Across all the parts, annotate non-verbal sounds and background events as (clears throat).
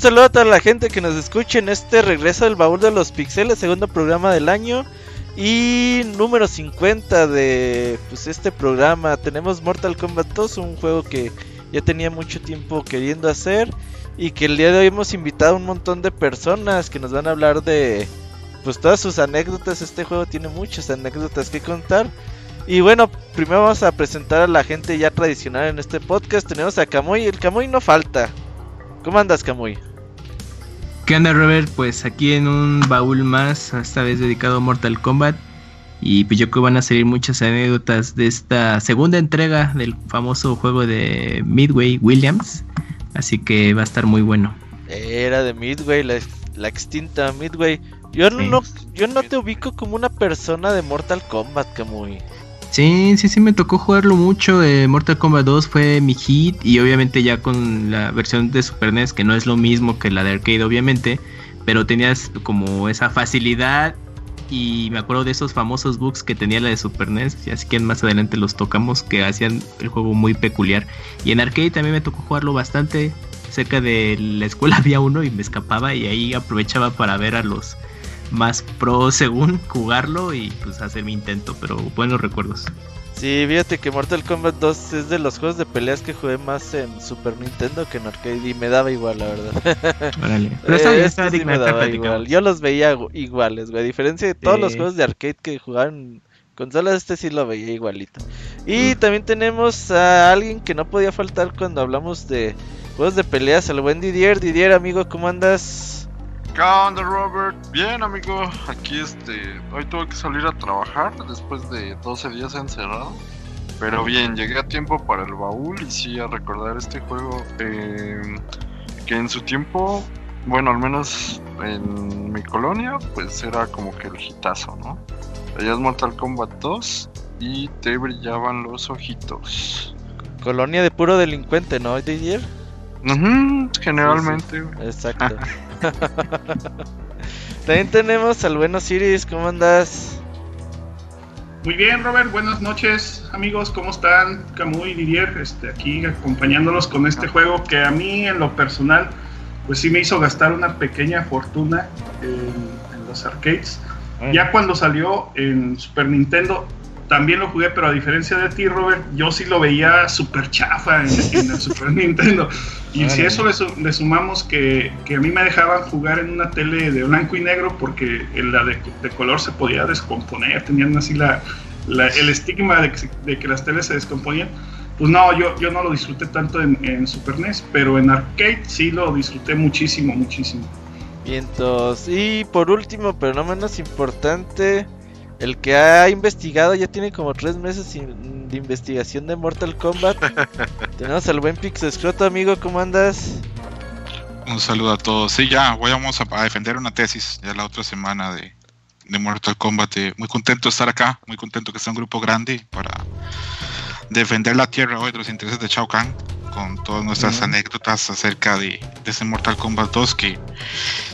Un saludo a toda la gente que nos escuche en este regreso del baúl de los pixeles, segundo programa del año. Y número 50 de pues este programa. Tenemos Mortal Kombat 2, un juego que ya tenía mucho tiempo queriendo hacer. Y que el día de hoy hemos invitado a un montón de personas que nos van a hablar de pues todas sus anécdotas. Este juego tiene muchas anécdotas que contar. Y bueno, primero vamos a presentar a la gente ya tradicional en este podcast. Tenemos a Camuy. El Camuy no falta. ¿Cómo andas, Camuy? ¿Qué onda, Robert? Pues aquí en un baúl más, esta vez dedicado a Mortal Kombat. Y pues yo creo que van a salir muchas anécdotas de esta segunda entrega del famoso juego de Midway Williams. Así que va a estar muy bueno. Era de Midway, la, la extinta Midway. Yo no, yo no te ubico como una persona de Mortal Kombat, Camuy. Sí, sí, sí, me tocó jugarlo mucho. Eh, Mortal Kombat 2 fue mi hit y obviamente ya con la versión de Super NES, que no es lo mismo que la de arcade, obviamente, pero tenías como esa facilidad y me acuerdo de esos famosos bugs que tenía la de Super NES, así que más adelante los tocamos, que hacían el juego muy peculiar. Y en arcade también me tocó jugarlo bastante. Cerca de la escuela (laughs) había uno y me escapaba y ahí aprovechaba para ver a los más pro (laughs) según jugarlo y pues hacer mi intento, pero buenos recuerdos. Sí, fíjate que Mortal Kombat 2 es de los juegos de peleas que jugué más en Super Nintendo que en arcade y me daba igual, la verdad. (laughs) Órale. Pero está bien, está sí me daba igual. Yo los veía iguales, güey. A diferencia de todos los juegos de arcade que jugaban consolas, este sí lo veía igualito. Y también tenemos a alguien que no podía faltar cuando hablamos de juegos de peleas, el buen Didier. Didier, amigo, ¿cómo andas? ¿Qué onda, Robert? Bien, amigo. Aquí este. Hoy tuve que salir a trabajar después de 12 días encerrado. Pero bien, llegué a tiempo para el baúl y sí a recordar este juego. Eh, que en su tiempo, bueno, al menos en mi colonia, pues era como que el hitazo, ¿no? Allá es Mortal Kombat 2 y te brillaban los ojitos. Colonia de puro delincuente, ¿no, Didier? Uh generalmente. Sí, sí. Exacto. (laughs) (laughs) También tenemos al bueno Siris, ¿cómo andas? Muy bien, Robert, buenas noches, amigos, ¿cómo están? Camuy y Didier, este, aquí acompañándolos con este juego que a mí, en lo personal, pues sí me hizo gastar una pequeña fortuna en, en los arcades. Bueno. Ya cuando salió en Super Nintendo, también lo jugué, pero a diferencia de ti, Robert, yo sí lo veía súper chafa en, en, el Super (laughs) Nintendo. Y vale. si eso le, le sumamos que, que, a mí me dejaban jugar en una tele de blanco y negro porque la de, de color se podía descomponer, tenían así la, la el estigma de que, de que, las teles se descomponían. Pues no, yo, yo no lo disfruté tanto en, en Super NES, pero en arcade sí lo disfruté muchísimo, muchísimo. Vientos. Y por último, pero no menos importante, el que ha investigado ya tiene como tres meses de investigación de Mortal Kombat. (laughs) Tenemos al buen Pixescroto, amigo, ¿cómo andas? Un saludo a todos. Sí, ya, voy vamos a, a defender una tesis ya la otra semana de, de Mortal Kombat. Eh, muy contento de estar acá, muy contento que sea un grupo grande para defender la tierra hoy de los intereses de Shao Kahn con todas nuestras uh -huh. anécdotas acerca de, de ese Mortal Kombat 2 que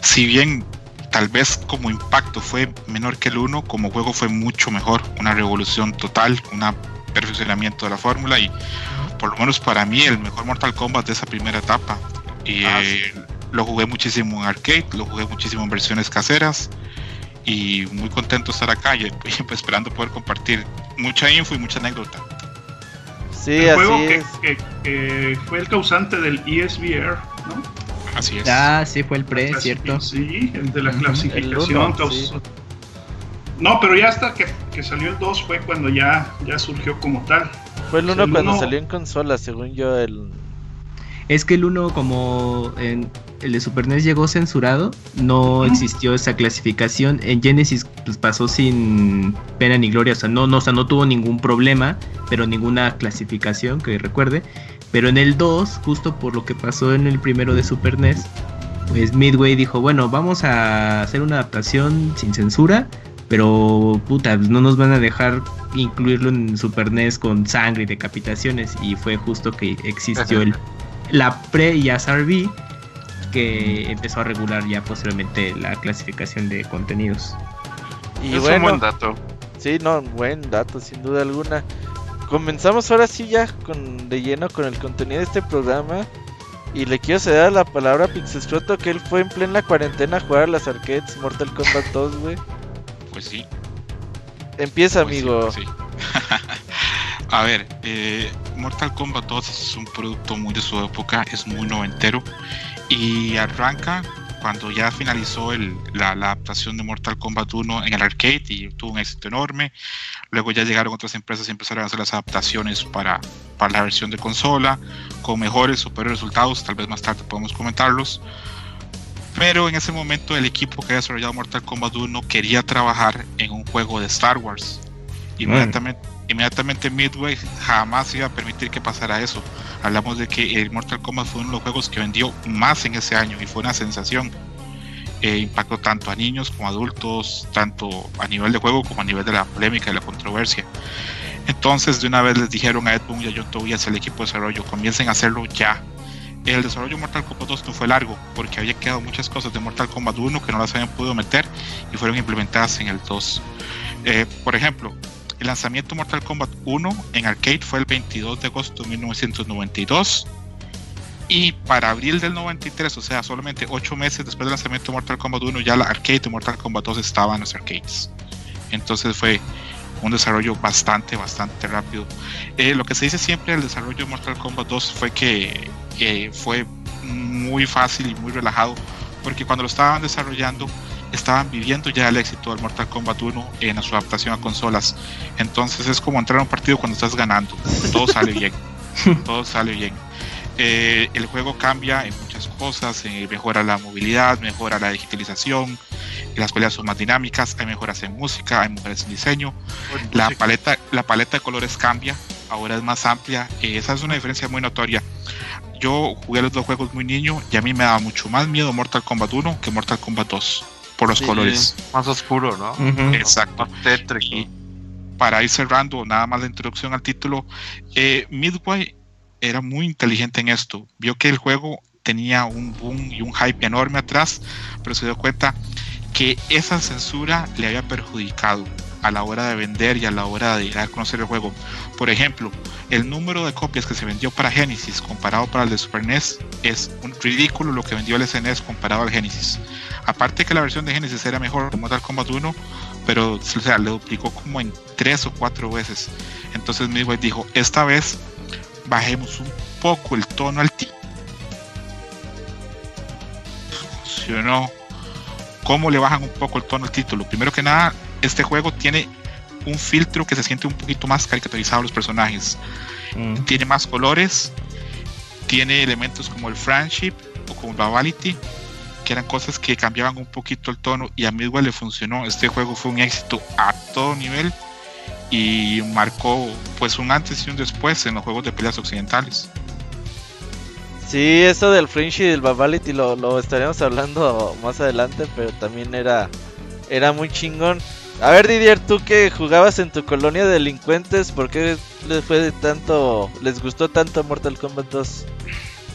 si bien tal vez como impacto fue menor que el 1, como juego fue mucho mejor, una revolución total, un perfeccionamiento de la fórmula y por lo menos para mí el mejor Mortal Kombat de esa primera etapa. Y ah, sí. eh, lo jugué muchísimo en arcade, lo jugué muchísimo en versiones caseras y muy contento de estar acá y, (laughs) y pues, esperando poder compartir mucha info y mucha anécdota. Sí, el juego que, que, que, fue el causante del ESVR, ¿no? Así es. Ah, sí, fue el pre, ¿cierto? Sí, el de la clasificación. uno, sí. No, pero ya hasta que, que, salió el 2 fue cuando ya, ya surgió como tal. Fue el 1 cuando uno... salió en consola, según yo, el... Es que el 1 como en el de Super NES llegó censurado, no existió esa clasificación. En Genesis pues, pasó sin pena ni gloria, o sea, no, no, o sea, no tuvo ningún problema, pero ninguna clasificación que recuerde. Pero en el 2, justo por lo que pasó en el primero de Super NES, pues Midway dijo, bueno, vamos a hacer una adaptación sin censura, pero puta, no nos van a dejar incluirlo en Super NES con sangre y decapitaciones. Y fue justo que existió el, la pre y SRB que empezó a regular ya posteriormente la clasificación de contenidos. Y es bueno, un buen dato. Sí, no, buen dato, sin duda alguna comenzamos ahora sí ya con de lleno con el contenido de este programa. Y le quiero ceder la palabra a Pixescroto que él fue en plena cuarentena a jugar a las arcades Mortal Kombat 2, güey. Pues sí. Empieza, pues sí, amigo. pues sí. (laughs) a ver, eh, Mortal Kombat 2 es un producto muy de su época, es muy noventero y arranca cuando ya finalizó el- la, la adaptación de Mortal Kombat 1 en el arcade y tuvo un éxito enorme. Luego ya llegaron otras empresas y empezaron a hacer las adaptaciones para, para la versión de consola con mejores, superiores resultados. Tal vez más tarde podemos comentarlos. Pero en ese momento el equipo que había desarrollado Mortal Kombat 1 quería trabajar en un juego de Star Wars. Inmediatamente, inmediatamente Midway jamás iba a permitir que pasara eso. Hablamos de que el Mortal Kombat fue uno de los juegos que vendió más en ese año y fue una sensación. Eh, impactó tanto a niños como a adultos, tanto a nivel de juego como a nivel de la polémica y la controversia. Entonces de una vez les dijeron a Ed Boon y a John Tobias, el equipo de desarrollo, comiencen a hacerlo ya. El desarrollo de Mortal Kombat 2 no fue largo porque había quedado muchas cosas de Mortal Kombat 1 que no las habían podido meter y fueron implementadas en el 2. Eh, por ejemplo, el lanzamiento de Mortal Kombat 1 en arcade fue el 22 de agosto de 1992 y para abril del 93, o sea, solamente 8 meses después del lanzamiento de Mortal Kombat 1, ya la arcade de Mortal Kombat 2 estaba en los arcades. Entonces fue un desarrollo bastante, bastante rápido. Eh, lo que se dice siempre del desarrollo de Mortal Kombat 2 fue que eh, fue muy fácil y muy relajado, porque cuando lo estaban desarrollando, estaban viviendo ya el éxito del Mortal Kombat 1 en su adaptación a consolas. Entonces es como entrar a un partido cuando estás ganando. Todo sale bien. (laughs) Todo sale bien. Eh, el juego cambia en muchas cosas, eh, mejora la movilidad, mejora la digitalización, las peleas son más dinámicas, hay mejoras en música, hay mejoras en diseño, la paleta, la paleta de colores cambia, ahora es más amplia, eh, esa es una diferencia muy notoria. Yo jugué los dos juegos muy niño y a mí me daba mucho más miedo Mortal Kombat 1 que Mortal Kombat 2 por los Sí, colores. Más oscuro, ¿no? Exacto. Más tétrico. Y para ir cerrando nada más la introducción al título, eh, Midway era muy inteligente en esto. Vio que el juego tenía un boom y un hype enorme atrás, pero se dio cuenta que esa censura le había perjudicado a la hora de vender y a la hora de dar a conocer el juego. Por ejemplo, el número de copias que se vendió para Genesis comparado para el de Super NES es un ridículo lo que vendió el SNES comparado al Genesis. Aparte que la versión de Genesis era mejor que Mortal Kombat 1, pero o sea, le duplicó como en tres o cuatro veces. Entonces Midway dijo, esta vez bajemos un poco el tono al ti. Funcionó. ¿Cómo le bajan un poco el tono al título? Primero que nada, este juego tiene un filtro que se siente un poquito más caricaturizado a los personajes. Mm. Tiene más colores, tiene elementos como el friendship o como el babality, que eran cosas que cambiaban un poquito el tono y a Midway le funcionó. Este juego fue un éxito a todo nivel y marcó pues un antes y un después en los juegos de peleas occidentales. Sí, eso del Fringe y del Babality lo, lo estaremos hablando más adelante, pero también era, era muy chingón. A ver, Didier, tú que jugabas en tu colonia de delincuentes, ¿por qué les fue de tanto, les gustó tanto Mortal Kombat 2?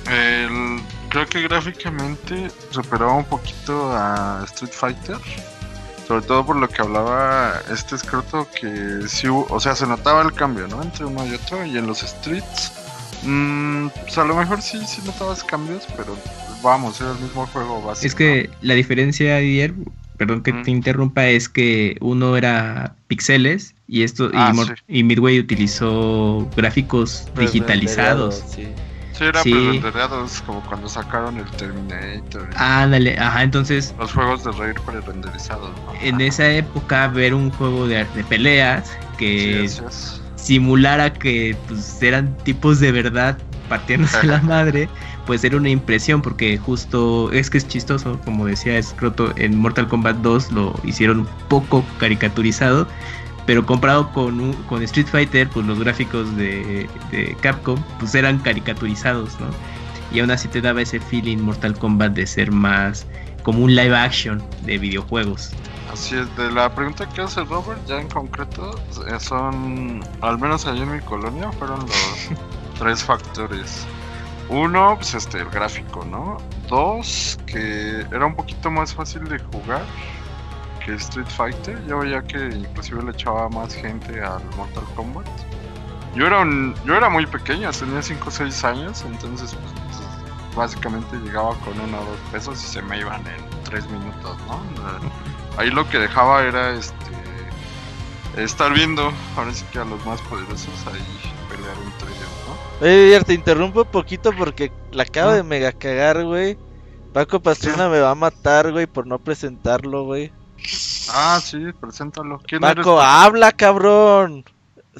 El- creo que gráficamente superaba un poquito a Street Fighter. Sobre todo por lo que hablaba este escroto que sí hubo- o sea, se notaba el cambio, ¿no? Entre uno y otro. Y en los streets, mm, pues a lo mejor sí, sí notabas cambios, pero vamos, era el mismo juego básico. Es que la diferencia, Didier, perdón que Mm. te interrumpa, es que uno era pixeles y esto y, Ah, sí. y Midway utilizó gráficos digitalizados. Sí. Sí, era sí. pre-renderados, como cuando sacaron el Terminator. Ándale, ajá, entonces Los juegos de reír pre-renderizados, ¿no? en esa época ver un juego de, de peleas que Sí, es. simulara que pues, eran tipos de verdad partiéndose la (laughs) madre, pues era una impresión porque justo es que es chistoso, como decía Scroto, en Mortal Kombat 2 lo hicieron un poco caricaturizado, pero comparado con, un- con Street Fighter, pues los gráficos de, de Capcom pues eran caricaturizados, ¿no? Y aún así te daba ese feeling Mortal Kombat de ser más como un live action de videojuegos. Así es, de la pregunta que hace Robert, ya en concreto, eh, son, al menos allí en mi colonia, fueron los (laughs) tres factores. Uno, pues este, el gráfico, ¿no? Dos, que era un poquito más fácil de jugar que Street Fighter. Yo veía que inclusive le echaba más gente al Mortal Kombat. Yo era, un, yo era muy pequeño, tenía 5 o 6 años, entonces pues, básicamente llegaba con uno o dos pesos y se me iban en tres minutos, ¿no? Ahí lo que dejaba era este estar viendo, ahora sí que a los más poderosos ahí pelear entre ellos, ¿no? Oye, te interrumpo un poquito porque la acabo de mega cagar, güey. Paco Pastrana me va a matar, güey, por no presentarlo, güey. Ah, sí, preséntalo. ¿Quién Paco, eres? habla, cabrón.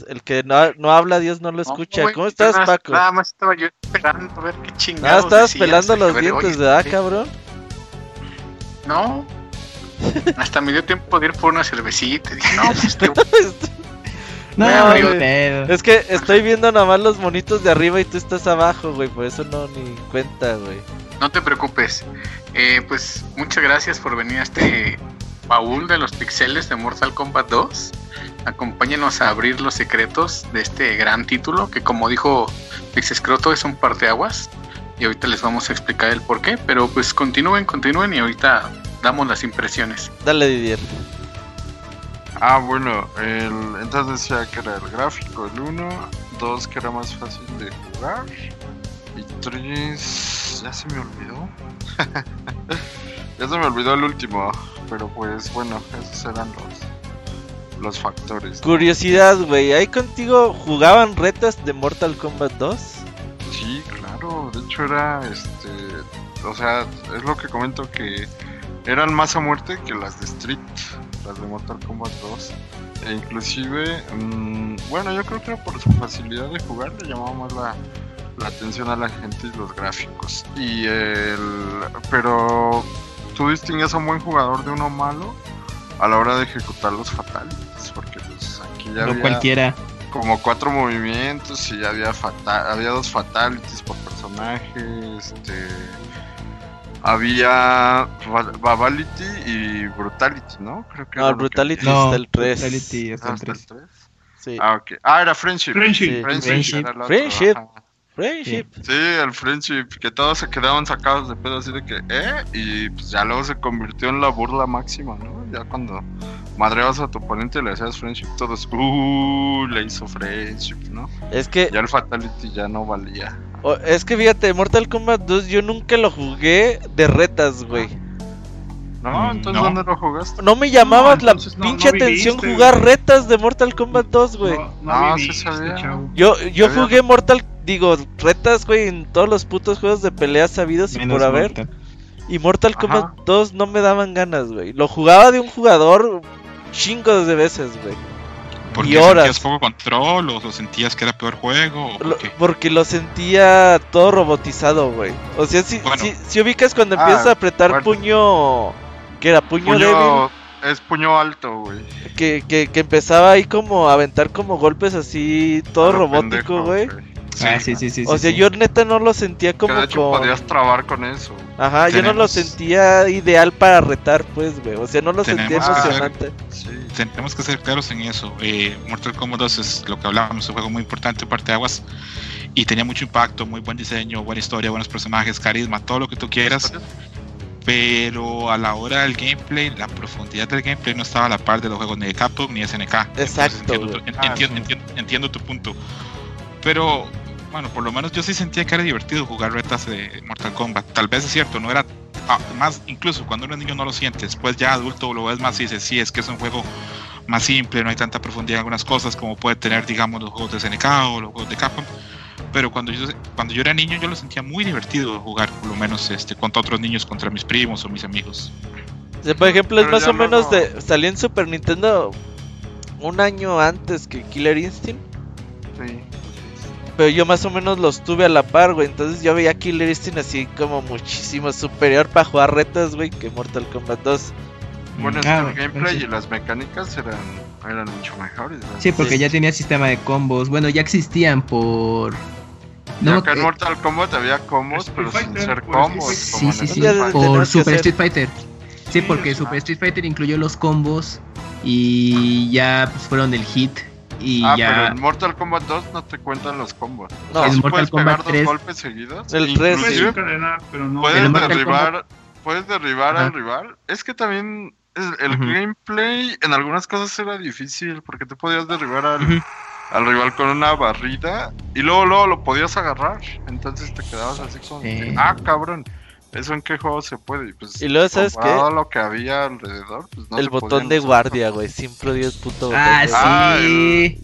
El que no, no habla, Dios no lo escucha. güey, ¿Cómo estás, nada, Paco? Nada más estaba yo esperando a ver qué Ah, chingados. estabas decías, pelando los ver, dientes, oye, ¿verdad, ¿qué? cabrón? No. Hasta me dio tiempo de ir por una cervecita. Dije, no, pues (laughs) este No, No. Es que estoy viendo nada más los monitos de arriba y tú estás abajo, güey. Por eso no ni cuenta, güey. No te preocupes. Eh, pues muchas gracias por venir a este baúl de los pixeles de Mortal Kombat 2. Acompáñenos a abrir los secretos de este gran título que como dijo Pixescroto es un parteaguas. Y ahorita les vamos a explicar el por qué. Pero pues continúen, continúen y ahorita damos las impresiones. Dale, Didier. Ah, bueno, el, entonces decía que era el gráfico, el 1, 2 que era más fácil de jugar y 3 ya se me olvidó. (laughs) ya se me olvidó el último, pero pues bueno, esos eran los, los factores. Curiosidad, güey. ¿Ahí contigo jugaban retas de Mortal Kombat 2? Sí, claro, de hecho era este, o sea, es lo que comento que eran más a muerte que las de Street, las de Mortal Kombat 2. E inclusive, mm, bueno, yo creo que por su facilidad de jugar, le llamaba más la, la atención a la gente y los gráficos. Y el, pero tú distingues a un buen jugador de uno malo a la hora de ejecutar los fatalities, porque pues aquí ya No había cualquiera. como cuatro movimientos y ya había fata- había dos fatalities por personaje, este había Babality y Brutality, ¿no? Creo que No, que Brutality había. No, hasta el 3. Brutality hasta Ah, el hasta el 3. tres. Sí. Ah, ok. Ah, era Friendship. Friendship. Sí. Friendship, Friendship. era Friendship. Sí, el Friendship, que todos se quedaban sacados de pedo así de que, ¿eh? Y pues ya luego se convirtió en la burla máxima, ¿no? Ya cuando madreabas a tu oponente y le hacías Friendship, todos, uh, le hizo Friendship, ¿no? Es que, Ya el Fatality ya no valía. es que fíjate, Mortal Kombat 2 yo nunca lo jugué de retas, güey. ¿No? Mm, Entonces, no. ¿dónde lo jugaste? No me llamaba No, la pinche no atención viviste, jugar güey. retas de Mortal Kombat 2, güey. No, No, no sí viviste, sabía. chavo. Yo, yo jugué Mortal, digo, retas, güey, en todos los putos juegos de peleas sabidos y Menos por haber. Mortal. Y Mortal Ajá. Kombat 2 no me daban ganas, güey. Lo jugaba de un jugador chingos de veces, güey. ¿Por horas. sentías poco control o lo sentías que era peor juego? ¿O por Lo- qué? porque lo sentía todo robotizado, güey. O sea, si, Bueno. si, si ubicas cuando Ah, empiezas a apretar bueno. puño... Que era puño, débil. Puño, es puño alto, güey. Que, que, que empezaba ahí como a aventar como golpes así, todo robótico, pendejo, Ah, sí, sí, sí. O sí, sea, sí. yo neta no lo sentía Que como de hecho con... podías trabar con eso. Ajá, yo no lo Tenemos- sentía ideal para retar, pues, güey. O sea, no lo sentía Tenemos que hacer- emocionante. Sí. Tenemos que ser claros en eso. Eh, Mortal Kombat 2 es lo que hablábamos, un juego muy importante, parte de aguas, y tenía mucho impacto, muy buen diseño, buena historia, buenos personajes, carisma, todo lo que tú quieras. Pero a la hora del gameplay, la profundidad del gameplay no estaba a la par de los juegos ni de Capcom ni SNK. Entonces, Exacto, entiendo, tu, güey. en- Ah, entiendo- sí. entiendo- entiendo tu punto. Pero bueno, por lo menos yo sí sentía que era divertido jugar retas de Mortal Kombat. Tal vez es cierto, no era ah, más, incluso cuando eres niño no lo sientes. Después ya adulto lo ves más y dices, sí, es que es un juego más simple, no hay tanta profundidad en algunas cosas como puede tener, digamos, los juegos de SNK o los juegos de Capcom. Pero cuando yo, cuando yo era niño yo lo sentía muy divertido jugar, por lo menos este, contra otros niños, contra mis primos o mis amigos. Sea, por ejemplo, es Pero más o menos de... Salió en Super Nintendo un año antes que Killer Instinct. Sí. Pero yo más o menos los tuve a la par, güey. Entonces yo veía Killer Instinct así como muchísimo superior para jugar retas, güey, que Mortal Kombat 2. Bueno, es Ah, el gameplay sí. y las mecánicas eran, eran mucho mejores. ¿verdad? Sí, porque Sí. ya tenía sistema de combos. Bueno, ya existían por. No, que en eh, Mortal Kombat había combos, Street pero sin ser combos. Sí, sí, sí. Por Super Street Fighter. Sí, porque. Super Street Fighter incluyó los combos y ya pues, fueron el hit. Y Ah, pero en Mortal Kombat 2 no te cuentan los combos. No. o sea, En sí Mortal puedes Kombat pegar 3. dos golpes seguidos. El e 3, Puedes inclusive encadenar, pero no. puedes En Mortal derribar, puedes derribar Ajá. al rival. Es que también el gameplay en algunas cosas era difícil porque tú podías derribar al, al rival con una barrida y luego luego lo podías agarrar. Entonces te quedabas así como, que, Sí. ah, cabrón. ¿Eso en qué juego se puede? Y, pues, Y luego, ¿sabes qué? a lo que había alrededor, pues no el se botón de guardia, güey. Siempre dio el puto botón. Ah, de- Ah, sí.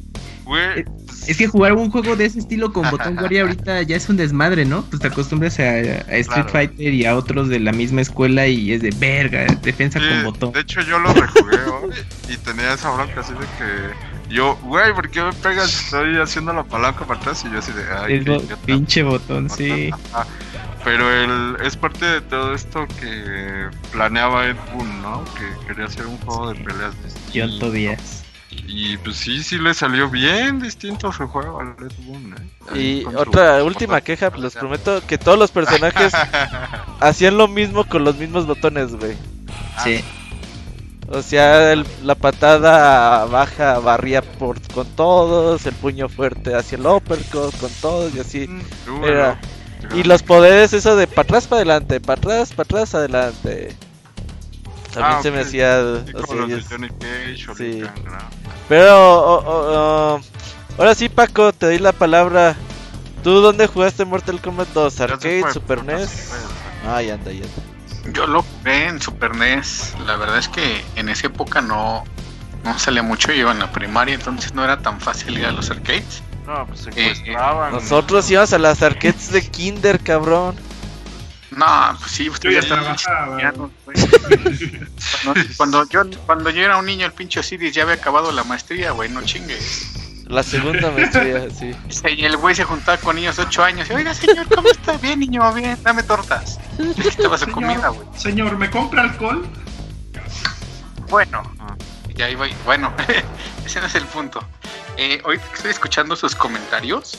Güey, Es que jugar un juego de ese estilo con botón guardia ahorita ya es un desmadre, ¿no? Pues te acostumbras a, a Street Claro. Fighter y a otros de la misma escuela y es de verga, defensa Sí, con botón. De hecho, yo lo rejugué hoy y tenía esa bronca así de que yo, güey, ¿por qué me pegas? Estoy haciendo la palanca para atrás y yo así de, ay, Es qué bo- pinche botón, sí. Pero el, es parte de todo esto que planeaba Ed Boon, ¿no? Que quería hacer un juego de peleas distinto. Díaz. Y pues sí, sí le salió bien distinto su juego al Ed Boon, ¿eh? Y su otra última queja, pues, les prometo que todos los personajes (laughs) hacían lo mismo con los mismos botones, güey. Sí. O sea, el- la patada baja barría por, con todos, el puño fuerte hacia el uppercut con todos y así. Era. bueno. Y los poderes, eso de para atrás, para adelante, para atrás, para atrás, adelante. También Ah, se me hacía Sí, así, es- sí. Pero o- o- o- ahora sí, Paco, te doy la palabra. ¿Tú dónde jugaste Mortal Kombat 2? Ya se ¿Arcade, fue, Super NES? ya anda, ya anda. Yo lo jugué en Super NES. La verdad es que en esa época no, no salía mucho. Yo iba en la primaria, entonces no era tan fácil ir a los arcades. No, pues se Eh, encuestaban. Nosotros íbamos a las arcades de Kinder, cabrón. No, pues sí, Yo ustedes ya güey. (laughs) Cuando, cuando yo cuando yo era un niño, el pinche Osiris ya había acabado la maestría, güey, no chingues. La segunda maestría, (laughs) sí. Y el güey se juntaba con niños de 8 años. Y, Oiga, señor, ¿cómo está? Bien, niño, bien, dame tortas. Aquí estaba su comida, güey. Señor, ¿me compra alcohol? Bueno, ya iba. Bueno, (laughs) ese no es el punto. Eh, hoy estoy escuchando sus comentarios.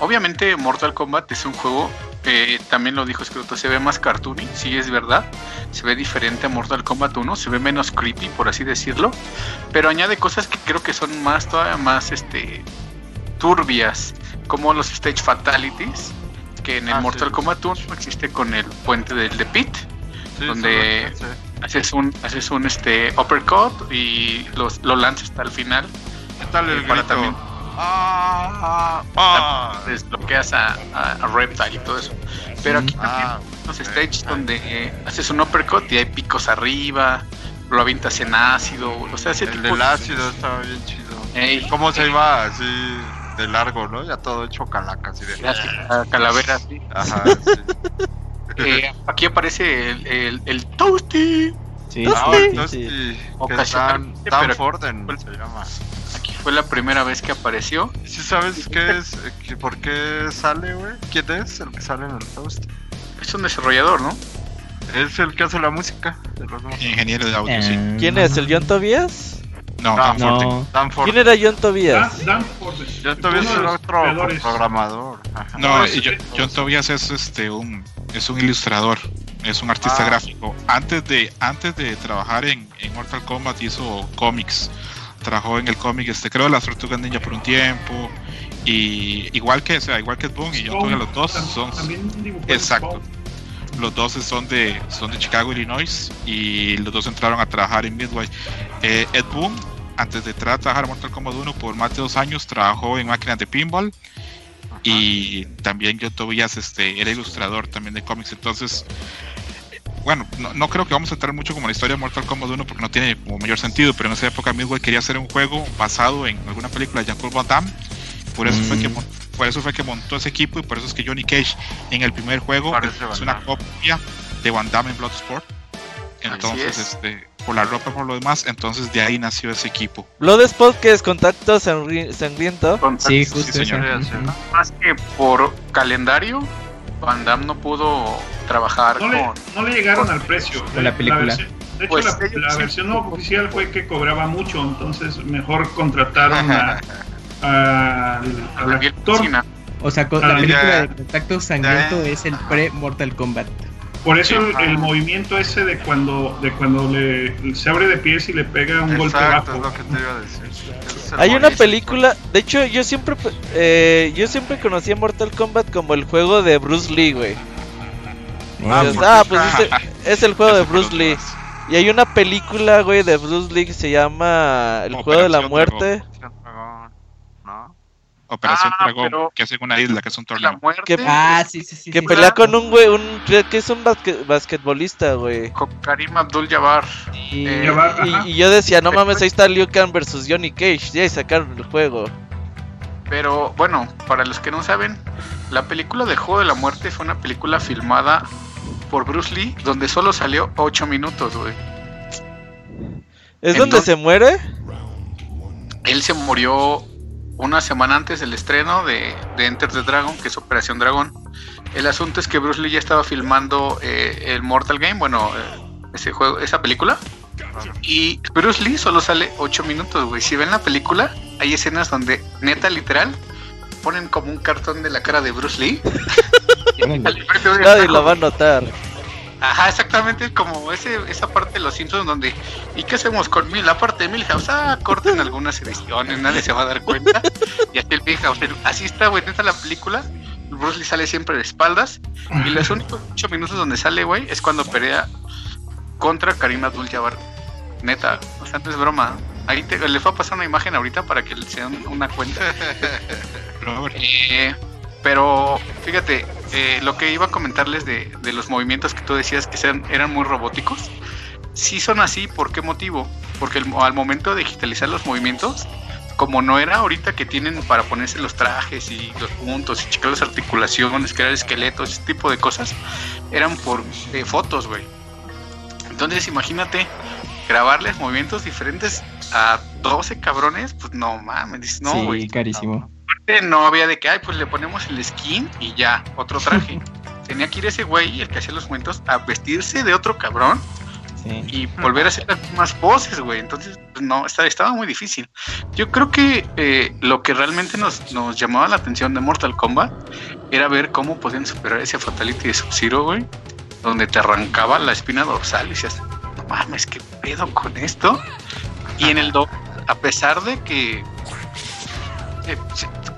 Obviamente, Mortal Kombat es un juego. eh, también lo dijo Scroto, se ve más cartoony, sí es verdad. Se ve diferente a Mortal Kombat 1, se ve menos creepy, por así decirlo. Pero añade cosas que creo que son más, todavía más este, turbias, como los Stage Fatalities, que en el Ah, Mortal Kombat 1 Stage existe con el puente del The Pit. Sí, donde- sí. haces un haces un este uppercut y los, lo lanzas hasta el final ¿Qué tal el grito? también- Ah, ah, desbloqueas a, a, a Reptile y todo eso pero aquí también ah, los ok. stages donde eh, haces un uppercut y hay picos arriba lo avientas en ácido o sea ese El tipo del de- ácido estaba bien chido. Ey, ¿Cómo se iba así de largo, no? Ya todo hecho calaca, así de. clásica calavera sí. Ajá, (laughs) sí. Eh, aquí aparece el, el, el Toasty Sí, Ah, Sí. entonces, Sí. sí, que Dan, Ocasionalmente, Dan pero- Forden se llama. Fue la primera vez que apareció ¿Sí sabes qué es? eh, ¿Por qué sale, güey? ¿Quién es el que sale en el toast? es un desarrollador ¿no? Es el que hace la música de los. Ingeniero de audio, sí. Ah, ¿Quién es? ¿El John Tobias? No, No, Dan Forte. No, Dan ¿Quién Forden. era John Tobias? Dan Uno de soy los otro creadores. programador. Ajá. No, y John. John Tobias es este un es un ilustrador, es un artista Ah. gráfico. Antes de antes de trabajar en, en Mortal Kombat hizo cómics. Trabajó en el cómic este creo las Tortugas Ninja por un tiempo y igual que o sea, igual que Ed Boon y John Tobias los dos son Exacto. Los dos son de son de Chicago, Illinois y los dos entraron a trabajar en Midway. Eh, Ed Boon antes de entrar a trabajar en Mortal Kombat 1 por más de dos años trabajó en máquinas de pinball y también yo Tobias este era ilustrador también de cómics entonces bueno no, no creo que vamos a entrar mucho como en la historia de Mortal Kombat 1 porque no tiene como mayor sentido pero en esa época Midway quería hacer un juego basado en alguna película de Jean-Claude Van Damme por eso fue que Mm. por eso fue que montó ese equipo y por eso es que Johnny Cage en el primer juego Parece es Van una Damme. copia de Van Damme en Bloodsport entonces es. este por la ropa por lo demás entonces de ahí nació ese equipo Bloodsport, que es contacto sangri- sangriento. Con- Sí, justo Sí, señor. más que por calendario Van Damme no pudo trabajar No le, con no le llegaron al precio. Con la película. versión- de hecho, Pues, la, ellos la sí. versión no oficial fue que cobraba mucho, entonces mejor contrataron a, a- (laughs) al, al actor. O sea, con- Ah, la película de Contacto Sangriento es el pre-Mortal Kombat. Por eso el, movimiento ese de cuando de cuando le, se abre de pies y le pega un golpe es bajo. lo que te iba a decir. Es Hay una película, de hecho yo siempre eh, yo siempre conocí a Mortal Kombat como el juego de Bruce Lee, güey. Ah, ah, pues (laughs) es el juego de Bruce Lee. Y hay una película, güey, de Bruce Lee que se llama El juego de la muerte. Operación Ah, Dragón, pero- que es en una isla, que es un La torneo. muerte ¿Qué- Ah, sí, sí, sí. Que sí. pelea con un güey, un, que es un basque- basquetbolista, güey. con Karim Abdul-Jabbar. Y, Eh, va, y- yo decía, no mames, ahí está Liu Kang versus Johnny Cage. Ya y sacaron el juego. Pero bueno, para los que no saben, la película del Juego de la Muerte fue una película filmada por Bruce Lee, donde solo salió 8 minutos, güey. ¿Es donde se muere? Él se murió una semana antes del estreno de, de Enter the Dragon, que es Operación Dragón. El asunto es que Bruce Lee ya estaba filmando eh, el Mortal Game, bueno, eh, ese juego, esa película. Y Bruce Lee solo sale 8 minutos, güey. Si ven la película, hay escenas donde, neta, literal, ponen como un cartón de la cara de Bruce Lee. (laughs) y Nadie lo va a notar. Ajá, exactamente como ese, esa parte de los Simpsons donde ¿y qué hacemos con Mil? La parte de Milhouse, ah, corten algunas ediciones, nadie se va a dar cuenta. y así el Milhouse, así está, güey, neta la película. Bruce Lee sale siempre de espaldas. Y los únicos 8 minutos donde sale, güey, es cuando pelea contra Karim Abdul Jabbar. Neta, o sea, no es broma. Ahí te, les voy a pasar una imagen ahorita para que se den una cuenta. (laughs) Eh, pero fíjate, eh, lo que iba a comentarles de, de los movimientos que tú decías que sean, eran muy robóticos, sí son así, ¿por qué motivo? Porque el- al momento de digitalizar los movimientos, como no era ahorita que tienen para ponerse los trajes y los puntos y checar las articulaciones, crear esqueletos, ese tipo de cosas, eran por eh, fotos, güey. Entonces imagínate grabarles movimientos diferentes a 12 cabrones, pues no mames, no, güey sí, carísimo. No había de que, ay, pues le ponemos el skin y ya, otro traje. (laughs) Tenía que ir ese güey, el que hacía los momentos, a vestirse de otro cabrón Sí. y volver a hacer las mismas poses, güey. Entonces, pues, no, estaba, estaba muy difícil. Yo creo que eh, lo que realmente nos, nos llamaba la atención de Mortal Kombat era ver cómo podían superar ese Fatality de Sub-Zero, güey, donde te arrancaba la espina dorsal y decías, no mames, ¿qué pedo con esto? Y en el (laughs) 2, a pesar de que eh,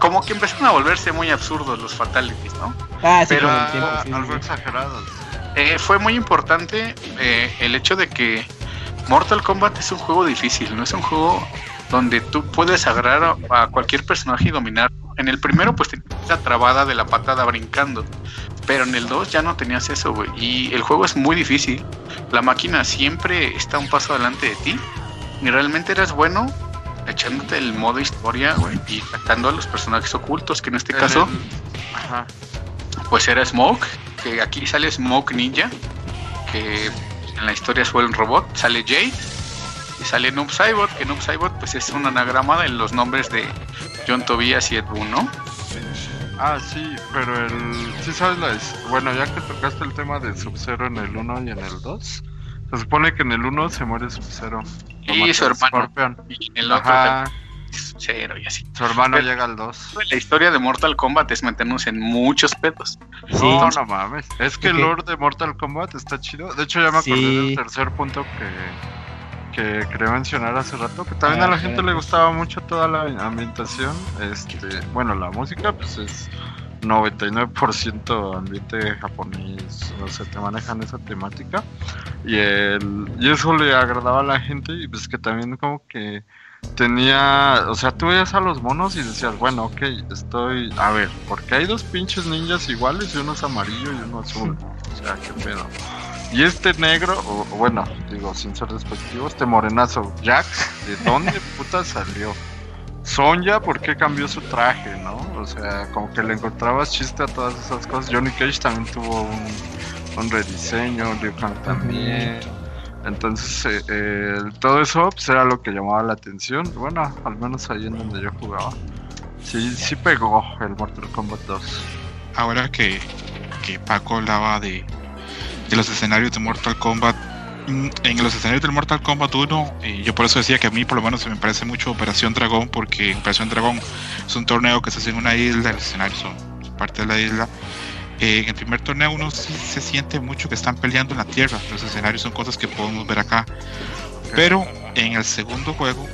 como que empezaron a volverse muy absurdos los fatalities, ¿no? Ah, sí, Pero- con el tiempo, Ah, sí, algo sí. exagerado. Eh, fue muy importante eh, el hecho de que Mortal Kombat es un juego difícil, no es un juego donde tú puedes agarrar a, cualquier personaje y dominar. En el primero pues tenías esa trabada de la patada brincando, pero en el 2 ya no tenías eso, güey. Y el juego es muy difícil. La máquina siempre está un paso adelante de ti y realmente eres bueno echándote el modo historia, güey, y atacando a los personajes ocultos, que en este caso el- Ajá. pues era Smoke, que aquí sale Smoke Ninja, que en la historia fue un robot, sale Jade y sale Noob Saibot, que Noob Saibot pues es un anagrama de los nombres de John Tobias y Ed Boon, ¿no? Ah, sí, pero el. Sí, sabes la. Bueno, ya que tocaste el tema de Sub-Zero en el 1 y en el 2, se supone que en el 1 se muere Sub-Zero. Y su hermano. Scorpion. Y el otro Ajá, cero y así. su hermano Pero- llega al 2. La historia de Mortal Kombat es meternos en muchos pedos. Sí. No, no mames. Es que el lore de Mortal Kombat está chido. De hecho, ya me acordé Sí. del tercer punto que, que quería mencionar hace rato. Que también Ah, a la gente le gustaba mucho toda la ambientación. Este, bueno, la música, pues es 99% ambiente japonés. O sea, te manejan esa temática. Y, el, y eso le agradaba a la gente. Y pues que también, como que tenía, o sea, tú veías a los monos y decías, bueno, ok, estoy, a ver, porque hay dos pinches ninjas iguales y uno es amarillo y uno azul, o sea, qué pedo. Y este negro, o bueno, digo, sin ser despectivo, este morenazo, Jack, ¿de dónde puta salió? Sonja, ¿por qué cambió su traje, no? O sea, como que le encontrabas chiste a todas esas cosas. Johnny Cage también tuvo un, un rediseño, Liu Kang también. Entonces, eh, eh, todo eso pues, era lo que llamaba la atención. Bueno, al menos ahí en donde yo jugaba. Sí, sí pegó el Mortal Kombat 2. ahora que, que Paco hablaba de, de los escenarios de Mortal Kombat, en los escenarios del Mortal Kombat 1, eh, yo por eso decía que a mí por lo menos se me parece mucho Operación Dragón, porque Operación Dragón es un torneo que se hace en una isla, los escenarios son parte de la isla. Eh, en el primer torneo uno sí se siente mucho que están peleando en la tierra, los escenarios son cosas que podemos ver acá. Pero en el segundo juego,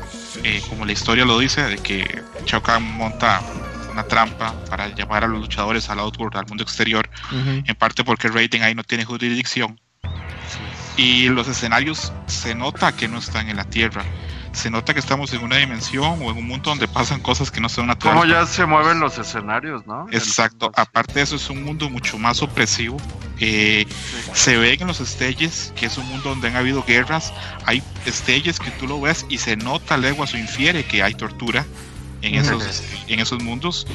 eh, como la historia lo dice, de que Shao Kahn monta una trampa para llamar a los luchadores al Outworld, al mundo exterior, en parte porque Raiden ahí no tiene jurisdicción. Y los escenarios se nota que no están en la tierra. se nota que estamos en una dimensión o en un mundo donde pasan cosas que no son naturales. Como ya se mueven los escenarios, ¿no? Exacto, aparte de eso es un mundo mucho más opresivo. Eh, se ve en los stages que es un mundo donde han habido guerras, hay stages que tú lo ves y se nota leguas o infiere que hay tortura en esos, en esos mundos.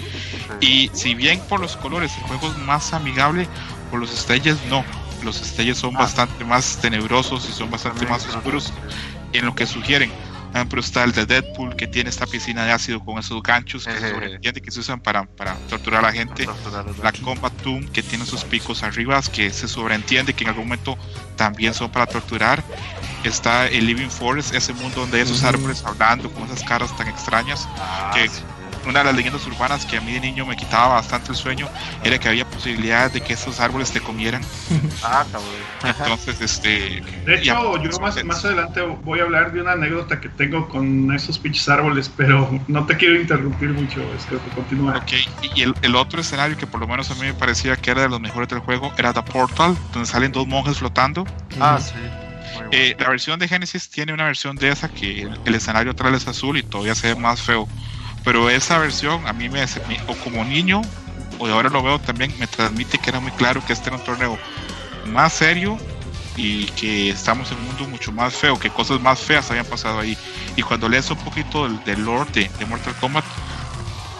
Y si bien por los colores el juego es más amigable, por los stages no. Los stages son Ah. bastante más tenebrosos y son bastante más oscuros en lo que sugieren. Por ejemplo, está el de Deadpool que tiene esta piscina de ácido con esos ganchos que sobreentiende que se usan para, para torturar a la gente. La Combat Tomb que tiene sus picos arriba que se sobreentiende que en algún momento también son para torturar. Está el Living Forest, ese mundo donde hay esos árboles hablando con esas caras tan extrañas. Ah, que una de las leyendas urbanas que a mí de niño me quitaba bastante el sueño era que había posibilidades de que esos árboles te comieran. (laughs) Ah, cabrón. Entonces, este. De ya, hecho, yo más, más adelante voy a hablar de una anécdota que tengo con esos pinches árboles, pero no te quiero interrumpir mucho, este, continúa. Ok, y el, el otro escenario que por lo menos a mí me parecía que era de los mejores del juego era The Portal, donde salen dos monjes flotando. Ah, sí. Eh, la versión de Genesis tiene una versión de esa que el, el escenario atrás es azul y todavía se ve más feo. Pero esa versión a mí me, o como niño, o ahora lo veo también, me transmite que era muy claro que este era un torneo más serio y que estamos en un mundo mucho más feo, que cosas más feas habían pasado ahí. Y cuando lees un poquito del, del lore de Mortal Kombat,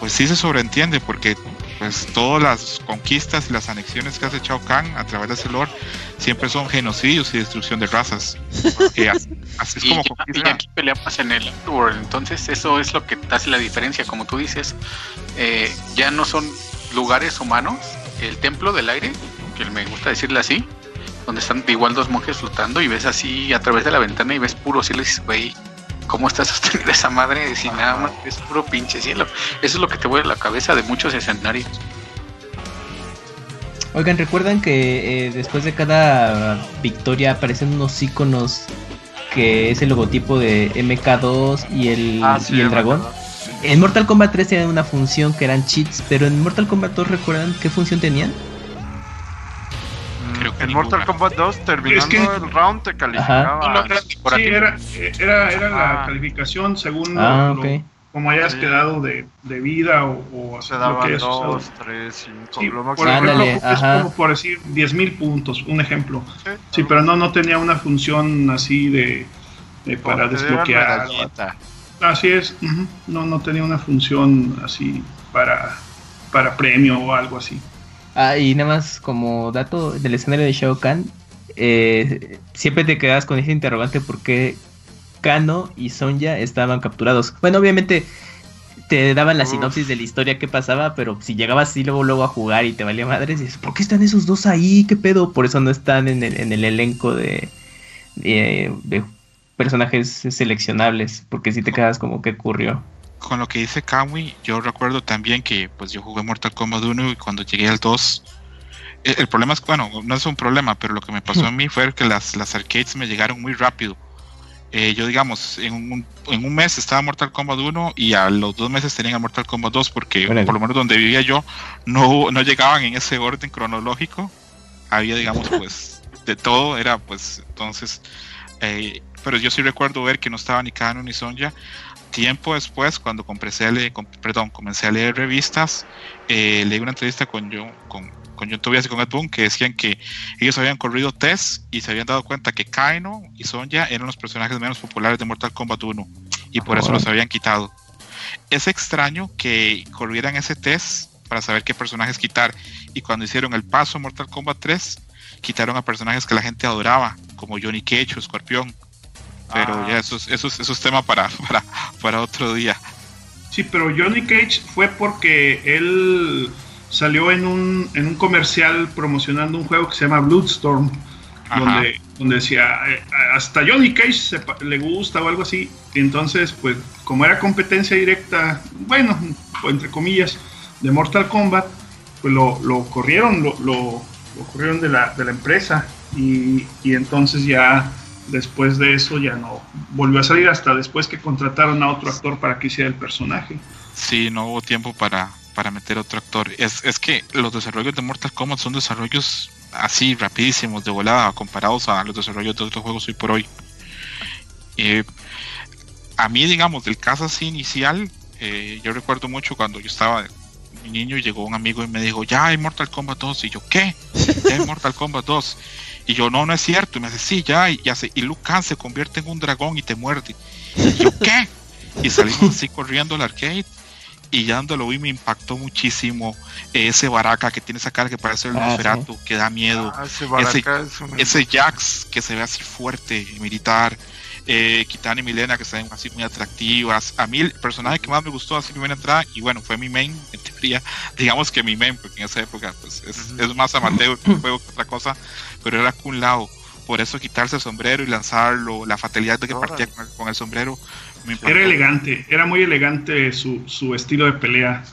pues sí se sobreentiende, porque pues todas las conquistas y las anexiones que hace Shao Kahn a través de ese lore siempre son genocidios y destrucción de razas. (laughs) Así, es Y, como y conquista. aquí peleamos en el Underworld, entonces eso es lo que hace la diferencia, como tú dices, eh, ya no son lugares humanos, el templo del aire, que me gusta decirle así, donde están igual dos monjes flotando y ves así a través de la ventana y ves puro y dices, güey, ¿cómo está sostenida esa madre si nada más es puro pinche cielo? Eso es lo que te vuelve la cabeza de muchos escenarios. Oigan, ¿recuerdan que eh, después de cada victoria aparecen unos iconos que es el logotipo de MK2 y el, Ah, sí, y el dragón? En Mortal Kombat 3 tenían una función que eran cheats, pero en Mortal Kombat 2 ¿recuerdan qué función tenían? En. Mortal Kombat 2, terminando Es que- el round, te calificaba. Y no era Sí, era, era, era la calificación según lo- Ah, lo- como hayas Sí. quedado de, de vida o, o Se lo daban que hayas usado. 2, 3, 5. Sí, lo por ejemplo, Ándale, es ajá. como por decir 10.000 puntos, un ejemplo. Sí, Sí, pero no, no tenía una función así de, de para desbloquear. Así es, no, no tenía una función así para, para premio o algo así. Ah, y nada más como dato del escenario de Shao Kahn, eh, siempre te quedas con ese interrogante por qué Kano y Sonja estaban capturados. Bueno, obviamente te daban la Uf. sinopsis de la historia que pasaba, pero si llegabas así luego luego a jugar y te valía madres, dices, ¿por qué están esos dos ahí? ¿Qué pedo? Por eso no están en el, en el elenco de, de, de personajes seleccionables, porque si te quedas como que ocurrió. Con lo que dice Kamui, yo recuerdo también que pues yo jugué Mortal Kombat 1 y cuando llegué al 2, el, el problema es, bueno, no es un problema, pero lo que me pasó a mí fue que las, las arcades me llegaron muy rápido. Eh, yo digamos, en un, en un mes estaba Mortal Kombat 1 y a los dos meses tenían Mortal Kombat 2 porque Órale. por lo menos donde vivía yo no, no llegaban en ese orden cronológico. Había, digamos, pues de todo, era pues entonces... eh, pero yo sí recuerdo ver que no estaba ni Kano ni Sonja tiempo después, cuando comencé a leer, com- perdón, comencé a leer revistas, eh, leí una entrevista con John, con, con John Tobias y con Ed Boon que decían que ellos habían corrido test y se habían dado cuenta que Kaino y Sonja eran los personajes menos populares de Mortal Kombat 1 y por eso los habían quitado. Es extraño que corrieran ese test para saber qué personajes quitar y cuando hicieron el paso a Mortal Kombat 3 quitaron a personajes que la gente adoraba como Johnny Cage o Escorpión pero Ah. ya eso es, eso es, eso es tema para, (laughs) para, para otro día. Sí, pero Johnny Cage fue porque él salió en un, en un comercial promocionando un juego que se llama Bloodstorm, Ajá. donde, donde decía, eh, hasta Johnny Cage se le gusta o algo así. Entonces, pues, como era competencia directa, bueno, o entre comillas, de Mortal Kombat, pues lo, lo corrieron, lo, lo, lo corrieron de la, de la empresa. Y, y entonces ya después de eso ya no volvió a salir hasta después que contrataron a otro actor para que hiciera el personaje. Sí, no hubo tiempo para, para meter otro actor. Es, es que los desarrollos de Mortal Kombat son desarrollos así rapidísimos, de volada, comparados a los desarrollos de otros juegos hoy por hoy. Eh, a mí, digamos, del caso así inicial, eh, yo recuerdo mucho cuando yo estaba mi niño y llegó un amigo y me dijo, ya hay Mortal Kombat 2. Y yo, ¿qué? Ya hay Mortal Kombat 2. Y yo, no, no es cierto. Y me dice, sí, ya. Y, ya se, y Luke Khan se convierte en un dragón y te muerde. Y yo, ¿qué? Y salimos así corriendo al arcade. Y ya donde lo vi me impactó muchísimo ese Baraka que tiene esa cara que parece el Ah, Nosferatu, que da miedo. Ah, ese Baraka es un- Ese Jax que se ve así fuerte, militar. Eh, Kitana y Milena que se ven así muy atractivas. A mí el personaje que más me gustó así primera entrada, y bueno, fue mi main, en teoría, (laughs) digamos que mi main, porque en esa época pues, es, es más amateur que un juego que otra cosa, pero era Kun Lao. Por eso quitarse el sombrero y lanzarlo, la fatalidad de que partía con el, con el sombrero, me. Era elegante, era muy elegante su, su estilo de pelea.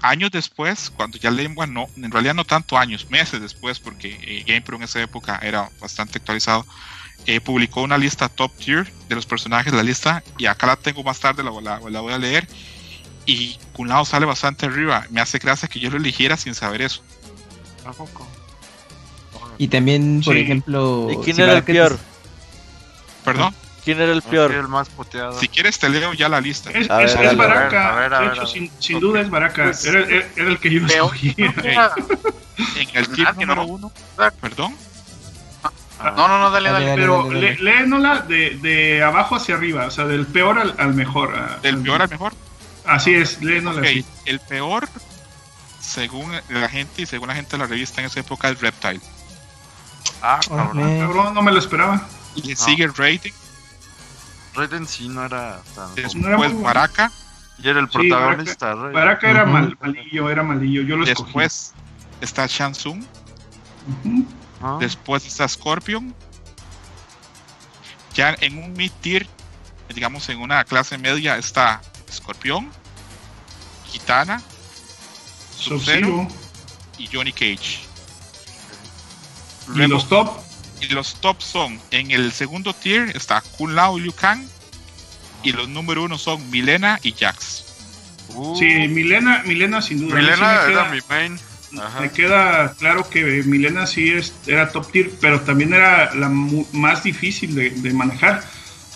años después, cuando ya le, bueno, no, en realidad no tanto años, meses después, porque eh, GamePro en esa época era bastante actualizado, eh, publicó una lista top tier de los personajes de la lista, y acá la tengo más tarde, la, la- la voy a leer, y Kun Lao sale bastante arriba. Me hace gracia que yo lo eligiera sin saber eso. ¿A poco? Y también, por Sí. ejemplo. ¿Y quién si era el peor? Perdón, ¿Quién era el Así peor? el más puteado. si quieres te leo ya la lista. Es, A ver, es- dale, es a ver, Baraka, a ver, a de ver, hecho, a ver. sin, duda es Baraka. Pues, era, el que yo. Era- (laughs) En el tier Nadie, número ¿no? uno, perdón, No, no, no, dale, Dale, dale. dale. Pero lé- léenola de, de abajo hacia arriba, o sea, del peor al, al mejor. del al- peor al mejor. Así es, léenola Ok, así. el peor, según la gente y según la gente de la revista en esa época, es Reptile. Ah, cabrón. Cabrón, no me lo esperaba. Le No. sigue Raiden, Raiden sí no era tan. No era después muy bueno. Baraka, Y era el Sí, protagonista, Raiden. Baraka era mal- malillo, era malillo, yo lo escogí. después está Shansung, Ujú. Después está Scorpion. Ya en un mid tier, digamos en una clase media, está Scorpion, Kitana, Sub-Zero Sub-Zero. y Johnny Cage. Y Luego, los top, y los top son, en el segundo tier está Kun Lao y Liu Kang. Y los número uno son Milena y Jax. uh, sí, Milena, Milena sin duda. sí Milena era queda- mi main. Ajá. Me queda claro que Milena sí es, era top tier, pero también era la mu- más difícil de, de manejar.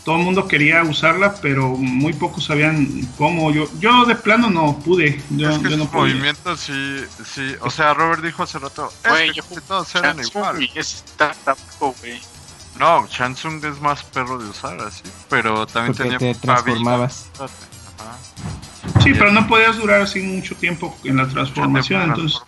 Todo el mundo quería usarla, pero muy pocos sabían cómo. Yo, yo de plano no pude. Yo, es que yo no pude. movimientos sí, sí. O sea, Robert dijo hace rato. Es Güey, yo todos eran igual. y está tampoco, güey. No, Shansung es más perro de usar así. Pero también Porque tenía te transformabas. Sí, pero no podías durar así mucho tiempo en la transformación. Entonces,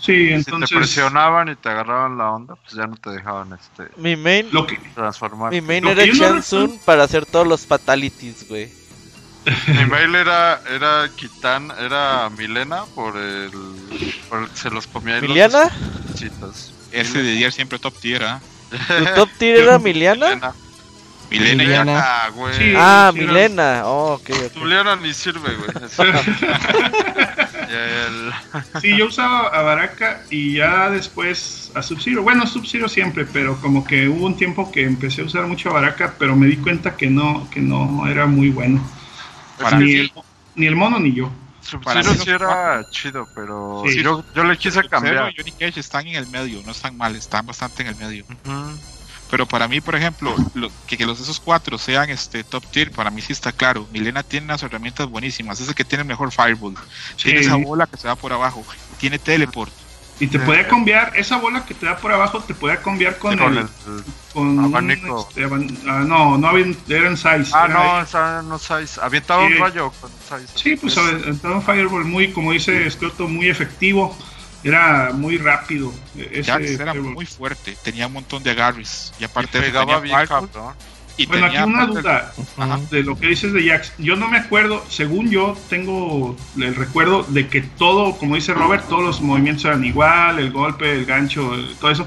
sí, Si te entonces. presionaban y te agarraban la onda, pues ya no te dejaban este Mi main, Lo que, transformar. mi main lo era no Chansun para hacer todos los fatalities, güey. Mi mail era, era Kitan, era Milena por el, por el se los comía los ¿Miliana? chitos. Ese de siempre top tier, ¿ah? ¿Tu top tier era Miliana? Milena. Milena Milena. Ah, güey. Sí. Ah, sí, Milena. Oh, ok, ok. Juliana ni sirve, güey. (laughs) El- Sí, yo usaba a Baraka y ya después a Sub-Zero. Bueno, Sub-Zero siempre, pero como que hubo un tiempo que empecé a usar mucho a Baraka, pero me di cuenta que no, que no era muy bueno. Para ni, mí, el, ni el mono ni yo. Sub-Zero sí era chido, pero Sí. yo, yo le quise cambiar. y Johnny Cage están en el medio, no están mal, están bastante en el medio. Pero para mí, por ejemplo, lo- que, que los esos cuatro sean este top tier, para mí sí está claro. Milena tiene unas herramientas buenísimas, es el que tiene el mejor fireball, tiene esa bola que se va por abajo, tiene teleport. Y te podía cambiar, esa bola que te da por abajo, te podía cambiar con, Con el, el- con un, abanico. este, aban- ah, no, no había, eran size. Ah, era no, esa no size. Avientaba Sí. un rayo con size. Sí, pues aventaba un Fireball muy, como dice Scotto, muy efectivo. Era muy rápido. e- Ese Jax era muy fuerte, tenía un montón de agarres y Y aparte eso pegaba tenía bien cabrón. y Bueno, aquí una duda de lo que dices de Jax. Yo no me acuerdo, según yo tengo el recuerdo de que todo, como dice Robert, todos los movimientos eran igual, el golpe, el gancho, el- todo eso.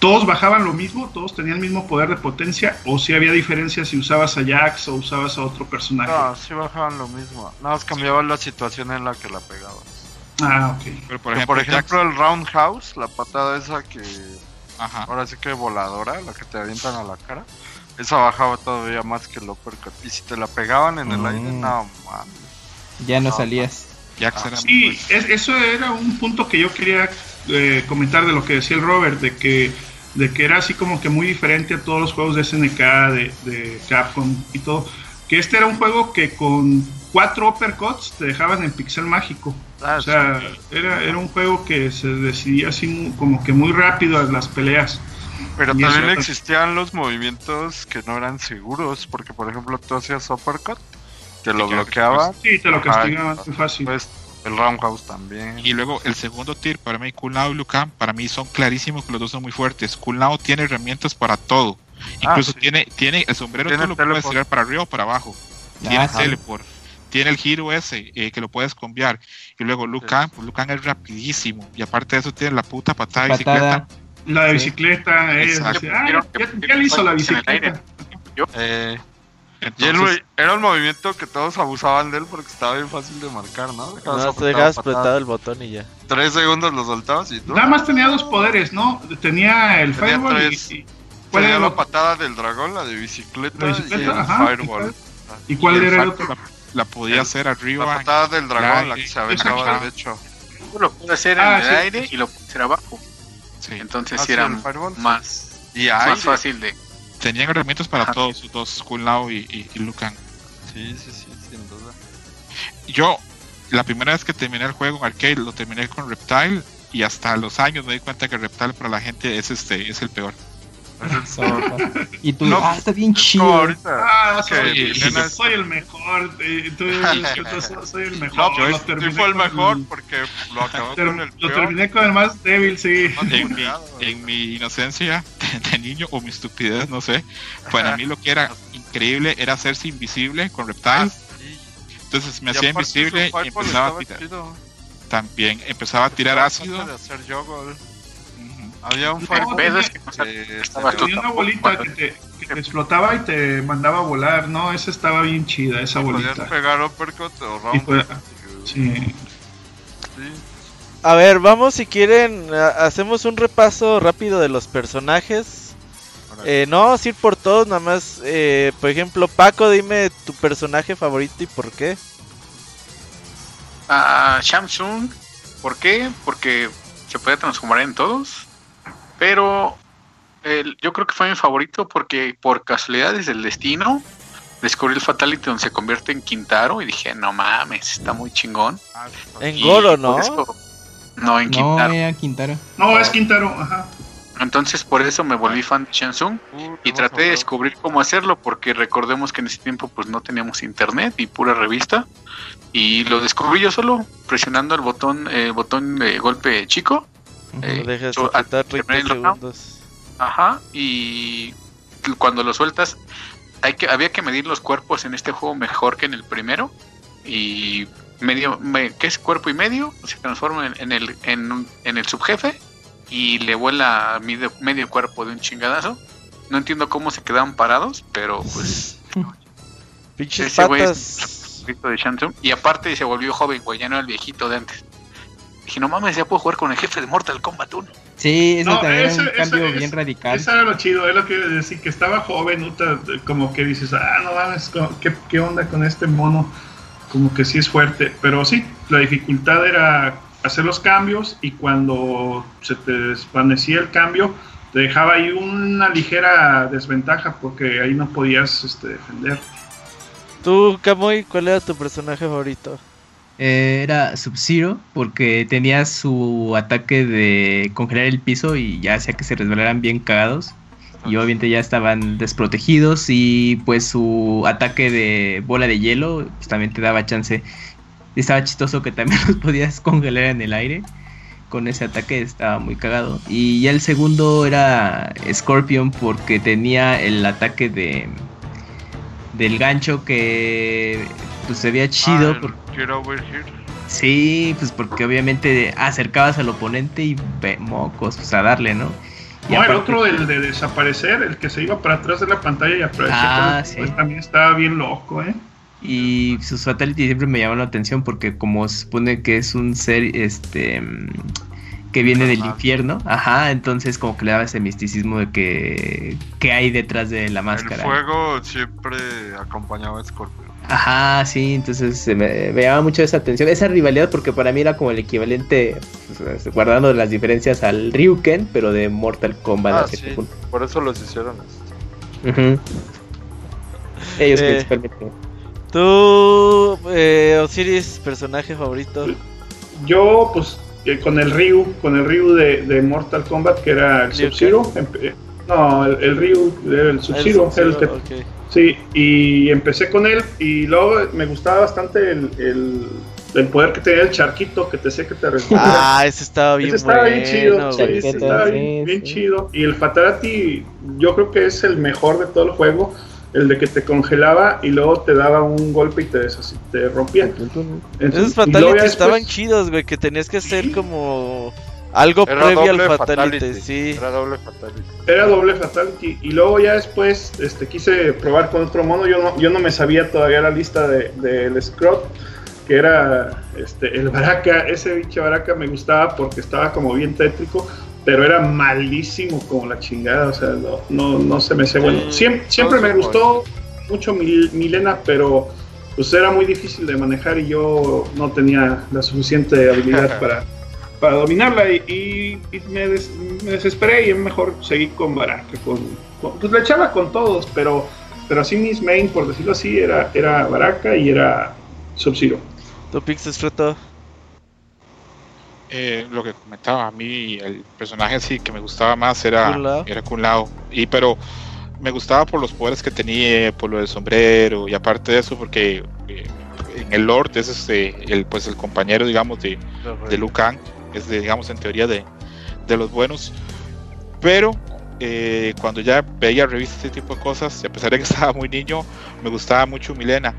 Todos bajaban lo mismo, todos tenían el mismo poder de potencia, o si había diferencia si usabas a Jax o usabas a otro personaje. No, sí bajaban lo mismo. Nada más cambiaba la situación en la que la pegabas. Ah, ok. Pero por ejemplo, por Jax- ejemplo, el Roundhouse, la patada esa que ajá. ahora sí que voladora, la que te avientan a la cara, esa bajaba todavía más que el uppercut. Y si te la pegaban en el Mm. aire, no mames. Ya no No, salías. Era muy Sí, es- eso era un punto que yo quería eh, comentar de lo que decía el Robert, de que, de que era así como que muy diferente a todos los juegos de SNK, de, de Capcom y todo. que este era un juego que con cuatro uppercuts te dejaban en pixel mágico. Ah, O sea, era, era un juego que se decidía así mu- como que muy rápido en las peleas. Pero Y también existían los movimientos que no eran seguros, porque por ejemplo tú hacías uppercut, te lo bloqueaba, Sí, te lo castigaban muy fácil. pues el roundhouse también. Y luego el segundo tier para mí, Kulnao y Lucan, para mí son clarísimos que los dos son muy fuertes. Kulnao tiene herramientas para todo. Ah, Incluso sí. tiene, tiene el sombrero Tiene tú lo puedes tirar para arriba o para abajo. Tiene teleport. Tiene el giro ese eh, que lo puedes cambiar. Y luego Lucan, pues Lucan es rapidísimo. Y aparte de eso tiene la puta patada de bicicleta. La de Sí. bicicleta, eh, Exacto. decía, "Ah, ya, ya le hizo la bicicleta. Eh, Entonces, era un movimiento que todos abusaban de él porque estaba bien fácil de marcar, ¿no? Dejabas No, apretado te dejabas apretado el botón y ya. Tres segundos lo soltabas y tú. Nada más tenía dos poderes, ¿no? Tenía el Tenía Fireball tres. y, y- ¿cuál Tenía era la el- patada del dragón, la de bicicleta, La bicicleta, y el ajá, fireball. ¿Y cuál y el era el otro? La, la podía El- hacer La arriba. patada del dragón, la que se aventaba Ajá. derecho. Lo puede hacer Ah, en el sí. aire y lo puede hacer abajo. Sí. Entonces Ah, era el más, Y más fácil de. Tenían herramientas para Ajá. todos sus dos, Kulnao y, y, y Lucan. Sí, sí, sí, sin duda. Yo, la primera vez que terminé el juego en arcade, lo terminé con Reptile. Y hasta los años me di cuenta que Reptile para la gente es este es el peor. Y tú, No, ah, está bien chido. ahorita. Ah, que soy, soy el mejor. eh, tú, (laughs) tú soy- el mejor. No, pues lo sí terminé fue el con mejor porque lo acabó ter- con el lo peor. terminé con el más débil, sí. En mi, en mi inocencia de, de niño o mi estupidez, no sé, para mí lo que era increíble era hacerse invisible con Reptile. Ah, sí. Entonces me Y hacía invisible y empezaba a tirar. chido. También empezaba a tirar ácido. de hacer. Había un es que tú Tenía una bolita que te, que te explotaba y te mandaba a volar. No, esa estaba bien chida, esa podías bolita. pegar uppercut o round. fue- Sí. Sí. A ver, vamos si quieren, hacemos un repaso rápido de los personajes. Eh, no vamos a ir por todos, nada más, eh, por ejemplo, Paco, dime tu personaje favorito y por qué. a Samsung. ¿Por qué? Porque se puede transformar en todos. Pero el- yo creo que fue mi favorito porque por casualidades del destino descubrí el Fatality donde se convierte en Quintaro y dije, no mames, está muy chingón. Ah, En Y Goro, ¿no? eso- no, en No, Quintaro. era Quintaro. No, es Quintaro, ajá. Entonces por eso me volví fan de Samsung Uh, y traté de descubrir cómo hacerlo porque recordemos que en ese tiempo pues no teníamos internet y pura revista y lo descubrí yo solo presionando el botón el botón de golpe chico Eh, Lo dejas al 30 terminar el segundos. Ajá, y cuando lo sueltas, hay que, había que medir los cuerpos en este juego mejor que en el primero. Y medio, me, ¿qué es cuerpo y medio? Se transforma en, en el, en, el subjefe y le vuela medio, medio cuerpo de un chingadazo. No entiendo cómo se quedaban parados, pero pues (laughs) Pinches ese güey patas. grito (laughs) de. Y aparte se volvió joven, güey, ya no era el viejito de antes. Dije, no mames, ya puedo jugar con el jefe de Mortal Kombat 1. Sí, eso No, también ese- era un cambio ese- bien radical. Eso era lo chido, es lo que iba a decir, que estaba joven, como que dices, ah, no mames, ¿qué, qué onda con este mono? Como que sí es fuerte, pero sí, la dificultad era hacer los cambios y cuando se te desvanecía el cambio, te dejaba ahí una ligera desventaja porque ahí no podías este, defender. Tú, Kamui, ¿cuál era tu personaje favorito? Eh, era Sub-Zero porque tenía su ataque de congelar el piso y ya hacía que se resbalaran bien cagados. Y obviamente ya estaban desprotegidos y pues su ataque de bola de hielo pues, también te daba chance. Estaba chistoso que también (laughs) los podías congelar en el aire. Con ese ataque estaba muy cagado. Y ya el segundo era Scorpion porque tenía el ataque de del gancho que pues se veía chido. Ah, el porque Get over here. Sí, pues porque obviamente acercabas al oponente y ve, mocos, pues a darle, ¿no? Y No, el otro, el de desaparecer, el que se iba para atrás de la pantalla y aparecía. Ah, el- pues, sí. también estaba bien loco, ¿eh? Y sus fatalities siempre me llaman la atención porque como se supone que es un ser este mm, que viene del infierno, ajá, entonces como que le daba ese misticismo de que, que hay detrás de la El máscara. fuego siempre acompañaba a Scorpio. Ajá, sí, entonces se me, me llama mucho esa atención, esa rivalidad porque para mí era como el equivalente, pues, guardando las diferencias al Ryuken, pero de Mortal Kombat. Ah, sí. punto. Por eso los hicieron. este. Ujú. Ellos Eh, principalmente. Tú, eh, Osiris, personaje favorito. Yo, pues, eh, con el Ryu, con el Ryu de, de Mortal Kombat, que era el ¿Liu Sub-Zero. empe- No, el, el Ryu era el Sub-Zero. El el que- ok. Sí, y empecé con él y luego me gustaba bastante el, el, el poder que tenía el charquito que te sé que te resbalaba. Ah, ese estaba bien Ese estaba bien chido, sí, güey. ese estaba sí, bien, bien sí. chido. Y el Fatality, yo creo que es el mejor de todo el juego. El de que te congelaba y luego te daba un golpe y te, te rompía. Esos Entonces, y luego fatalities ya estaban después- chidos, güey, que tenías que hacer como algo Era previo al doble fatality, fatality. sí. Era doble fatality. Era doble fatality. Y luego ya después este, quise probar con otro mono. Yo no, yo no me sabía todavía la lista del de, del Scrot, que era este, el Baraka. Ese bicho Baraka me gustaba porque estaba como bien tétrico, pero era malísimo como la chingada. O sea, no, no, no se me hacía bueno. Siempre, siempre me gustó mucho Mil- Milena, pero pues era muy difícil de manejar y yo no tenía la suficiente habilidad (laughs) para, para dominarla y, y- y me, des- me desesperé y mejor seguí con Baraka. Con, con- pues le echaba con todos, pero, pero así mis main, por decirlo así, era, era Baraka y era Sub-Zero. Tu Freto. Eh, lo que comentaba a mí, el personaje así que me gustaba más era Kun Lao. era Kun Lao. Y pero me gustaba por los poderes que tenía, por lo del sombrero y aparte de eso porque eh, en el Lord es este, el pues el compañero digamos de, de Liu Kang, es digamos en teoría de, de los buenos. Pero eh, cuando ya veía revistas y este tipo de cosas, y a pesar de que (laughs) estaba muy niño, me gustaba mucho Milena.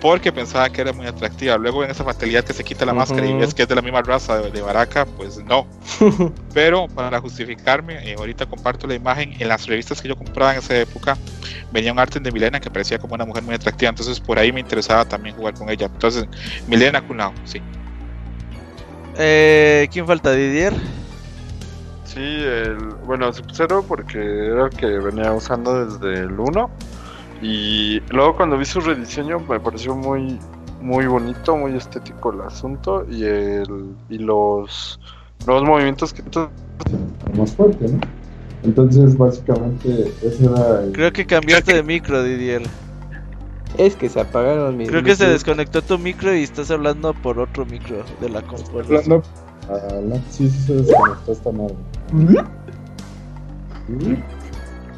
Porque pensaba que era muy atractiva. Luego en esa fatalidad que se quita la máscara y ves que es de la misma raza de, de Baraka, pues no. (laughs) Pero para justificarme, eh, ahorita comparto la imagen. En las revistas que yo compraba en esa época, venía un arte de Milena que parecía como una mujer muy atractiva. Entonces por ahí me interesaba también jugar con ella. Entonces, Milena Kunao, sí. Eh, ¿Quién falta? Didier. Sí, el, bueno, Sub-Zero porque era el que venía usando desde el 1. Y luego cuando vi su rediseño me pareció muy muy bonito, muy estético el asunto y el y los nuevos movimientos que más fuerte, ¿no? Entonces, básicamente, ese era el... Creo que cambiaste de micro, Didier. Es que se apagaron mis. Creo que se desconectó tu micro y estás hablando por otro micro de la compu. Hablando- Ah, no, sí, sí se desconectó esta madre.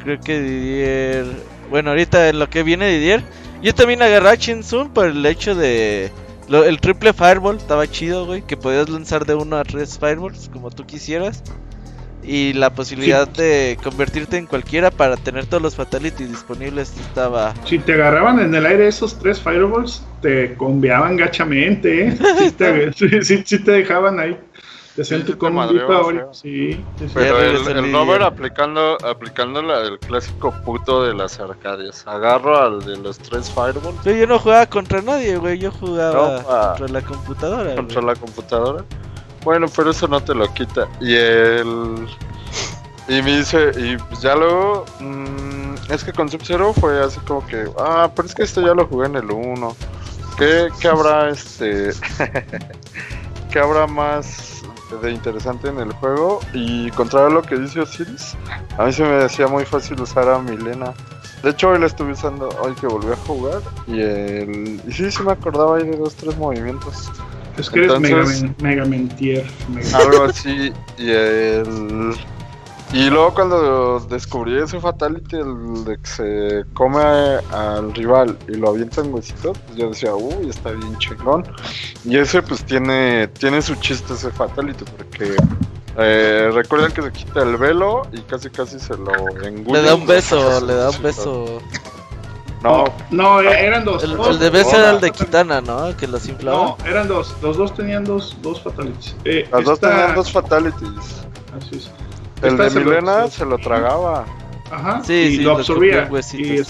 Creo que Didier. Bueno, ahorita en lo que viene Didier. Yo también agarré a Shinsun por el hecho de. lo- el triple fireball estaba chido, güey. Que podías lanzar de uno a tres fireballs como tú quisieras. Y la posibilidad de convertirte en cualquiera para tener todos los fatalities disponibles estaba. Si te agarraban en el aire esos tres fireballs, te conveaban gachamente, ¿eh? (laughs) Sí te, sí, sí- sí te dejaban ahí. Te hacían Sí, tu combo. Sí, sí, sí. Pero el, el. Robert aplicando, aplicando la, el clásico puto de las arcadias. Agarro al de los tres fireballs Pero yo no jugaba contra nadie, güey. Yo jugaba No, pa. contra la computadora. contra güey. la computadora. Bueno, pero eso no te lo quita. Y el. Y me dice, y ya luego. mm, es que con Sub-Zero fue así como que. Ah, pero es que esto ya lo jugué en el 1. ¿Qué, qué habrá este. (laughs) ¿Qué habrá más de interesante en el juego? Y contrario a lo que dice Osiris, a mí se me hacía muy fácil usar a Milena. De hecho, hoy la estuve usando, hoy que volví a jugar. Y el. Y sí, sí me acordaba ahí de dos, tres movimientos. Es que eres Entonces- mega, mega mentier. mega- algo (laughs) así y el y luego cuando descubrí ese fatality el de que se come al rival y lo avienta en huesito pues yo decía uy está bien chingón y ese pues tiene tiene su chiste ese fatality porque eh, recuerden que se quita el velo y casi casi se lo engulle Le da un beso, le da un beso. No No, e- eran dos. El, dos, el de dos. era el de Kitana, ¿no? Que los inflaba. No, eran dos. Los dos tenían dos, dos fatalities. Eh, las dos esta- tenían dos fatalities así es. el Esta de se lo- Milena se- se lo tragaba Ajá. Sí, y sí, lo absorbía. Y,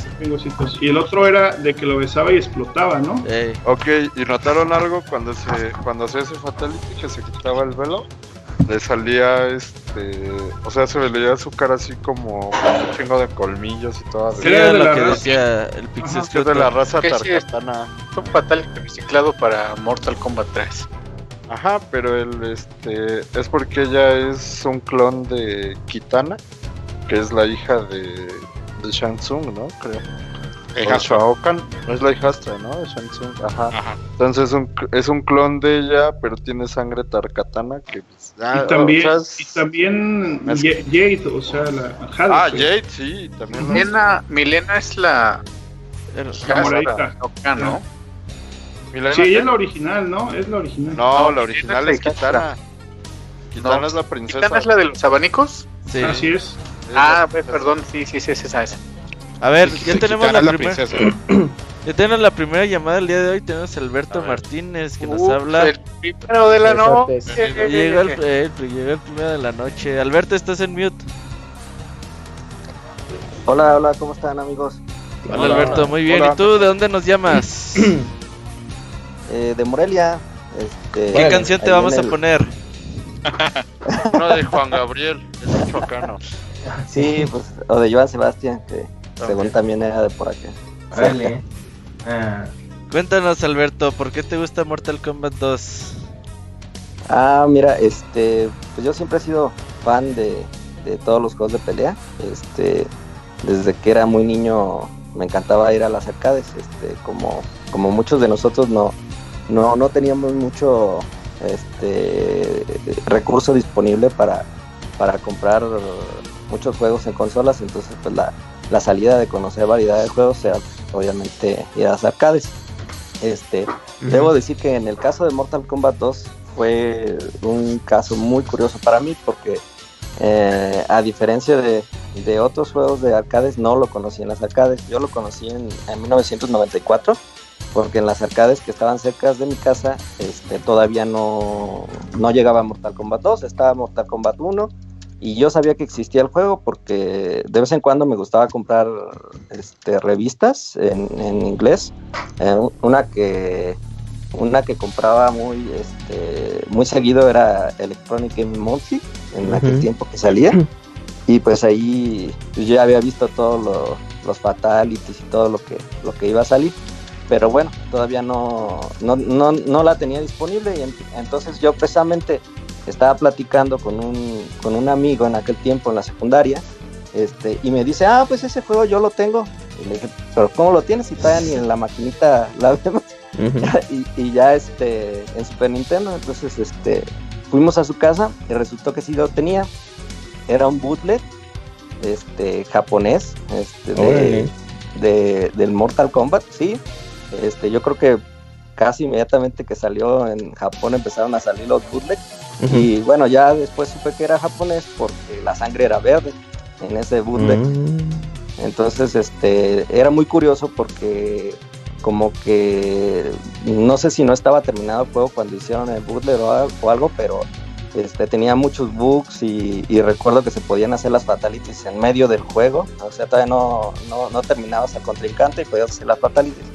y el otro era de que lo besaba y explotaba, ¿no? Ey. Ok, ¿y notaron algo cuando se cuando hacía ese fatality que se quitaba el velo? Le salía este, o sea, se veía su cara así como con un chingo de colmillos y toda. Sí, Era era de lo la que raza. decía el Pixie es de la raza sí es. tarkatana. Es un fatal reciclado para Mortal Kombat 3. Ajá, pero él este es porque ella es un clon de Kitana, que es la hija de de Shang Tsung, ¿no? Creo. El o hijastro. Shao Kahn, es la hijastra, ¿no? De Shang Tsung, ajá. Ajá. Entonces es un, es un clon de ella, pero tiene sangre tarkatana que ah, Y también, o sea, es- y también es- Jade, o sea, la Jade, Ah, Jade, sí, también. Milena, Milena es la. la moradita. Acá, ¿no? Milena, Sí, es la original, ¿no? Es la original. No, No, la original Milena es. Kitana No. es la princesa. ¿Kitana es la de los abanicos? Sí. Así es. Ah, pues, perdón, sí, sí, sí, es esa, esa. A ver, ya tenemos la, es primera. (clears throat) Ya tenemos la primera llamada el día de hoy. Tenemos a Alberto A ver. Martínez que nos habla. El primero de la noche. Llega el, el- llegó el primero de la noche. Alberto, estás en mute. Hola, hola, ¿cómo están amigos? Hola, Alberto, muy bien. Hola. ¿Y tú de dónde nos llamas? (clears throat) Eh, de Morelia. Este, ¿Qué canción te vamos a el- poner? (laughs) Uno de Juan Gabriel, el michoacano. (laughs) Sí, pues, o de Joan Sebastián, que según también era de por acá. Órale. Ah, Cuéntanos, Alberto, ¿por qué te gusta Mortal Kombat 2? Ah, mira, este, pues yo siempre he sido fan de, de todos los juegos de pelea. Este, desde que era muy niño me encantaba ir a las arcades. Este, como, como muchos de nosotros no, no, no teníamos mucho este recurso disponible para, para comprar muchos juegos en consolas, entonces pues la, la salida de conocer variedad de juegos pues, obviamente ir a las arcades. Este, Debo decir que en el caso de Mortal Kombat 2 fue un caso muy curioso para mí porque eh, a diferencia de, de otros juegos de arcades no lo conocí en las arcades. Yo lo conocí en, en 1994 porque en las arcades que estaban cerca de mi casa este, todavía no, no llegaba Mortal Kombat 2, estaba Mortal Kombat 1 y yo sabía que existía el juego porque de vez en cuando me gustaba comprar este, revistas en, en inglés. Eh, una que una que compraba muy este, muy seguido era Electronic Game Monthly en aquel Ujú. tiempo que salía y pues ahí pues, yo ya había visto todos lo- los fatalities y todo lo que lo que iba a salir pero bueno todavía no no, no, no la tenía disponible y en- entonces yo precisamente estaba platicando con un, con un amigo en aquel tiempo en la secundaria este, y me dice, ah, pues ese juego yo lo tengo. Y le dije, pero ¿cómo lo tienes? Si todavía ni en la maquinita la vemos. (laughs) y, y ya este, en Super Nintendo, entonces este, fuimos a su casa y resultó que sí lo tenía. Era un bootleg este, japonés este, de, de- del Mortal Kombat, sí. Este, yo creo que casi inmediatamente que salió en Japón empezaron a salir los bootlegs. Y bueno, ya después supe que era japonés porque la sangre era verde en ese bootleg. Mm. Entonces, este, era muy curioso porque como que no sé si no estaba terminado el juego cuando hicieron el bootleg o, al- o algo, pero este, tenía muchos bugs y, y recuerdo que se podían hacer las fatalities en medio del juego, o sea, todavía no, no, no terminabas al contrincante y podías hacer las fatalities.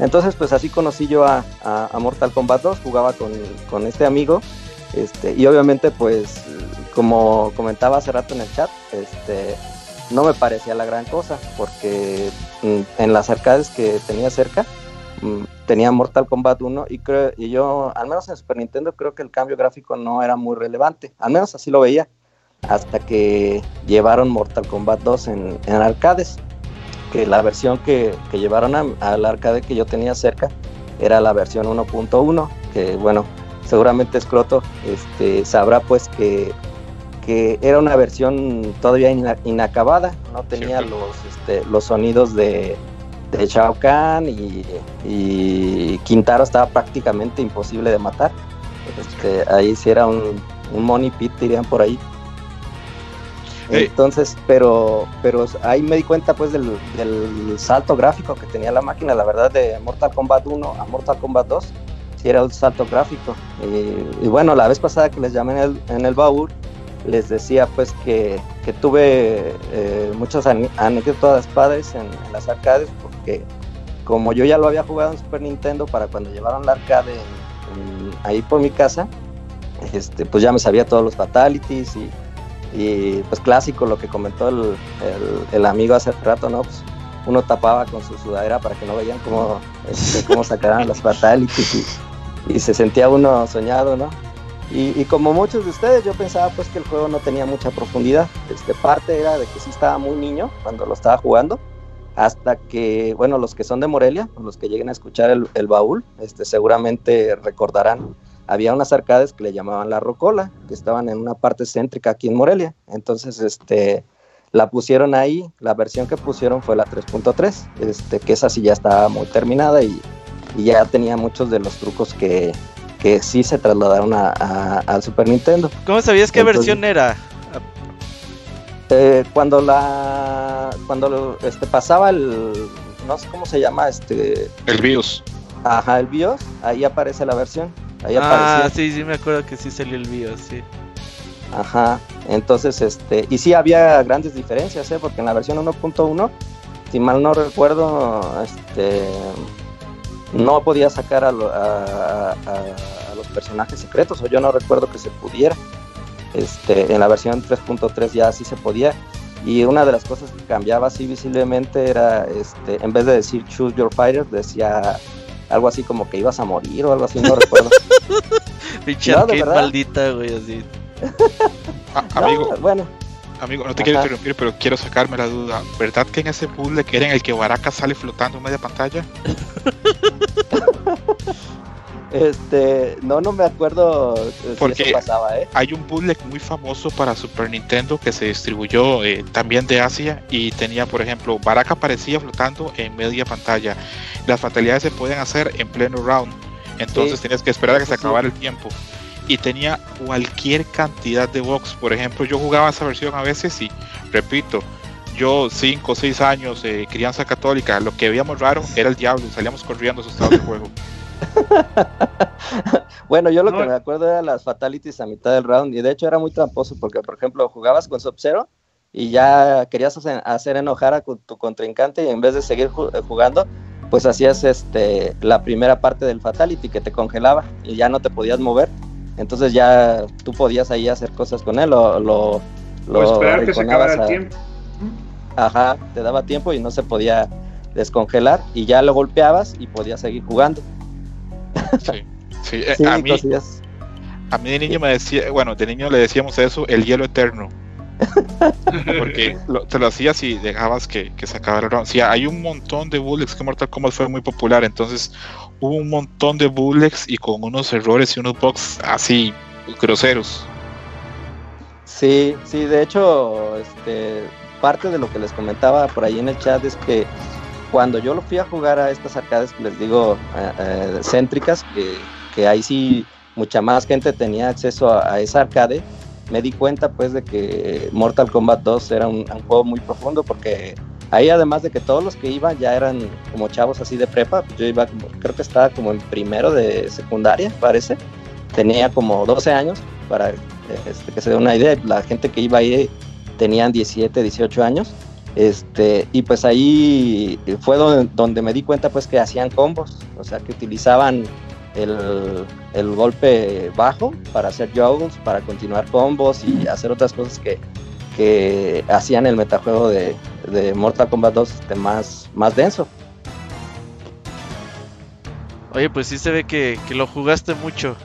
Entonces, pues así conocí yo a, Mortal Kombat 2, jugaba con, este amigo, este, y obviamente, pues, como comentaba hace rato en el chat, este, no me parecía la gran cosa, porque mm, en las arcades que tenía cerca, mm, tenía Mortal Kombat 1 y, creo, y yo, al menos en Super Nintendo, creo que el cambio gráfico no era muy relevante, al menos así lo veía, hasta que llevaron Mortal Kombat 2 en, en arcades, que la versión que, que llevaron a- al arcade que yo tenía cerca era la versión 1.1, que bueno, seguramente Scroto este, sabrá pues que, que era una versión todavía ina- inacabada, no tenía los, este, los sonidos de, de Shao Kahn y, y Quintaro estaba prácticamente imposible de matar. Este, ahí sí era un, un money pit, dirían por ahí. Entonces, pero, pero ahí me di cuenta pues del, salto gráfico que tenía la máquina, la verdad, de Mortal Kombat 1 a Mortal Kombat 2, sí era un salto gráfico. Y, bueno, la vez pasada que les llamé en el, en el baúl, les decía pues que, que tuve eh, muchas anécdotas padres en, las arcades, porque como yo ya lo había jugado en Super Nintendo para cuando llevaron la arcade ahí por mi casa, este, pues ya me sabía todos los fatalities y, y, pues clásico lo que comentó el, el- amigo hace rato, ¿no? Pues uno tapaba con su sudadera para que no veían cómo, este, cómo sacaran las fatalities y, y se sentía uno soñado, ¿no? Y, y como muchos de ustedes, yo pensaba pues que el juego no tenía mucha profundidad. Este, parte era de que sí estaba muy niño cuando lo estaba jugando hasta que, bueno, los que son de Morelia, los que lleguen a escuchar el, el baúl, este, seguramente recordarán, había unas arcades que le llamaban La Rocola, que estaban en una parte céntrica aquí en Morelia. Entonces, este, la pusieron ahí, la versión que pusieron fue la 3.3, este, que esa sí ya estaba muy terminada y, y ya tenía muchos de los trucos que, que sí se trasladaron a, a- al Super Nintendo. ¿Cómo sabías qué Entonces- versión era? Eh, cuando la cuando lo- este pasaba el no sé cómo se llama este El BIOS. ajá el BIOS ahí aparece la versión ahí Ah, aparecía sí, sí, me acuerdo que sí salió el BIOS, sí. ajá entonces este y sí había grandes diferencias ¿eh? porque en la versión 1.1 si mal no recuerdo este no podía sacar a, lo- a- a- a los personajes secretos o yo no recuerdo que se pudiera este, en la versión 3.3 ya sí se podía. Y una de las cosas que cambiaba así visiblemente era, este, en vez de decir choose your fighter, decía algo así como que ibas a morir o algo así, no (laughs) recuerdo. Pinche No, verdad. maldita, güey, así. (laughs) Ah, No, amigo, bueno, amigo, no te quiero interrumpir, pero quiero sacarme la duda. ¿Verdad que en ese puzzle que era en el que Baraka sale flotando en media pantalla? (laughs) este, no, no me acuerdo eh, si Porque- eso pasaba, ¿eh? Hay un bootleg muy famoso para Super Nintendo que se distribuyó eh, también de Asia y tenía, por ejemplo, Baraka aparecía flotando en media pantalla. Las fatalidades se podían hacer en pleno round, entonces Sí, tenías que esperar a que se sí. acabara el tiempo. Y tenía cualquier cantidad de box. Por ejemplo, yo jugaba esa versión a veces y, repito, yo 5 o 6 años, eh, crianza católica, lo que veíamos raro era el diablo, salíamos corriendo asustados del juego. (laughs) (laughs) Bueno, yo lo No, que me acuerdo era las fatalities a mitad del round y de hecho era muy tramposo porque, por ejemplo, jugabas con Sub-Zero y ya querías hacer, enojar a tu contrincante y en vez de seguir eh, jugando, pues hacías este, la primera parte del fatality que te congelaba y ya no te podías mover. Entonces ya tú podías ahí hacer cosas con él o lo, O esperar que se acabara el a- tiempo. Ajá, te daba tiempo y no se podía descongelar y ya lo golpeabas y podías seguir jugando. Sí, sí, eh, Sí, a mí, cosillas. A mí de niño me decía, bueno, de niño le decíamos eso, el hielo eterno. (laughs) Porque lo- te lo hacías y dejabas que, que se acabara el round. Sí, hay un montón de bullets que Mortal Kombat fue muy popular, entonces hubo un montón de bullets y con unos errores y unos bugs así groseros. Sí, sí, de hecho, este, parte de lo que les comentaba por ahí en el chat es que cuando yo lo fui a jugar a estas arcades les digo eh, eh, céntricas, que, que ahí sí mucha más gente tenía acceso a, a esa arcade, me di cuenta pues de que Mortal Kombat 2 era un, un juego muy profundo porque ahí además de que todos los que iban ya eran como chavos así de prepa, pues yo iba como, creo que estaba como en primero de secundaria, parece, tenía como 12 años para este, que se dé una idea, la gente que iba ahí tenían 17, 18 años, este, y pues ahí fue donde, donde me di cuenta pues que hacían combos, o sea que utilizaban el, el golpe bajo para hacer juggles, para continuar combos y hacer otras cosas que, que hacían el metajuego de, de Mortal Kombat 2 este, más, más denso. Oye, pues sí se ve que, que lo jugaste mucho.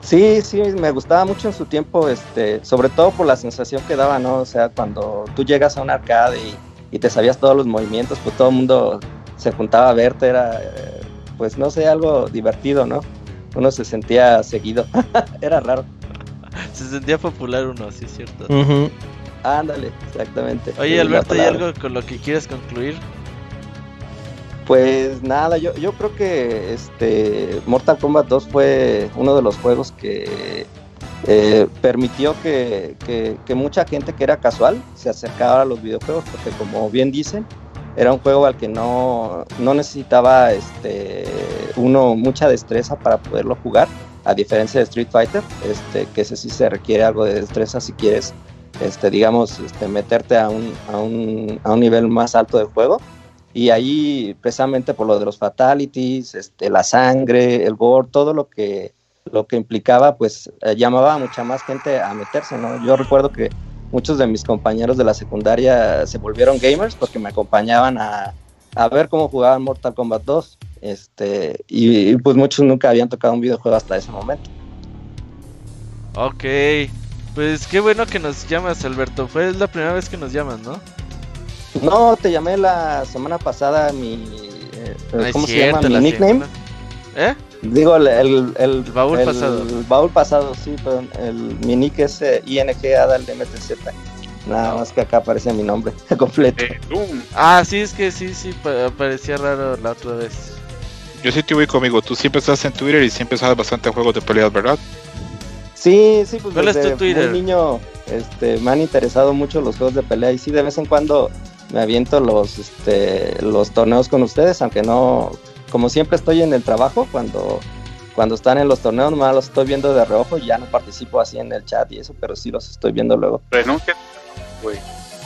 Sí, sí, me gustaba mucho en su tiempo, este, sobre todo por la sensación que daba, ¿no? O sea, cuando tú llegas a un arcade y, y te sabías todos los movimientos, pues todo el mundo se juntaba a verte, era, eh, pues no sé, algo divertido, ¿no? Uno se sentía seguido, (laughs) era raro. Se sentía popular uno, sí, es cierto. Ándale, exactamente. Oye, Alberto, ¿hay algo con lo que quieras concluir? Pues nada, yo, yo creo que este Mortal Kombat 2 fue uno de los juegos que eh, permitió que, que- mucha gente que era casual se acercara a los videojuegos, porque como bien dicen, era un juego al que no, no necesitaba este, uno mucha destreza para poderlo jugar, a diferencia de Street Fighter, este, que ese sí se requiere algo de destreza si quieres, este, digamos, este, meterte a un, a, un, a un nivel más alto del juego. Y ahí, precisamente por lo de los fatalities, este, la sangre, el gore, todo lo que, lo que implicaba, pues eh, llamaba a mucha más gente a meterse, ¿no? Yo recuerdo que muchos de mis compañeros de la secundaria se volvieron gamers porque me acompañaban a, a ver cómo jugaban Mortal Kombat 2. Este, y, y, pues muchos nunca habían tocado un videojuego hasta ese momento. Ok, pues qué bueno que nos llamas, Alberto. Fue la primera vez que nos llamas, ¿no? No, te llamé la semana pasada mi. eh, No ¿Cómo se llama? la Mi nickname. semana- ¿Eh? Digo, el, el, el, baúl el pasado. baúl pasado, sí, perdón. El, mi nick es eh, ING Adal MTZ. Nada más que acá aparece mi nombre (laughs) completo. Ah, sí, es que sí, sí, pa- parecía raro la otra vez. Yo sí te voy conmigo. Tú siempre estás en Twitter y siempre sabes bastante juegos de peleas, ¿verdad? Sí, sí, pues ¿Cuál es desde tu Twitter? muy niño este, me han interesado mucho los juegos de pelea y sí, de vez en cuando me aviento los, este, los torneos con ustedes, aunque no, como siempre estoy en el trabajo, cuando, cuando están en los torneos, nomás los estoy viendo de reojo y ya no participo así en el chat y eso, pero sí los estoy viendo luego. Renuncia, güey,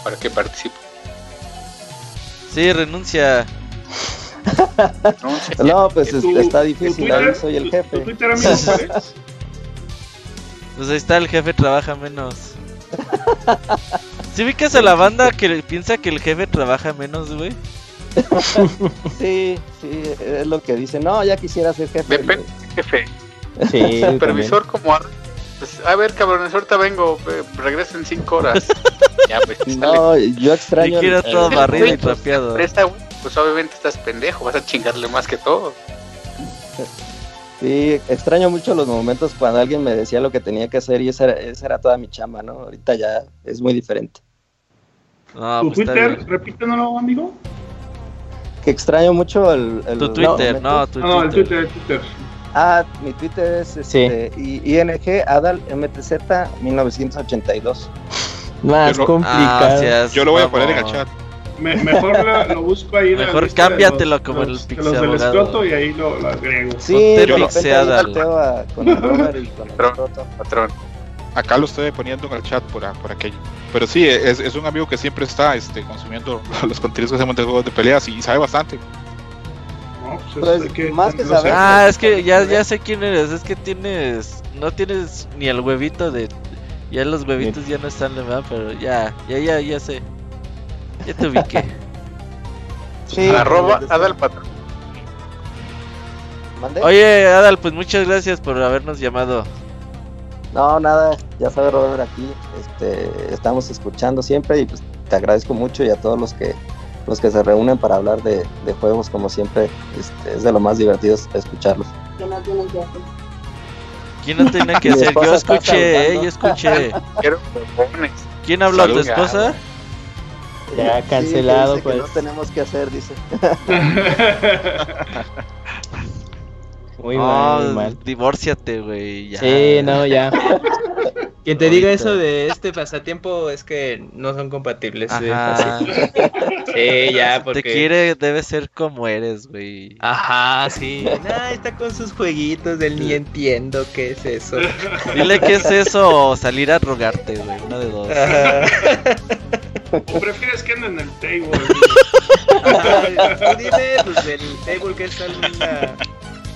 para que participe. Sí, renuncia. No, pues ¿Tu- es- está difícil, Twitter? ahí soy el ¿Tu- jefe. tu amigo? (laughs) Pues ahí está, el jefe trabaja menos. (laughs) ¿Sí ubicas a la banda que piensa que el jefe trabaja menos, güey? (laughs) Sí, sí, es lo que dicen. No, ya quisiera ser jefe. Depende, jefe. Sí, (laughs) yo Supervisor como pues, a ver, cabrones, ahorita vengo, eh, regreso en cinco horas. (laughs) ya, pues, sale. No, yo extraño. Y que era el- todo el- barrido y pues, trapeado. güey, pues obviamente estás pendejo, vas a chingarle más que todo. Sí, extraño mucho los momentos cuando alguien me decía lo que tenía que hacer y esa era, esa era toda mi chamba, ¿no? Ahorita ya es muy diferente. No, ¿Tu pues Twitter? bien. Repítenoslo, amigo. Que extraño mucho el... el- Tu Twitter, no, tu No, el Twitter. Twitter, el Twitter. Ah, mi Twitter es este, I- ING Adal MTZ 1982. Más complicado. Ah, Yo lo voy a poner en el chat. Me- mejor lo, lo busco ahí. la Mejor de cámbiatelo los- como el los- de Pixie los del escroto y ahí lo, lo agrego. Sí, Ponte de pixeada, con el (laughs) y con el Patrón, patrón. Acá lo estoy poniendo en el chat por, por aquello. Pero sí, es, es un amigo que siempre está este, consumiendo (laughs) los contenidos que hacemos de juegos de peleas y sabe bastante. No, pues, Pues, hay que más que saber-. Ah, es que ya, ya sé quién eres. Es que tienes. No tienes ni el huevito de. Ya los huevitos ya no están, ¿verdad? Pero ya, ya, ya, ya sé. Ya te ubiqué. (laughs) Sí, Arroba Adal Patrón. ¿Mande? Oye, Adal, pues muchas gracias por habernos llamado. No, nada, ya sabes Robert aquí, este, estamos escuchando siempre y pues te agradezco mucho y a todos los que los que se reúnen para hablar de, de juegos como siempre, este, es de lo más divertido escucharlos. que no tienen que hacer. ¿Quién no tiene que (laughs) hacer? Yo escuché, eh, yo escuché. ¿Quién habló? ¿Tu esposa? Ya cancelado, dice que pues. no tenemos que hacer, dice. (laughs) Muy mal, muy mal. divórciate, güey. ya. Sí, no, ya. (laughs) Quien te diga eso de este pasatiempo es que no son compatibles. sí, Ajá. (laughs) Sí, ya, porque. Te quiere, debe ser como eres, güey. Ajá, sí. Nah, está con sus jueguitos del ni entiendo qué es eso. Dile qué es eso o salir a rogarte, güey. Una de dos. Ajá. ¿O prefieres que anden en el table? Tú dime, pues el table que es alguna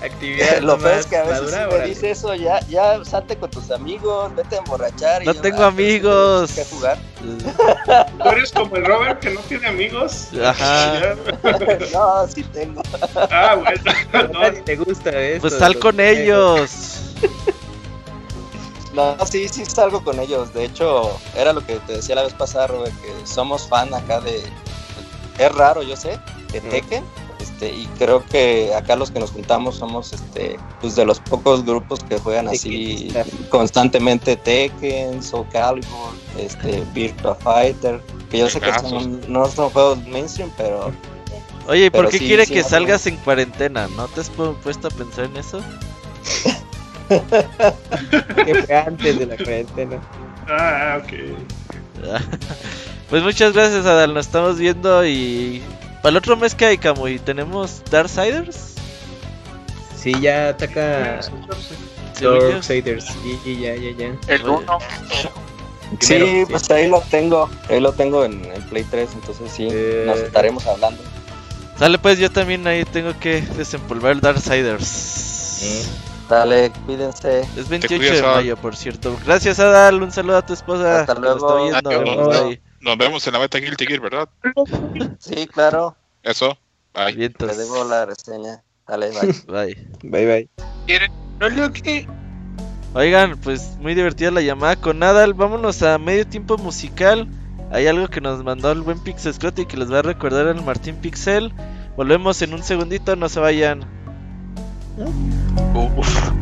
actividad. Lo feo más es que a veces madura, sí me dice eso, ya, ya salte con tus amigos, vete a emborrachar. y No yo, tengo "Ah, pero es que amigos". que jugar. (laughs) ¿Tú eres como el Robert que no tiene amigos? Ajá. (laughs) No, sí tengo. Ah, bueno. A No, te gusta eso. Pues sal con ellos. (laughs) No, sí, sí salgo con ellos. De hecho, era lo que te decía la vez pasada, Robert, que somos fan acá de... Es raro, yo sé, de Tekken. Este, y creo que acá los que nos juntamos somos este, pues de los pocos grupos que juegan así constantemente Tekken, Soul Calibur, este, Virtua Fighter, que yo sé que son, no son juegos mainstream, pero Oye, ¿y por qué sí, quiere sí, que salgas en cuarentena? ¿No te has pu- puesto a pensar en eso? (laughs) (laughs) Que fue antes de la cuarentena. Ah, ok. (laughs) Pues muchas gracias, Adal. Nos estamos viendo y. Para el otro mes que hay, Camuy, ¿tenemos Darksiders? Sí, ya ataca. Darksiders. Y, y ya, ya, ya. El uno. sí, Primero, pues ahí lo tengo, ahí lo tengo en, en Play 3, entonces sí, Eh. nos estaremos hablando. Sale, pues yo también ahí tengo que desempolvar el Darksiders. Eh. Dale, cuídense. Es 28 cuidas, de Adal. mayo, por cierto. Gracias, Adal. Un saludo a tu esposa. Hasta luego. viendo. Adiós. Bye. Nos vemos en la beta Guilty Gear, ¿verdad? Sí, claro, Eso. Bye. te debo la reseña. Dale, bye. (laughs) Bye. Bye, bye. Oigan, pues muy divertida la llamada con Nadal. Vámonos a medio tiempo musical. Hay algo que nos mandó el buen Pixel Scott y que les va a recordar el Martín Pixel. Volvemos en un segundito, no se vayan. Uf.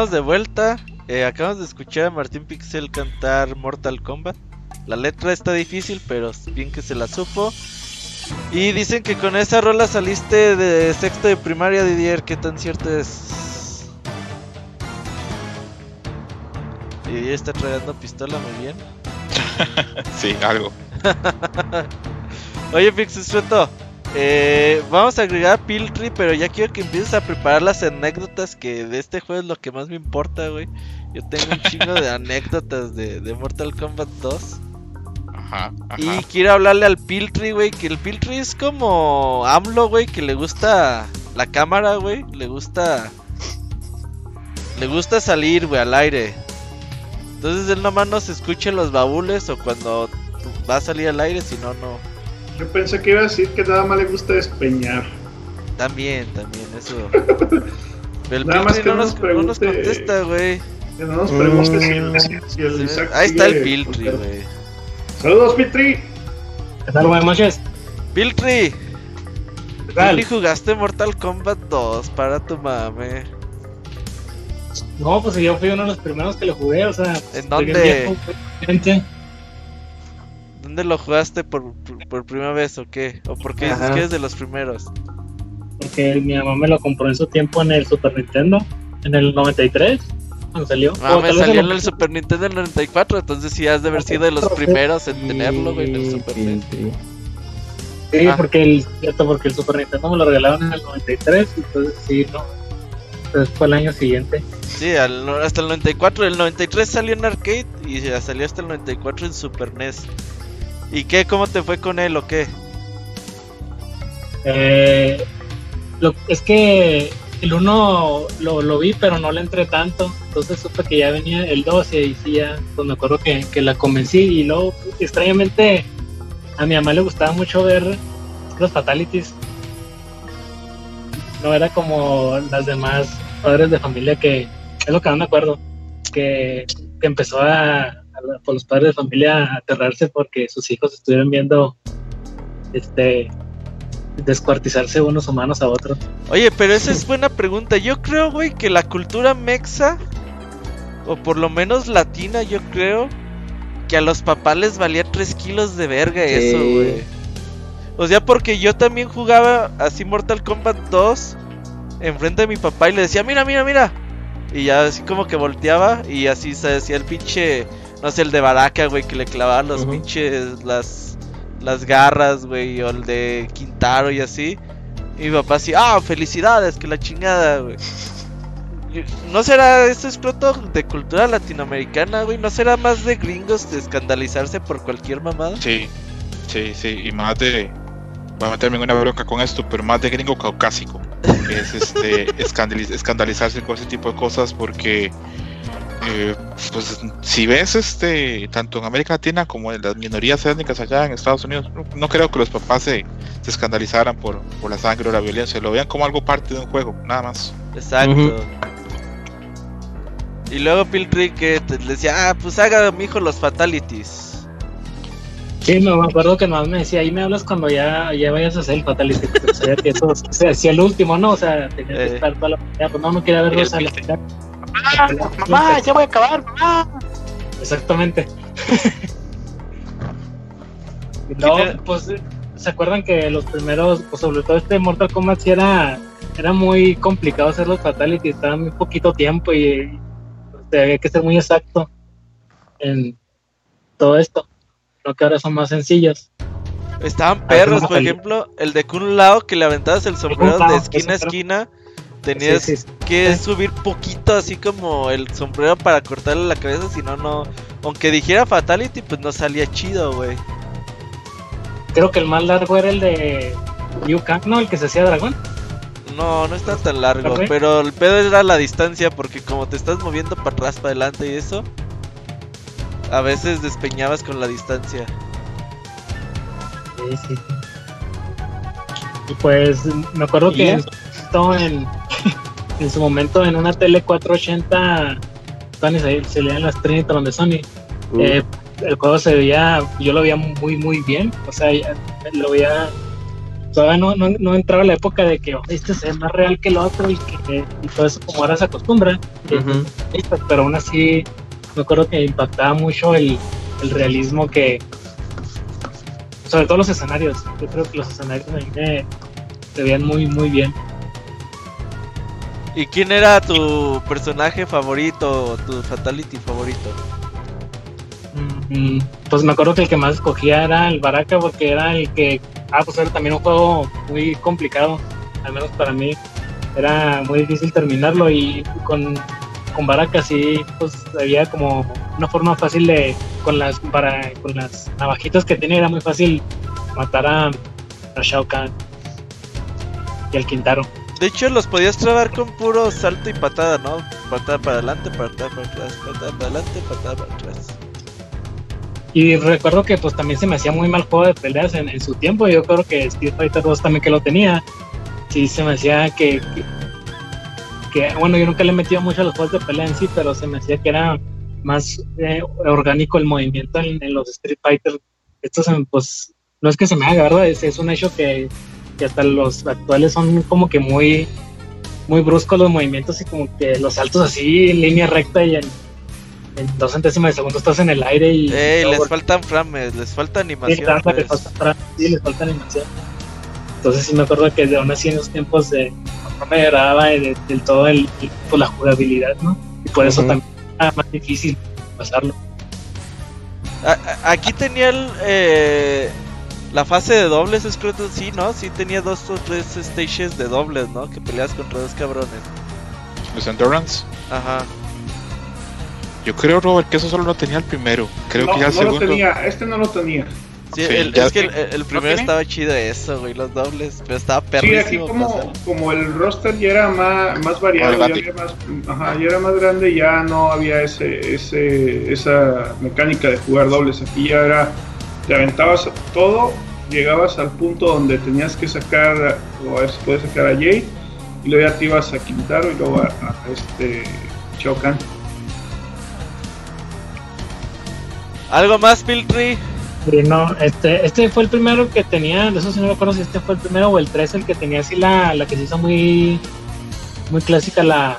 Estamos de vuelta. Eh, acabamos de escuchar a Martín Pixel cantar Mortal Kombat. La letra está difícil, pero bien que se la supo. Y dicen que con esa rola saliste de sexto de primaria, Didier. ¿Qué tan cierto es? Didier está tragando pistola muy bien. (laughs) sí, algo. (laughs) Oye, Pixel Sueto, eh, vamos a agregar Piltry, pero ya quiero que empieces a preparar las anécdotas que de este juego es lo que más me importa, güey. Yo tengo un chingo de (laughs) anécdotas de, de Mortal Kombat 2. Ajá, ajá. Y quiero hablarle al Piltry, güey, que el Piltry es como AMLO, güey, que le gusta la cámara, güey, le gusta... Le gusta salir, güey, al aire. Entonces él nomás no se escucha en los baúles o cuando va a salir al aire, si no, no. Yo pensé que iba a decir que nada más le gusta despeñar. También, también, eso. Pero (laughs) el Nada más que no, no nos, nos no nos pregunte- contesta, güey. Que no nos pregunte si el, si el Sí, Ahí está el Piltry, güey. Saludos, Piltry. ¿Qué tal? Buenas noches. Piltry, ¿Qué tal? Jugaste Mortal Kombat 2 para tu mame. No, pues yo fui uno de los primeros que lo jugué, o sea. ¿En dónde? ¿Dónde lo jugaste por, por, por primera vez o qué? ¿O por qué dices Ajá. que eres de los primeros? Porque mi mamá me lo compró en su tiempo en el Super Nintendo, en el 93, cuando salió. Ah, me salió en el Super Nintendo en el 94, entonces sí has de haber sido de los primeros en tenerlo, güey, en el Super NES. Sí, Ah. porque el, cierto, porque el Super Nintendo me lo regalaron en el 93, entonces sí, no. Entonces fue el año siguiente. Sí, al- hasta el 94. El 93 salió en arcade y ya salió hasta el 94 en Super NES. ¿Y qué? ¿Cómo te fue con él o qué? Eh, lo, es que el 1 lo, lo vi, pero no le entré tanto. Entonces supe que ya venía el 2 y ahí sí ya, pues me acuerdo que, que la convencí. Y luego, extrañamente, a mi mamá le gustaba mucho ver los fatalities. No era como las demás padres de familia que, es lo que no me acuerdo, que, que empezó a, a por los padres de familia a aterrarse porque sus hijos estuvieron viendo este descuartizarse unos humanos a otros. Oye, pero esa es buena pregunta. Yo creo, güey, que la cultura mexa, o por lo menos latina, yo creo, que a los papás les valía 3 kilos de verga Sí. eso, güey. O sea, porque yo también jugaba así Mortal Kombat 2 enfrente de mi papá y le decía, mira, mira, mira. Y ya así como que volteaba y así se decía el pinche, no sé, el de Baraka, güey, que le clavaba los pinches, las, las garras, güey, o el de Quintaro y así. Y mi papá así, ah, felicidades, que la chingada, güey. ¿No será esto es pronto de cultura latinoamericana, güey? ¿No será más de gringos de escandalizarse por cualquier mamada? Sí, sí, sí, y más de. Voy a meterme en una bronca con esto, pero más de gringo caucásico. Es este (laughs) escandaliz- escandalizarse con ese tipo de cosas porque. Eh, pues si ves este tanto en América Latina como en las minorías étnicas allá en Estados Unidos no, no creo que los papás se, se escandalizaran por, por la sangre o la violencia lo vean como algo parte de un juego nada más Exacto. Y luego Piltry que te le decía, ah, pues haga mi hijo los fatalities. Sí, me acuerdo que nomás me decía, ahí me hablas cuando ya, ya vayas a hacer el fatality. Pero sabía que eso se hacía el último, ¿no? O sea, tenía que Eh. estar toda la pues no, no quería verlos a la mañana. Mamá, ya voy a acabar, mamá. Exactamente. Y luego, ¿Quién era? pues, ¿se acuerdan que los primeros, pues sobre todo este Mortal Kombat sí era, era muy complicado hacer los fatalities, estaba muy poquito tiempo y pues, había que ser muy exacto en todo esto. Creo que ahora son más sencillos. Estaban perros, ¿cómo por ejemplo, el de Kun Lao que le aventabas el sombrero de esquina a esquina. Tenías Sí, sí, que subir poquito así como el sombrero para cortarle la cabeza, si no, no. Aunque dijera Fatality, pues no salía chido, güey. Creo que el más largo era el de Liu Kang, ¿no? El que se hacía dragón. No, no está tan largo, pero el pedo era la distancia, porque como te estás moviendo para atrás, para adelante y eso, a veces despeñabas con la distancia. Sí, sí. Y pues me acuerdo ¿Y que esto en, en su momento en una tele 480 Sony se, se leían las Trinitron de Sony. Uh, Eh, el juego se veía, yo lo veía muy muy bien, o sea, lo veía todavía no, no, no entraba la época de que oh, este es más real que el otro y que y todo eso como ahora se acostumbra. Ujú. Pero aún así, me acuerdo que impactaba mucho el, el realismo que. Sobre todo los escenarios. Yo creo que los escenarios a mí me, se veían muy, muy bien. ¿Y quién era tu personaje favorito, tu fatality favorito? Mm, Pues me acuerdo que el que más escogía era el Baraka porque era el que. Ah, pues era también un juego muy complicado, al menos para mí. Era muy difícil terminarlo y con, con Baraka sí, pues había como una forma fácil de. Con las, para, con las navajitas que tenía era muy fácil matar a, a Shao Kahn y al Quintaro. De hecho, los podías trabar con puro salto y patada, ¿no? Patada para adelante, patada para atrás, patada para adelante, patada para atrás. Y recuerdo que pues también se me hacía muy mal juego de peleas en, su tiempo. Yo creo que Street Fighter 2 también que lo tenía. Sí, se me hacía que, que, bueno, yo nunca le he metido mucho a los juegos de pelea en sí, pero se me hacía que era más eh, orgánico el movimiento en, los Street Fighter. Esto se pues no es que se me haga, ¿verdad? Es, es un hecho que, que hasta los actuales son como que muy muy bruscos los movimientos y como que los saltos así en línea recta y en, en dos centésimas de segundo estás en el aire y Ey, luego- les faltan frames, les falta Sí, animación. claro, pues. les falta fra- sí, les falta animación. Entonces sí me acuerdo que de aún así en esos tiempos de, no me agradaba de- del todo el, el- pues, la jugabilidad, ¿no? Y por eso también era más difícil pasarlo. A- a- aquí tenía el, eh, la fase de dobles, es creo que sí, ¿no? Sí tenía dos o tres stages de dobles, ¿no? Que peleas contra dos cabrones. Los Endurance. Ajá. Yo creo, Robert, que eso solo lo tenía el primero. Creo no, que ya el no lo segundo. tenía, este no lo tenía. Sí, Sí, el- ya es que el, el primero estaba chido eso, güey, los dobles. Pero estaba Sí, aquí perrísimo como, como el roster ya era más, más variado, ya, había más, ajá, ya era más grande, ya no había ese, ese, esa mecánica de jugar dobles. Aquí ya era, te aventabas todo, llegabas al punto donde tenías que sacar, o a ver si puedes sacar a Jay, y luego ya te ibas a Quintaro y luego a, a este Shao Kahn. ¿Algo más, Piltry? Sí, no, este, este fue el primero que tenía, de eso sí no me acuerdo si este fue el primero o el 3, el que tenía así la, la que se hizo muy, muy clásica, la,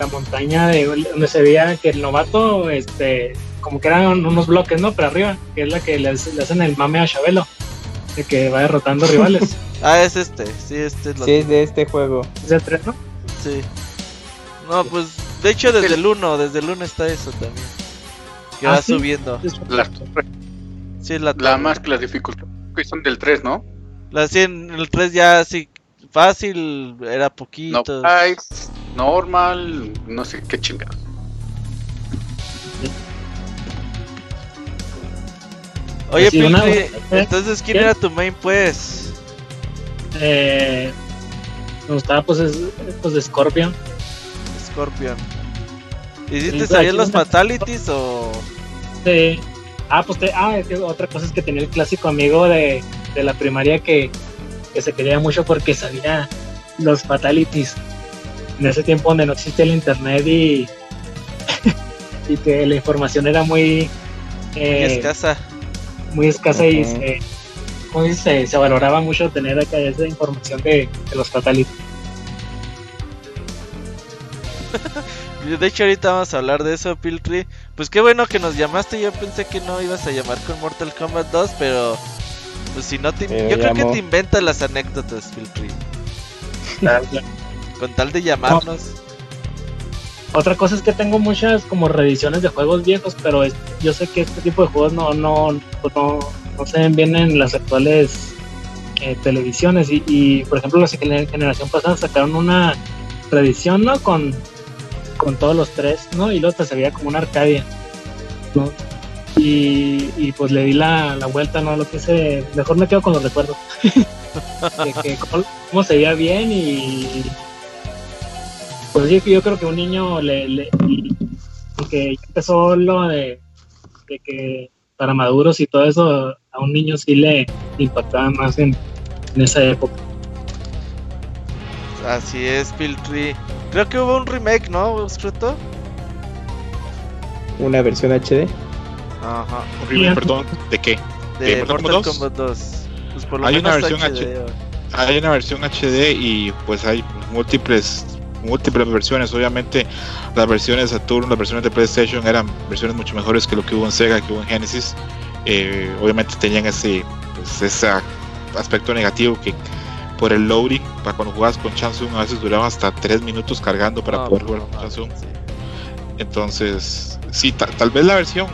la montaña de donde se veía que el novato, este, como que eran unos bloques, ¿no? Pero arriba, que es la que le, le hacen el mame a Chabelo, de que va derrotando rivales. (laughs) Ah, es este. Sí, este es lo Sí, es de este juego. Es de 3, ¿no? Sí. No, pues de hecho desde el 1, desde el 1 está eso también. Que Ah, va ¿sí? subiendo. La, Sí, la, la más que las dificultades que son del 3, ¿no? la sí, en el 3 ya sí fácil, era No poquito. price, normal, no sé qué chingados. Oye, una- Piltry, entonces ¿quién era tu main pues? Eh, me gustaba pues, es, pues de Scorpion. Scorpion. ¿Y si Sí, salían aquí los fatalities o...? Sí. Ah, pues te- ah, es que otra cosa es que tenía el clásico amigo de, de la primaria que, que se quería mucho porque sabía los fatalities. En ese tiempo donde no existía el internet y, (laughs) y que la información era muy, Muy eh, escasa. Muy escasa y se, ¿cómo dice? se, se valoraba mucho tener acá esa información de, de los fatalities. (laughs) De hecho ahorita vamos a hablar de eso, Piltry. Pues qué bueno que nos llamaste, yo pensé que no ibas a llamar con Mortal Kombat 2, pero... Pues si no te... Pero yo creo que te inventas las anécdotas, Piltry. Con tal de llamarnos. Otra cosa es que tengo muchas como reediciones de juegos viejos, pero yo sé que este tipo de juegos no, no, pues no, no se ven bien en las actuales eh, televisiones. Y, y, por ejemplo, la gener- generación pasada sacaron una reedición, ¿no? Con, con todos los tres, ¿no? Y luego te se veía como una Arcadia, ¿no? Y, pues le di la, la vuelta, ¿no? Lo que se. Mejor me quedo con los recuerdos. (laughs) de cómo, cómo se veía bien y pues yo, yo creo que un niño le, le y- y que ya empezó lo de, de que para maduros y todo eso a un niño sí le impactaba más en, en esa época Así es, Piltry. Creo que hubo un remake, ¿no, Scruto? Una versión HD. Ajá. Horrible, perdón. ¿De qué? De ¿De Mortal Mortal Kombat 2? Kombat 2. Pues por lo Hay menos una versión HD. HD. hay una versión HD y pues hay múltiples múltiples versiones. Obviamente las versiones Saturn, las versiones de PlayStation eran versiones mucho mejores que lo que hubo en Sega, que hubo en Genesis. Eh, obviamente tenían ese, pues, ese aspecto negativo que por el loading, para cuando jugabas con Chansung a veces duraba hasta 3 minutos cargando para No, poder jugar con Chansung. sí. Entonces, sí, ta- tal vez la versión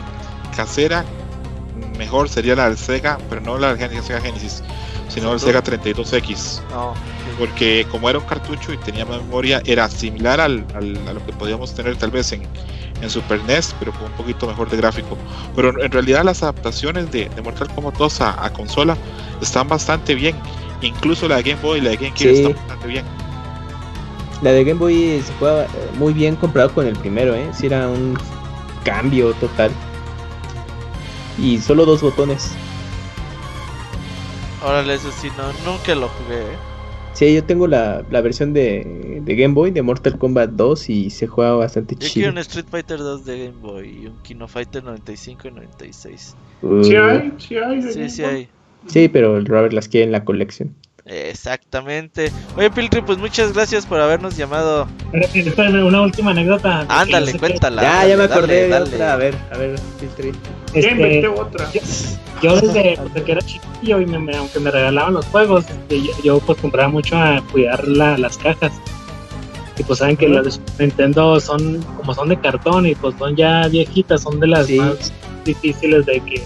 casera mejor sería la del Sega, pero no la del Sega Genesis, sino el Sega 32X. No, Porque como era un cartucho y tenía más memoria, era similar al, al- a lo que podíamos tener tal vez en, en Super NES, pero con un poquito mejor de gráfico. Pero en realidad las adaptaciones de, de Mortal Kombat 2 a, a consola están bastante bien. Incluso la de Game Boy y la de GameCube Sí. están bastante bien. La de Game Boy se juega eh, muy bien comparado con el primero, ¿eh? Sí era un cambio total. Y solo dos botones. órale, eso sí, no, nunca lo jugué, ¿eh? Sí, yo tengo la, la versión de, de Game Boy de Mortal Kombat 2 y se juega bastante Yo chido. quiero un Street Fighter 2 de Game Boy y un Kino Fighter 95 y 96. Uh, Sí hay, sí hay. Sí, sí hay. Sí, pero el Robert las quiere en la colección. Exactamente. Oye, Piltri, pues muchas gracias por habernos llamado. Espérame, una última anécdota. Ándale, Yo que- cuéntala. ya, ándale, ya me dale, acordé de dale. otra. A ver, a ver, Filtri. Ya Este, inventé otra. yo desde, desde que era chiquillo y me, aunque me regalaban los juegos, este, yo, yo, pues compraba mucho a cuidar la- las cajas. Y pues saben que las de Super Nintendo son como son de cartón y pues son ya viejitas, son de las Sí. más difíciles de que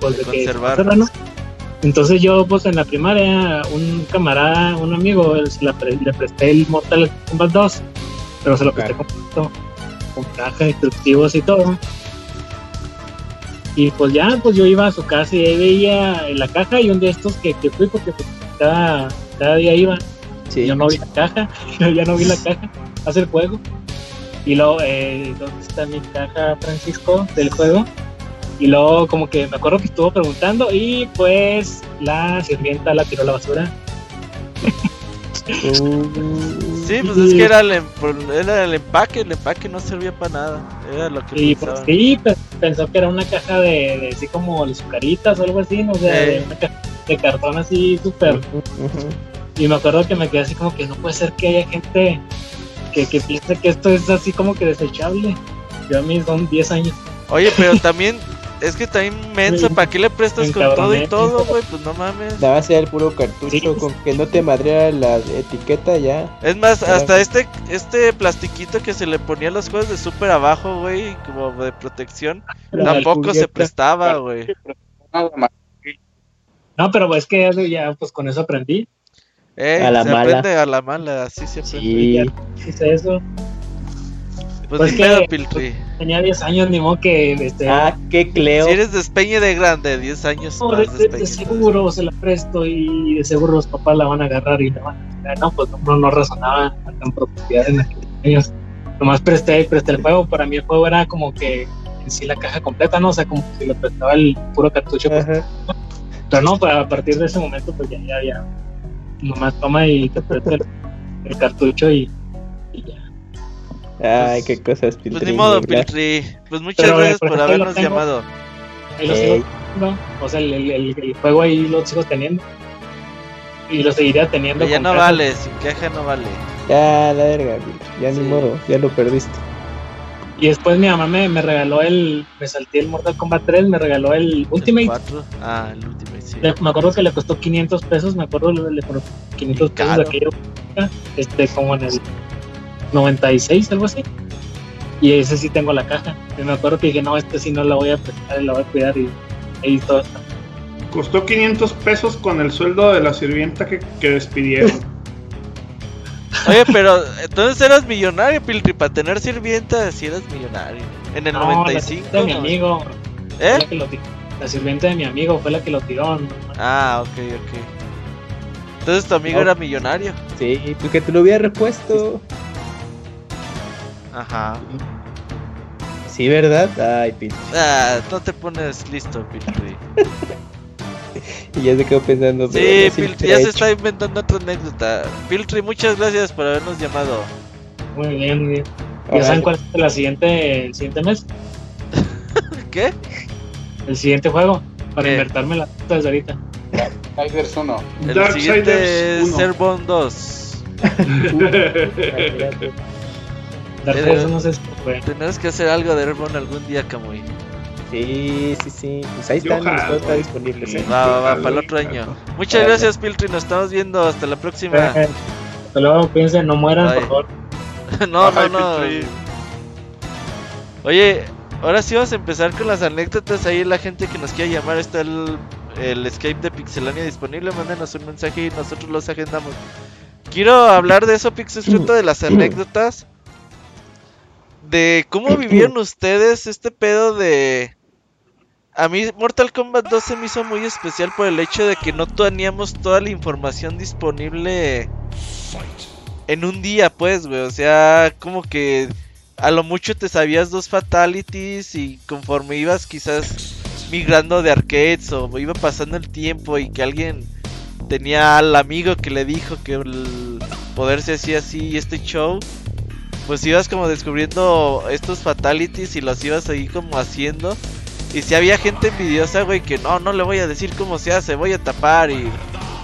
pues De de que conservar. conservan, ¿no? Entonces yo pues en la primaria un camarada, un amigo, él se la pre- le presté el Mortal Kombat 2, pero se lo presté completo, con caja, instructivos y todo. Y pues ya, pues yo iba a su casa y ahí veía en la caja y un de estos que, que fui porque pues, cada, cada día iba. Sí. Yo no vi la caja, (laughs) yo ya no vi la caja, hace el juego. Y luego, eh, ¿dónde está mi caja, Francisco, del juego? Y luego como que me acuerdo que estuvo preguntando y pues la sirvienta la tiró a la basura. (laughs) Uh, Sí, pues es que era el, em- era el empaque, el empaque no servía para nada. Era lo que Y pues sí, pe- pensó que era una caja de, de así como de sucaritas o algo así, no sé, Eh. de una caja de cartón así súper. Y me acuerdo que me quedé así como que no puede ser que haya gente que, que piense que esto es así como que desechable. Yo a mí son 10 años. Oye, pero también, es que también mensa, Sí. ¿para qué le prestas con todo y encabroné, todo, güey? Pues no mames. Nada más era el puro cartucho Sí. con que no te madreara la etiqueta ya. Es más, Era- hasta este este plastiquito que se le ponía a los juegos de super abajo, güey, como de protección, Pero tampoco se prestaba, güey. No, pero es que ya, ya, pues con eso aprendí. Eh, A la se mala. aprende a la mala, así se aprende. Sí. Hice eso. Pues, Pues ni que- pedo, Piltri. Tenía 10 años, ni modo que este, Ah, qué Cleo. Si eres despeñe de grande, 10 años No, de, más de- de despeñe. seguro se la presto y de seguro los papás la van a agarrar y la van a tirar. No, pues no, no razonaba a tan profundidad en aquellos años. Nomás presté, presté el juego. Para mí el juego era como que en sí la caja completa, ¿no? O sea, como si le prestaba el puro cartucho. pues. Pero no, pues, a partir de ese momento, pues ya, ya, ya. Nomás toma y te presta el, el cartucho y. Ay, qué cosas, Pues Piltri, ni modo. Piltri. Pues muchas Pero, gracias por por ejemplo, habernos tengo. llamado. Ahí lo sigo teniendo. O sea, el, el, el- el juego ahí lo sigo teniendo. Y lo seguiría teniendo. Pero ya no caja. vale, sin caja no vale. Ya, la verga, ya Sí. ni modo, ya lo perdiste. Y después mi mamá me, me regaló el. Me salté el Mortal Kombat 3, me regaló el Ultimate. El cuatro. Ah, el Ultimate, sí. Le- me acuerdo que le costó 500 pesos. Me acuerdo le, le costó 500 pesos de aquella Este, como en el 96, algo así. Y ese sí tengo la caja. Y me acuerdo que dije, no, este sí no la voy a prestar, la voy a cuidar. Y ahí todo está. Costó 500 pesos con el sueldo de la sirvienta que, que despidieron. (laughs) Oye, pero entonces eras millonario, Piltri. Para tener sirvienta, si eras millonario. En el No, la 95. sirvienta de mi amigo. ¿Eh? la que lo tiró. La sirvienta de mi amigo fue la que lo tiró. ¿no? Ah, ok, ok. Entonces tu amigo No. era millonario. Sí, pues que te lo hubiera repuesto. Ajá. Sí, ¿verdad? Ay, Piltri. Ah, no te pones listo, Piltri. (laughs) Y ya se quedó pensando. pero Sí, no, Piltri, hubiera ya se está inventando otra anécdota. Piltri, muchas gracias por habernos llamado. Muy bien, muy bien. ¿Ya Órale. saben cuál es la siguiente, el siguiente mes? (laughs) ¿Qué? El siguiente juego. Para ¿Qué? invertirme la puta desde ahorita. Darksiders 1. El Darksiders siguiente es 1. Airborne 2. (laughs) Darksiders no se fue. Tenemos que hacer algo de Airborne algún día, Kamui. Sí, sí, sí. Pues ahí están, los güey. disponibles. ¿eh? Va, va, va, para el otro año. Muchas gracias, Piltri. Nos estamos viendo. Hasta la próxima. Hasta luego, cuídense, no mueran, Bye. por favor. (laughs) no, no, no. Oye, ahora sí vamos a empezar con las anécdotas. Ahí la gente que nos quiera llamar está el, el Skype de Pixelania disponible. Mándenos un mensaje y nosotros los agendamos. Quiero hablar de eso, Pixel Fruto, de las anécdotas. De cómo vivieron ustedes este pedo de... A mí Mortal Kombat 2 se me hizo muy especial por el hecho de que no teníamos toda la información disponible en un día, pues, güey. O sea, como que a lo mucho te sabías dos fatalities y conforme ibas quizás migrando de arcades o iba pasando el tiempo y que alguien tenía al amigo que le dijo que el poder se hacía así y este show, pues ibas como descubriendo estos fatalities y los ibas ahí como haciendo. Y si había gente envidiosa, güey, que no, no le voy a decir cómo se hace, voy a tapar y...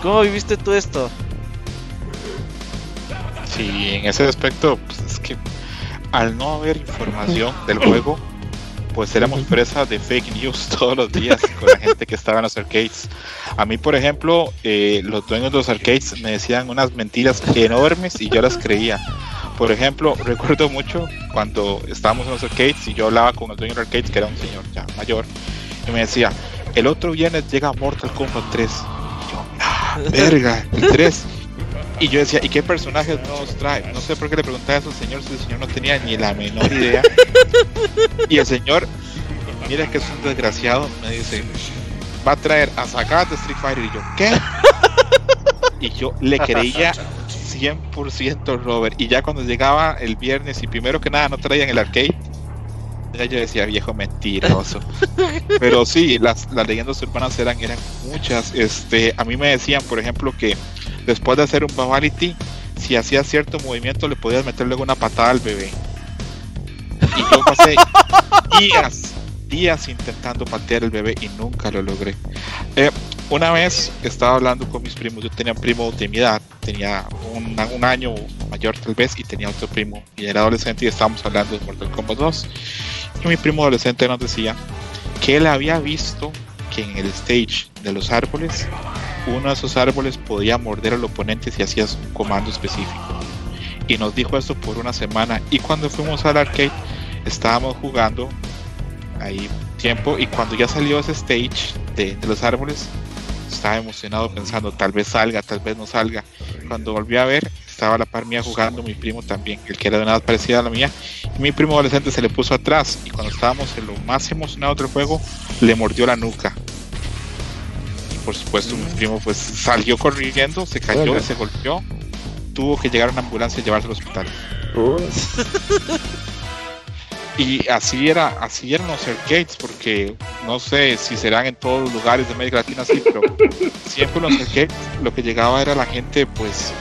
¿Cómo viviste tú esto? Sí, en ese aspecto, pues es que al no haber información del juego, pues éramos presa de fake news (laughs) todos los días con la gente que estaba en los arcades. A mí, por ejemplo, eh, los dueños de los arcades me decían unas mentiras enormes y yo las creía. Por ejemplo, (laughs) recuerdo mucho cuando estábamos en los arcades y yo hablaba con el dueño de los arcades, que era un señor ya mayor, y me decía, el otro viernes llega Mortal Kombat 3. Y yo, ah, (laughs) verga, el 3. Y yo decía, ¿y qué personajes nuevos trae? No sé por qué le preguntaba eso al señor si el señor no tenía ni la menor idea. (laughs) Y el señor, mira que es un desgraciado, me dice, va a traer a sacar de Street Fighter. Y yo, ¿qué? Y yo le creía 100% Robert. Y ya cuando llegaba el viernes y primero que nada no traían el arcade, ya yo decía, viejo mentiroso. (laughs) Pero sí, las, las leyendas urbanas eran, eran muchas. Este, a mí me decían, por ejemplo, que después de hacer un Babality, si hacías cierto movimiento le podías meter luego una patada al bebé. Y yo pasé (laughs) días, días intentando patear el bebé y nunca lo logré. Eh, una vez estaba hablando con mis primos, yo tenía un primo de mi edad, tenía un, año mayor tal vez y tenía otro primo y era adolescente y estábamos hablando de Mortal Kombat 2. Y mi primo adolescente nos decía que él había visto que en el stage de los árboles, uno de esos árboles podía morder al oponente si hacías un comando específico. Y nos dijo esto por una semana. Y cuando fuimos al arcade, estábamos jugando ahí tiempo. Y cuando ya salió ese stage de los árboles, estaba emocionado pensando, tal vez salga, tal vez no salga. Cuando volví a ver, estaba a la par mía jugando mi primo también, el que era de una edad parecida a la mía. Y mi primo adolescente se le puso atrás. Y cuando estábamos en lo más emocionado del juego, le mordió la nuca. Y por supuesto, mi primo pues salió corriendo, se cayó, Hola. se golpeó. Tuvo que llegar una ambulancia y llevarse al hospital. (laughs) Y así era, así eran los arcades, porque no sé si serán en todos los lugares de América Latina así, pero siempre los arcades lo que llegaba era la gente, pues,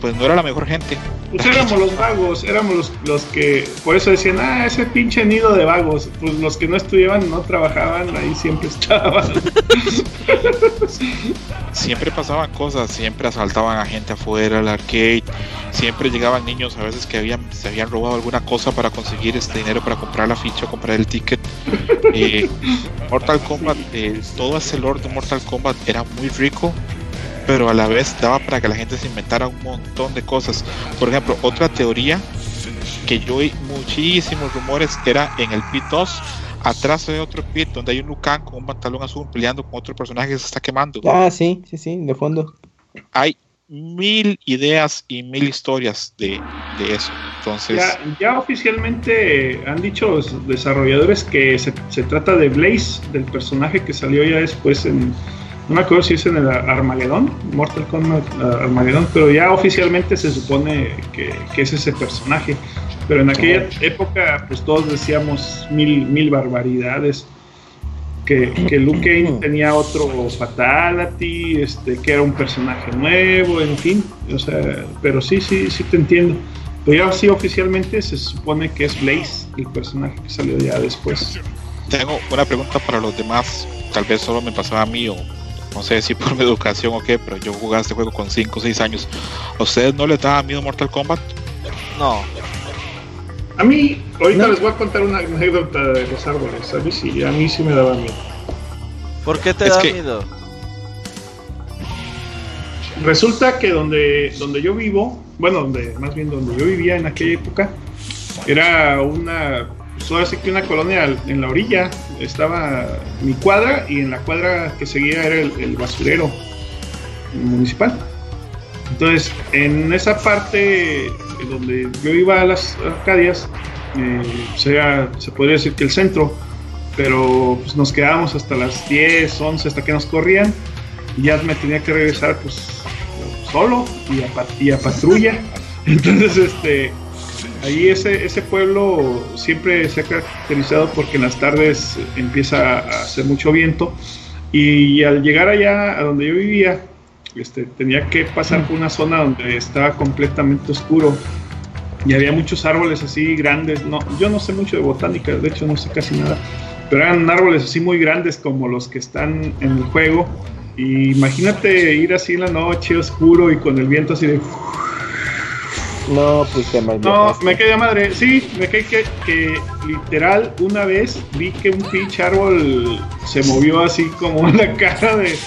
pues no era la mejor gente. Pues éramos los vagos, éramos los, los que, por eso decían, ah, ese pinche nido de vagos. Pues los que no estudiaban, no trabajaban, ahí siempre (laughs) estaban. Siempre pasaban cosas, siempre asaltaban a gente afuera del arcade, siempre llegaban niños a veces que habían, se habían robado alguna cosa para conseguir este dinero para comprar la ficha, comprar el ticket. Eh, Mortal Kombat, eh, todo ese lore de Mortal Kombat era muy rico, pero a la vez daba para que la gente se inventara un montón de cosas. Por ejemplo, otra teoría que yo oí muchísimos rumores era en el pit 2, atrás de otro pit donde hay un Lucan con un pantalón azul peleando con otro personaje que se está quemando. Ah, sí, sí, sí, de fondo. Hay mil ideas y mil historias de, de eso. Entonces, Ya, ya oficialmente han dicho los desarrolladores que se, se trata de Blaze, del personaje que salió ya después en. No me acuerdo si es en el Armagedón, Mortal Kombat uh, Armagedón, pero ya oficialmente se supone que, que es ese personaje. Pero en aquella época, pues todos decíamos mil, mil barbaridades. Que, que Luke Kane (clears throat) tenía otro Fatality, este, que era un personaje nuevo, en fin. O sea, pero sí, sí, sí te entiendo. Pero ya sí oficialmente se supone que es Blaze, el personaje que salió ya después. tengo una pregunta para los demás. Tal vez solo me pasaba a mí o no sé si por mi (laughs) educación o qué, pero yo jugaba este juego con 5 o 6 años. ¿A ustedes no les daba miedo Mortal Kombat? No. A mí, ahorita les voy a contar una anécdota de los árboles. A mí sí, a mí sí me daba miedo. ¿Por qué te Es da que- miedo? Resulta que donde, donde yo vivo, bueno, donde más bien donde yo vivía en aquella época, era una, pues ahora sí que una colonia en la orilla. Estaba mi cuadra y en la cuadra que seguía era el, el basurero municipal. Entonces, en esa parte donde yo iba a las Arcadias, eh, se podría decir que el centro, pero pues nos quedábamos hasta las 10, 11, hasta que nos corrían y ya me tenía que regresar pues solo y a, y a patrulla. (laughs) Entonces, este, ahí ese, ese pueblo siempre se ha caracterizado porque en las tardes empieza a hacer mucho viento y al llegar allá a donde yo vivía, este, tenía que pasar por una zona donde estaba completamente oscuro y había muchos árboles así grandes. No, yo no sé mucho de botánica, de hecho no sé casi nada, pero eran árboles así muy grandes como los que están en el juego. Y imagínate ir así en la noche oscuro y con el viento así de No, pues te no, malviajaste. me quedé madre. Sí, me quedé que, que literal una vez vi que un pinche árbol se movió así como en la (laughs) cara de,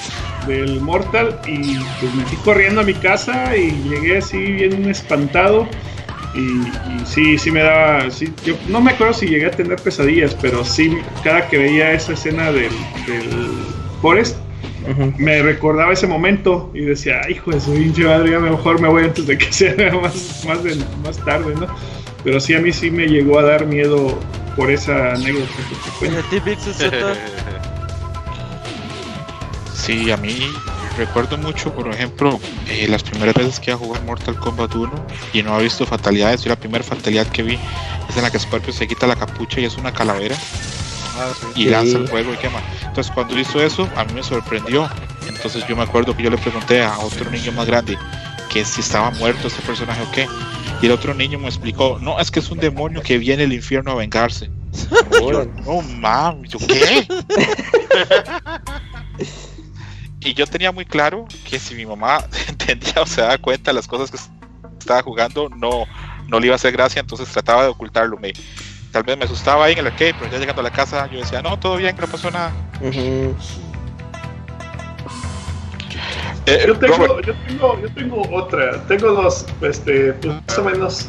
del Mortal y pues me fui corriendo a mi casa y llegué así bien espantado. Y, y sí, sí me daba. Sí, yo no me acuerdo si llegué a tener pesadillas, pero sí, cada que veía esa escena del, del Forest, Me recordaba ese momento y decía, "Ay, hijo de su pinche madre, ya mejor me voy antes de que (laughs) sea más, más, de- más tarde, ¿no? Pero sí, a mí sí me llegó a dar miedo por esa anécdota ¿Y a? (laughs) Sí, a mí recuerdo mucho, por ejemplo, eh, las primeras veces que iba a jugar Mortal Kombat 1 y no había visto fatalidades. Yo la primera fatalidad que vi es en la que Scorpio se quita la capucha y es una calavera y Sí. lanza el fuego y quema. Entonces cuando hizo eso, a mí me sorprendió. Entonces yo me acuerdo que yo le pregunté a otro niño más grande que si estaba muerto este personaje o qué. Y el otro niño me explicó, no, es que es un demonio que viene del infierno a vengarse. Yo, no mames, ¿yo qué? (laughs) y yo tenía muy claro que si mi mamá (laughs) entendía o se daba cuenta de las cosas que estaba jugando, no, no le iba a hacer gracia, entonces trataba de ocultarlo. Me, tal vez me asustaba ahí en el arcade, pero ya llegando a la casa yo decía, no, todo bien, que no pasó nada. Ujú. Eh, Yo tengo, yo tengo, yo tengo otra, tengo dos, este, pues más o menos.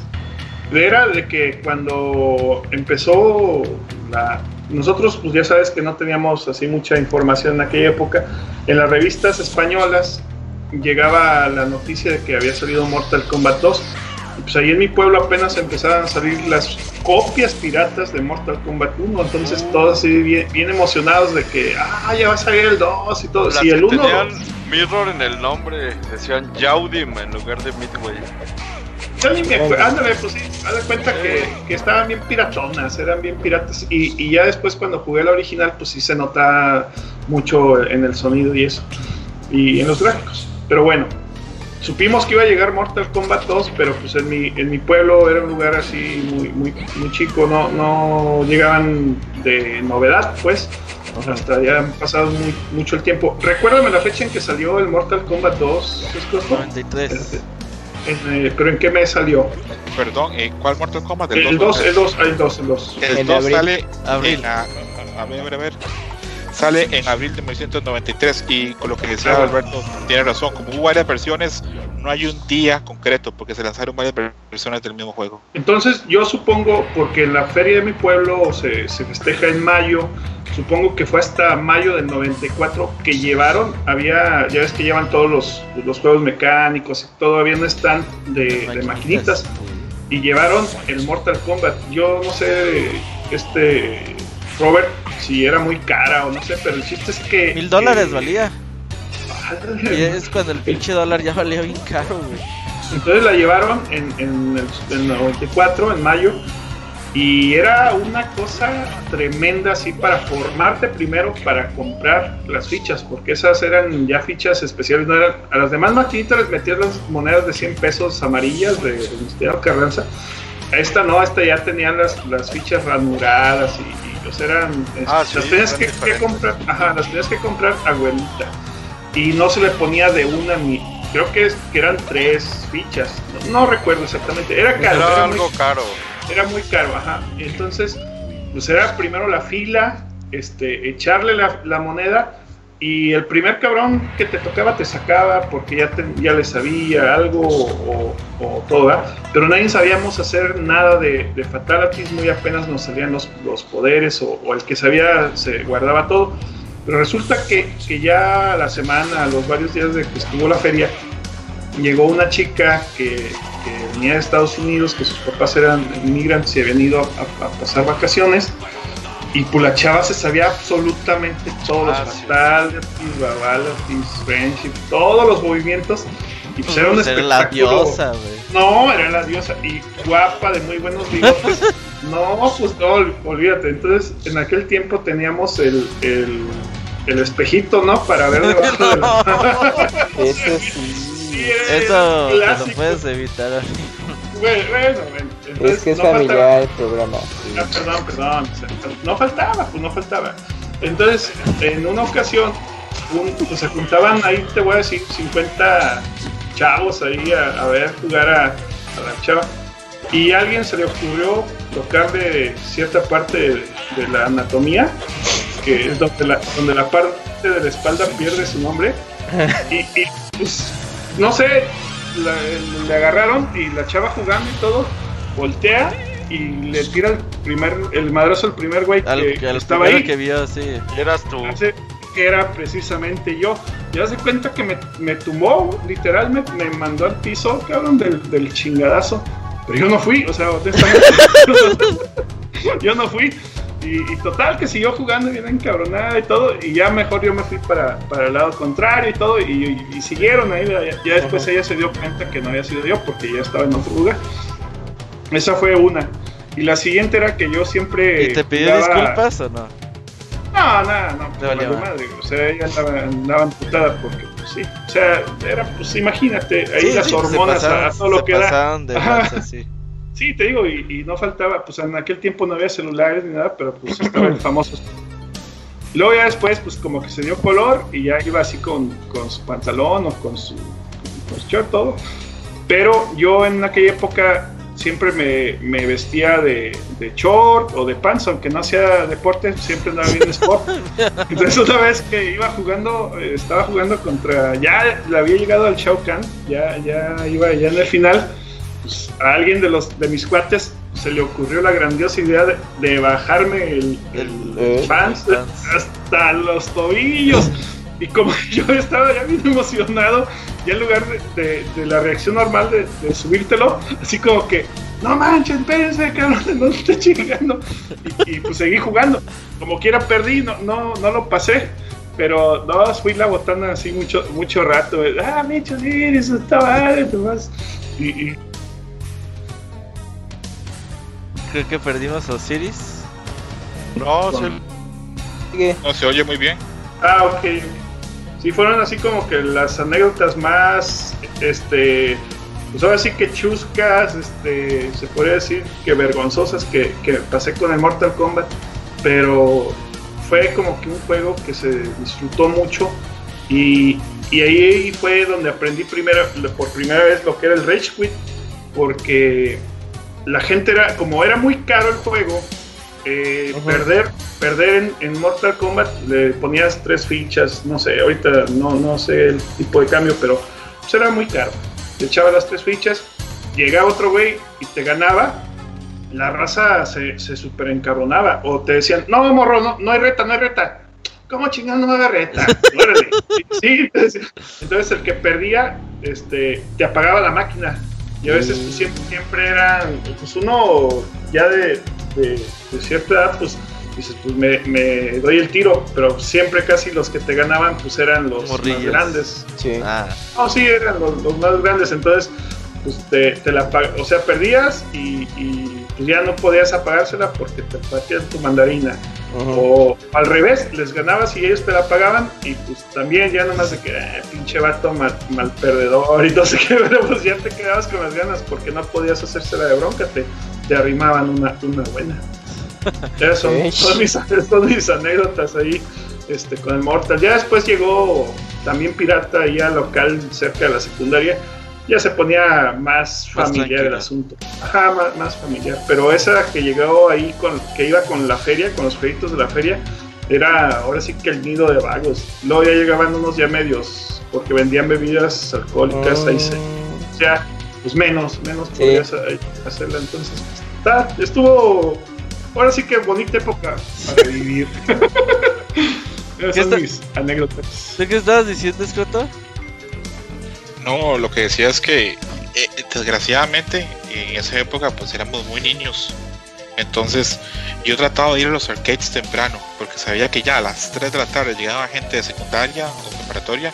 Era de que cuando empezó la. Nosotros, pues ya sabes que no teníamos así mucha información en aquella época. En las revistas españolas llegaba la noticia de que había salido Mortal Kombat 2. Pues ahí en mi pueblo apenas empezaban a salir las copias piratas de Mortal Kombat 1. Entonces todos así bien, bien emocionados de que, ah, ya va a salir el 2 y todo. Las Si que el 1 tenían Mirror en el nombre decían Yaudim en lugar de Midway. Yo ni me acuerdo. Ándale, pues sí, haz de cuenta que, que estaban bien piratonas, eran bien piratas. Y, y ya después, cuando jugué la original, pues sí se nota mucho en el sonido y eso. Y en los gráficos. Pero bueno, supimos que iba a llegar Mortal Kombat 2, pero pues en mi, en mi pueblo era un lugar así muy, muy, muy chico, no, no llegaban de novedad, pues. Hasta ya han pasado muy- mucho el tiempo. Recuérdame la fecha en que salió el Mortal Kombat 2, Escosto? 93. En, eh, pero ¿en qué mes salió? perdón, eh, ¿cuál Mortal Kombat? ¿El El 2, el 2, el 2, el 2. El En 2 abril. sale Abril. en a, a ver, a ver, a ver. Sale en abril de 1993 y con lo que decía. Alberto tiene razón, como hubo varias versiones, no hay un día concreto porque se lanzaron varias ver- versiones del mismo juego. Entonces yo supongo, porque la feria de mi pueblo se, se festeja en mayo, supongo que fue hasta mayo del 94 que llevaron, había, ya ves que llevan todos los, los juegos mecánicos y todo, había un stand de, de maquinitas y llevaron el Mortal Kombat. Yo no sé, este, Robert, si era muy cara o no sé, pero el chiste es que... Mil dólares que- valía. Y es cuando el pinche dólar ya valía bien caro, güey. Entonces la llevaron en, en el, en el 94, en mayo, y era una cosa tremenda así para formarte primero para comprar las fichas, porque esas eran ya fichas especiales, no eran, a las demás maquinitas les metías las monedas de 100 pesos amarillas de, Misterio Carranza, a esta no, a esta ya tenían las, las fichas ranuradas y, pues eran, Ah, las sí, tenías que, comprar, ajá, las tenías que comprar abuelita. y no se le ponía de una ni. Creo que, es- que eran tres fichas. No, no recuerdo exactamente. Era caro. Era era algo muy, caro. era muy caro, ajá. Entonces, pues era primero la fila, este, echarle la, la moneda y el primer cabrón que te tocaba te sacaba porque ya, ya le sabía algo o, o todo. Pero nadie sabíamos hacer nada de, de fatalities, muy apenas nos salían los, los poderes o, o el que sabía se guardaba todo. Pero resulta que, que ya la semana, a los varios días de que estuvo la feria, llegó una chica que, venía de Estados Unidos, que sus papás eran inmigrantes y habían ido a pasar vacaciones. Y pues la chava se sabía absolutamente todos los Ah, sí. fatalities, babalities, friendship, todos los movimientos. Y pues era un Pues era la diosa, güey. No, era la diosa y guapa, de muy buenos bigotes. (laughs) no, pues no, ol- olvídate. Entonces, en aquel tiempo teníamos el, el, el espejito, ¿no? Para ver (laughs) debajo de la... Ese sí. Sí, Eso lo clásico. puedes evitar. Bueno, bueno. Entonces, Es que es no faltaba- familiar el programa. Ah, perdón, perdón. No faltaba, pues no faltaba. Entonces, en una ocasión, un- se juntaban ahí, te voy a decir, 50 chavos ahí a, a ver jugar a, a la chava. Y a alguien se le ocurrió tocarle cierta parte de, de la anatomía, que es donde la, donde la parte de la espalda pierde su nombre. (laughs) Y, y, pues, no sé, la- le agarraron y la chava jugando y todo, voltea y le tira el primer, el madrazo al primer güey Al, que, al estaba ahí. que vio, sí. Eras tú. Hace- que era precisamente yo. Ya se cuenta que me, me tumbó, literal, me, me mandó al piso, cabrón, del, del chingadazo. Pero yo no fui, o sea, (laughs) yo no fui. Y, y total, que siguió jugando bien encabronada y todo. Y ya mejor yo me fui para, para el lado contrario y todo. Y, y- y siguieron ahí. Ya, ya después ella se dio cuenta que no había sido yo porque ya estaba en otro lugar. Esa fue una. Y la siguiente era que yo siempre. ¿Y te pidió jugaba- disculpas o no? no, no, no, valió madre. O sea, ella andaba, andaba amputada porque, sí. O sea, era, pues imagínate, ahí Sí, las sí, hormonas a- pasaron- a, todo lo que da. de Ajá. lanza, sí. Sí, te digo, y, y no faltaba, pues en aquel tiempo no había celulares ni nada, pero pues estaba el famoso. Luego ya después, pues como que se dio color y ya iba así con, con su pantalón o con su, con su short, todo. Pero yo en aquella época siempre me, me vestía de, de short o de pants, aunque no hacía deporte, siempre andaba bien sport. (laughs) Entonces una vez que iba jugando, eh, estaba jugando contra, ya le había llegado al Shao Kahn, ya, ya iba ya en el final, pues, a alguien de los de mis cuates se le ocurrió la grandiosa idea de, de bajarme el, el Eh. pants hasta los tobillos. Y como (laughs) yo estaba ya bien emocionado, ya en lugar de, de- de la reacción normal de, de subírtelo, así como que, no manches, espérense, cabrón, (laughs) no te esté chingando. Y, y, pues seguí jugando. Como quiera perdí, no, no, no lo pasé. Pero no, fui la botana así mucho, mucho rato. Ah, bicho, sí, eso está mal, nomás. Y, y Creo que perdimos a Osiris. No, se, Sigue. No se oye muy bien. Ah, ok. Sí, fueron así como que las anécdotas más, este, pues ahora sí que chuscas, este, se podría decir que vergonzosas que, que pasé con el Mortal Kombat, pero fue como que un juego que se disfrutó mucho y, y ahí fue donde aprendí primero, por primera vez lo que era el Rage Quit, porque la gente era, como era muy caro el juego, eh, Ujú. perder, perder en, en Mortal Kombat le ponías tres fichas, no sé, ahorita no, no sé el tipo de cambio, pero pues era muy caro. Te echaba las tres fichas, llegaba otro güey y te ganaba, la raza se, se super encabronaba, o te decían, no, morro, no, no hay reta, no hay reta. ¿Cómo chingado no va a haber reta? (laughs) Órale. Sí, entonces, entonces el que perdía, este, te apagaba la máquina. Y a veces pues, siempre, siempre eran, pues uno ya de, de- de cierta edad, pues dices, pues me, me doy el tiro, pero siempre casi los que te ganaban pues eran los más Morrillos. grandes. Sí. Ah, No, sí, eran los, los más grandes, entonces pues te, te la o sea, perdías y, y, pues ya no podías apagársela porque te partían tu mandarina. O al revés, les ganabas y ellos te la pagaban y pues también ya nomás de que "Ah, pinche vato mal, mal perdedor y no sé qué, (laughs) pero pues ya te quedabas con las ganas porque no podías hacérsela de bronca, te, te arrimaban una, una buena. Esas (laughs) son, mis, (laughs) son mis anécdotas ahí este, con el Mortal. Ya después llegó también pirata, ya local cerca de la secundaria, ya se ponía más Más familiar el tranquilo. asunto. Ajá, más, más familiar. Pero esa que llegó ahí, con que iba con la feria, con los feritos de la feria, era ahora sí que el nido de vagos. Luego ya llegaban unos ya medios, porque vendían bebidas alcohólicas, ahí se, o sea, pues menos, menos Sí. podías eh, hacerla. Entonces, está, estuvo, ahora sí que bonita época para vivir. (laughs) Esas ¿Qué son está- mis anécdotas. ¿Tú qué estabas diciendo? No, lo que decía es que eh, desgraciadamente en esa época pues éramos muy niños. Entonces yo trataba de ir a los arcades temprano porque sabía que ya a las 3 de la tarde llegaba gente de secundaria o preparatoria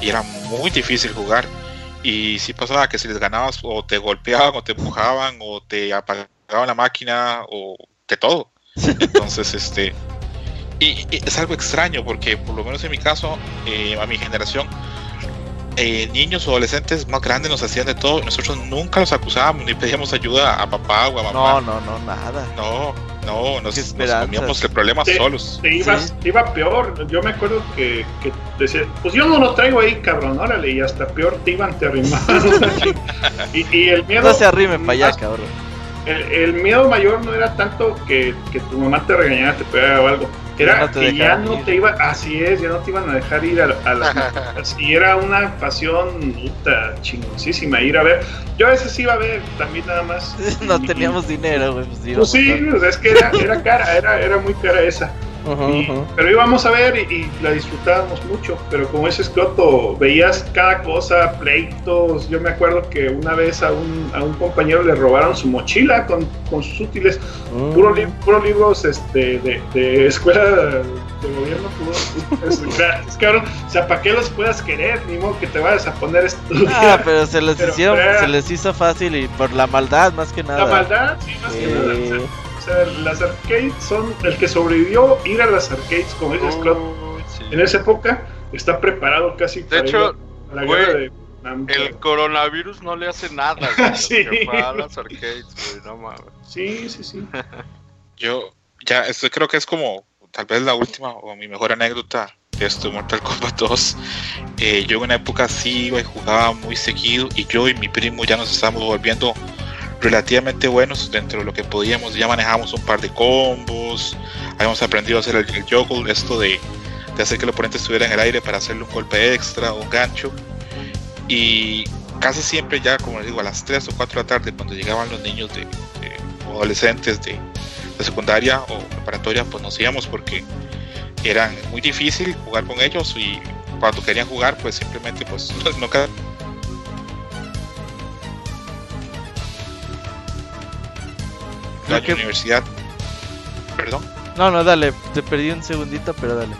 y era muy difícil jugar. Y sí pasaba que si les ganabas o te golpeaban o te empujaban o te apagaban la máquina o de todo. Entonces (laughs) este... Y, y es algo extraño porque por lo menos en mi caso, eh, a mi generación, eh, niños o adolescentes más grandes nos hacían de todo y nosotros nunca los acusábamos ni pedíamos ayuda a papá o a mamá. No, no, no, nada. No, no, nos, nos comíamos el problema Te- solos. Te ibas, te iba peor. Yo me acuerdo que, que decía, pues yo no lo traigo ahí, cabrón, órale, y hasta peor te iban, te arrimaban. (laughs) (laughs) y, y el miedo. No se arrimen para allá, cabrón. El, el miedo mayor no era tanto que, que tu mamá te regañara, te pegara o algo. Era Ya no te que ya no ir. te iba, así es, ya no te iban a dejar ir a, a las. Y era una pasión puta, chingoncísima ir a ver. Yo a veces iba a ver también nada más. (laughs) No teníamos dinero, güey. Pues, Pues sí, o sea, es que era, era cara, era, era muy cara esa. Y- pero íbamos a ver y, y la disfrutábamos mucho. Pero como ese escroto, veías cada cosa, pleitos. Yo me acuerdo que una vez a un, a un compañero le robaron su mochila con, con sus útiles. Mm. Puro, li- puro libros este, de, de escuela de gobierno, puro, es, (laughs) gratis, cabrón. O sea, ¿para qué los puedas querer? Ni modo que te vayas a poner estudiar. Ah, (laughs) pero se les Pero, hicieron, pero- se les hizo fácil y por la maldad más que nada. La maldad, sí, más que nada. O sea, o sea, las arcades son el que sobrevivió ir a las arcades, como dice Scott, sí. en esa época está preparado casi De para hecho, a la güey, guerra de Vietnam. El coronavirus no le hace nada, (laughs) güey. Sí. Que fue a las arcades, güey, no mames. Sí, sí, sí. (laughs) Yo, ya, esto creo que es como tal vez la última o mi mejor anécdota de esto de Mortal Kombat (laughs) 2. Eh, yo en una época sí iba y jugaba muy seguido y yo y mi primo ya nos estábamos volviendo relativamente buenos dentro de lo que podíamos. Ya manejábamos un par de combos, habíamos aprendido a hacer el, el esto de, de hacer que el oponente estuviera en el aire para hacerle un golpe extra o un gancho. Y casi siempre ya, como les digo, a las 3 o 4 de la tarde, cuando llegaban los niños de, o adolescentes de, secundaria o preparatoria, pues nos íbamos porque eran muy difícil jugar con ellos y cuando querían jugar, pues simplemente pues (laughs) nunca la que- universidad. Perdón. No, no, dale, te perdí un segundito, pero dale.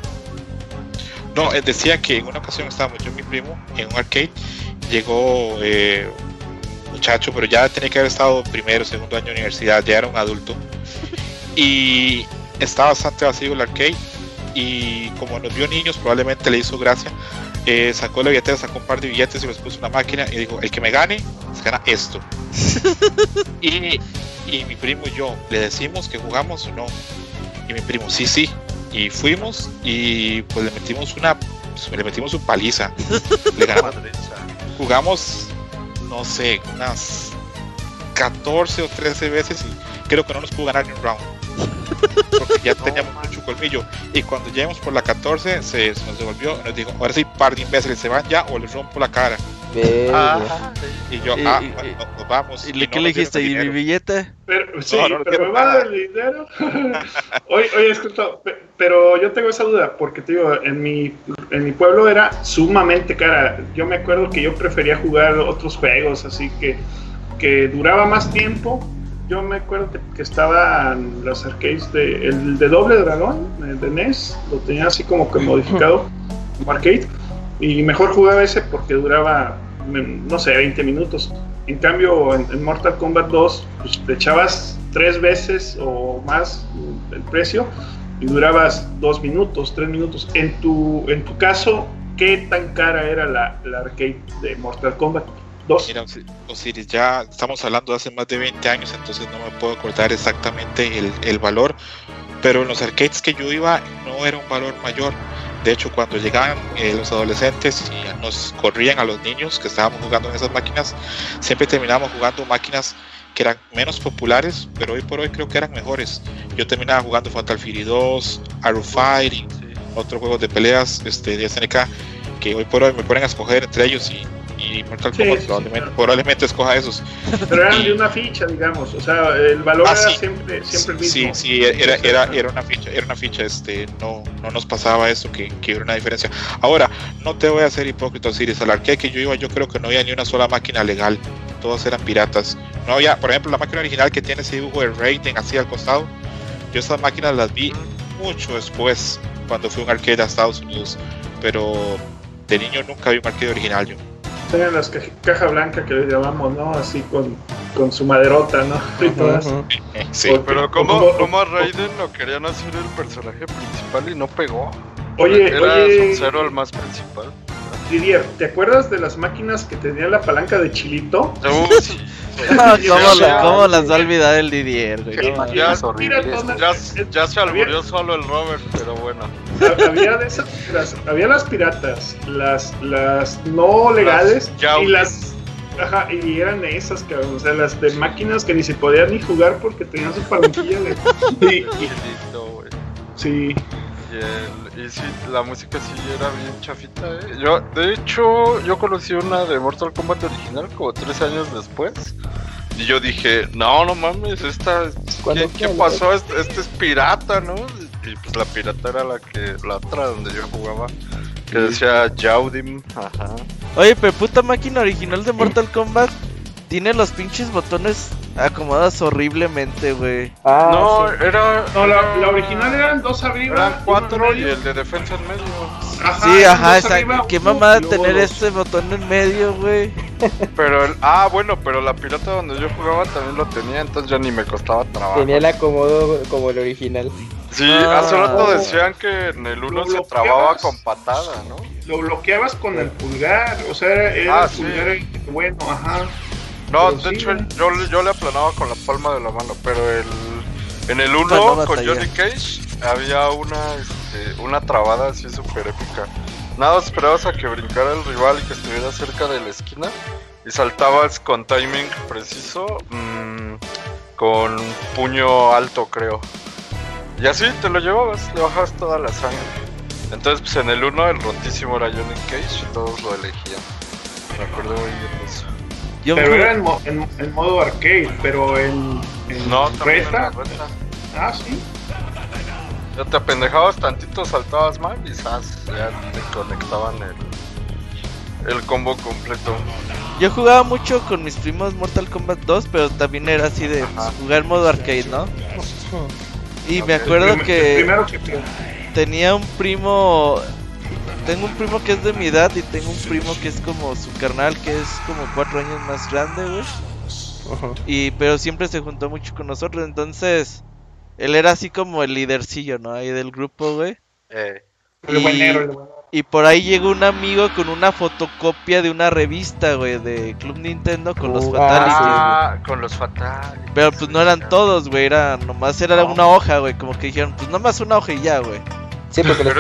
No, eh, decía que en una ocasión estábamos yo y mi primo en un arcade. Llegó eh, un muchacho, pero ya tenía que haber estado primero, segundo año de universidad, ya era un adulto. (laughs) Y estaba bastante vacío el arcade. Y como nos vio niños, probablemente le hizo gracia. Eh, sacó la billetera, sacó un par de billetes y los puso en una máquina y dijo: El que me gane, se gana esto. (laughs) y, y mi primo y yo, ¿le decimos que jugamos o no? Y mi primo, sí, sí. Y fuimos y pues le metimos una, le metimos su paliza. Le ganamos. (laughs) Jugamos, no sé, unas 14 o 13 veces y creo que no nos pudo ganar ni un round. Porque ya teníamos mucho colmillo. Y cuando llegamos por la 14 se, se nos devolvió y nos dijo, ahora sí, par de imbéciles, se van ya o les rompo la cara. Y yo, Y- ah, y- bueno, nos- nos vamos. ¿Y Y no qué le dijiste? ¿Y mi billete? Pero, sí, No, no, no pero me va a dar el dinero. (laughs) oye, oye, escucha, pe- pero yo tengo esa duda, porque te digo, en mi, en mi pueblo era sumamente cara. Yo me acuerdo que yo prefería jugar otros juegos, así que, que duraba más tiempo. Yo me acuerdo que, que estaban las arcades de, el de Doble Dragón, eh, de NES, lo tenía así como que (laughs) modificado, como arcade, y mejor jugaba ese porque duraba, no sé, 20 minutos. En cambio, en, en Mortal Kombat 2, pues le echabas tres veces o más el precio y durabas dos minutos, tres minutos. En tu, en tu caso, ¿qué tan cara era la, la arcade de Mortal Kombat 2? Mira, Osi- Osiris, ya estamos hablando de hace más de 20 años, entonces no me puedo acordar exactamente el, el valor, pero en los arcades que yo iba no era un valor mayor. De hecho, cuando llegaban eh, los adolescentes y nos corrían a los niños que estábamos jugando en esas máquinas, siempre terminábamos jugando máquinas que eran menos populares, pero hoy por hoy creo que eran mejores. Yo terminaba jugando Fatal Fury 2, Arrow Fighting, otros juegos de peleas este, de SNK que hoy por hoy me ponen a escoger entre ellos y, y Mortal Sí, Kombat sí, probablemente, claro. probablemente escoja esos. Pero eran de una ficha, digamos. O sea, el valor Ah, era sí. siempre, siempre el Sí, mismo. sí, era, era, era una ficha, era una ficha, este, no, no nos pasaba eso, que, que hubiera una diferencia. Ahora, no te voy a hacer hipócrita, Osiris, al arcade que yo iba, yo creo que no había ni una sola máquina legal, todas eran piratas. No había, por ejemplo, la máquina original que tiene ese dibujo de rating así al costado, yo esas máquinas las vi mucho después, cuando fui a un arcade a Estados Unidos, pero de niño nunca vi un arcade original yo. Tenían las caja, caja blanca que le llamamos, ¿no? Así con, con su maderota, ¿no? (laughs) Y todas. Sí. Porque- Pero como- como, como a Raiden lo querían hacer el personaje principal y no pegó. Oye, Era oye. Sub-Zero el más principal. Didier, ¿te acuerdas de las máquinas que tenían la palanca de chilito? (laughs) (laughs) ¿Cómo, Ya, la- cómo las va a olvidar el Didier, güey? Sí, No, Ya, Mira, ya, ya se alburió solo el Robert, pero bueno. Ha- había de esas, las, había las piratas, las, las no legales Las y las ajá, y eran esas cabrón, o sea, las de máquinas que ni se podían ni jugar porque tenían su palanquilla de y- y- sí. Y, el- y sí, la música sí era bien chafita, ¿eh? Yo, de hecho, yo conocí una de Mortal Kombat original como tres años después. Y yo dije, no, no mames, esta... ¿Qué, qué pasó? Este, este es pirata, ¿no? Y pues la pirata era la que... La otra donde yo jugaba. Que decía Yaudim, ajá. Oye, pero puta máquina original de Mortal Kombat tiene los pinches botones acomodados horriblemente, güey. Ah, no, sí. era... No, la, la original eran dos arriba, Eran uno cuatro y el de defensa en medio. Ajá, Sí, ajá, arriba, qué uno, mamada tener dos. este botón en medio, güey. Pero el, ah, bueno, pero la pirata donde yo jugaba también lo tenía, entonces ya ni me costaba trabajo. Tenía el acomodo como el original. Sí, Ah. hace rato decían que en el 1 Lo se trababa con patada, ¿no? Lo bloqueabas con el pulgar, o sea, era, Ah, el sí. pulgar el bueno, ajá. No, Pero de sí, hecho yo, le- yo le aplanaba con la palma de la mano, pero el en el Puta, no 1 con. Johnny Cage había una este, una trabada así súper épica. Nada, esperabas a que brincara el rival y que estuviera cerca de la esquina y saltabas con timing preciso mm, con puño alto, creo. Y así te lo llevabas, le bajabas toda la sangre. Entonces, pues en el 1 el rotísimo era Johnny Cage y todos lo elegían. Me acuerdo muy bien de eso. Yo Pero me- era en, mo- en- en modo arcade, pero en, en No, también en la reta. reta. Ah, sí. Ya te apendejabas tantito, saltabas mal y ¡zas! ya te conectaban el, el combo completo. Yo jugaba mucho con mis primos Mortal Kombat 2, pero también era así de pues, jugar modo arcade, ¿no? (laughs) Y me acuerdo que primero que tenía un primo. Tengo un primo que es de mi edad y tengo un primo que es como su carnal, que es como cuatro años más grande, güey. Y pero siempre se juntó mucho con nosotros, entonces él era así como el lidercillo, ¿no? Ahí del grupo, güey. Eh, El Y- buenero. Y por ahí llegó un amigo con una fotocopia de una revista, güey, de Club Nintendo con los Uh, Fatalities, güey. ah, con los fatales. Pero pues no eran todos, güey, era nomás era No. una hoja, güey, como que dijeron, pues nomás una hoja y ya, güey. Sí, porque los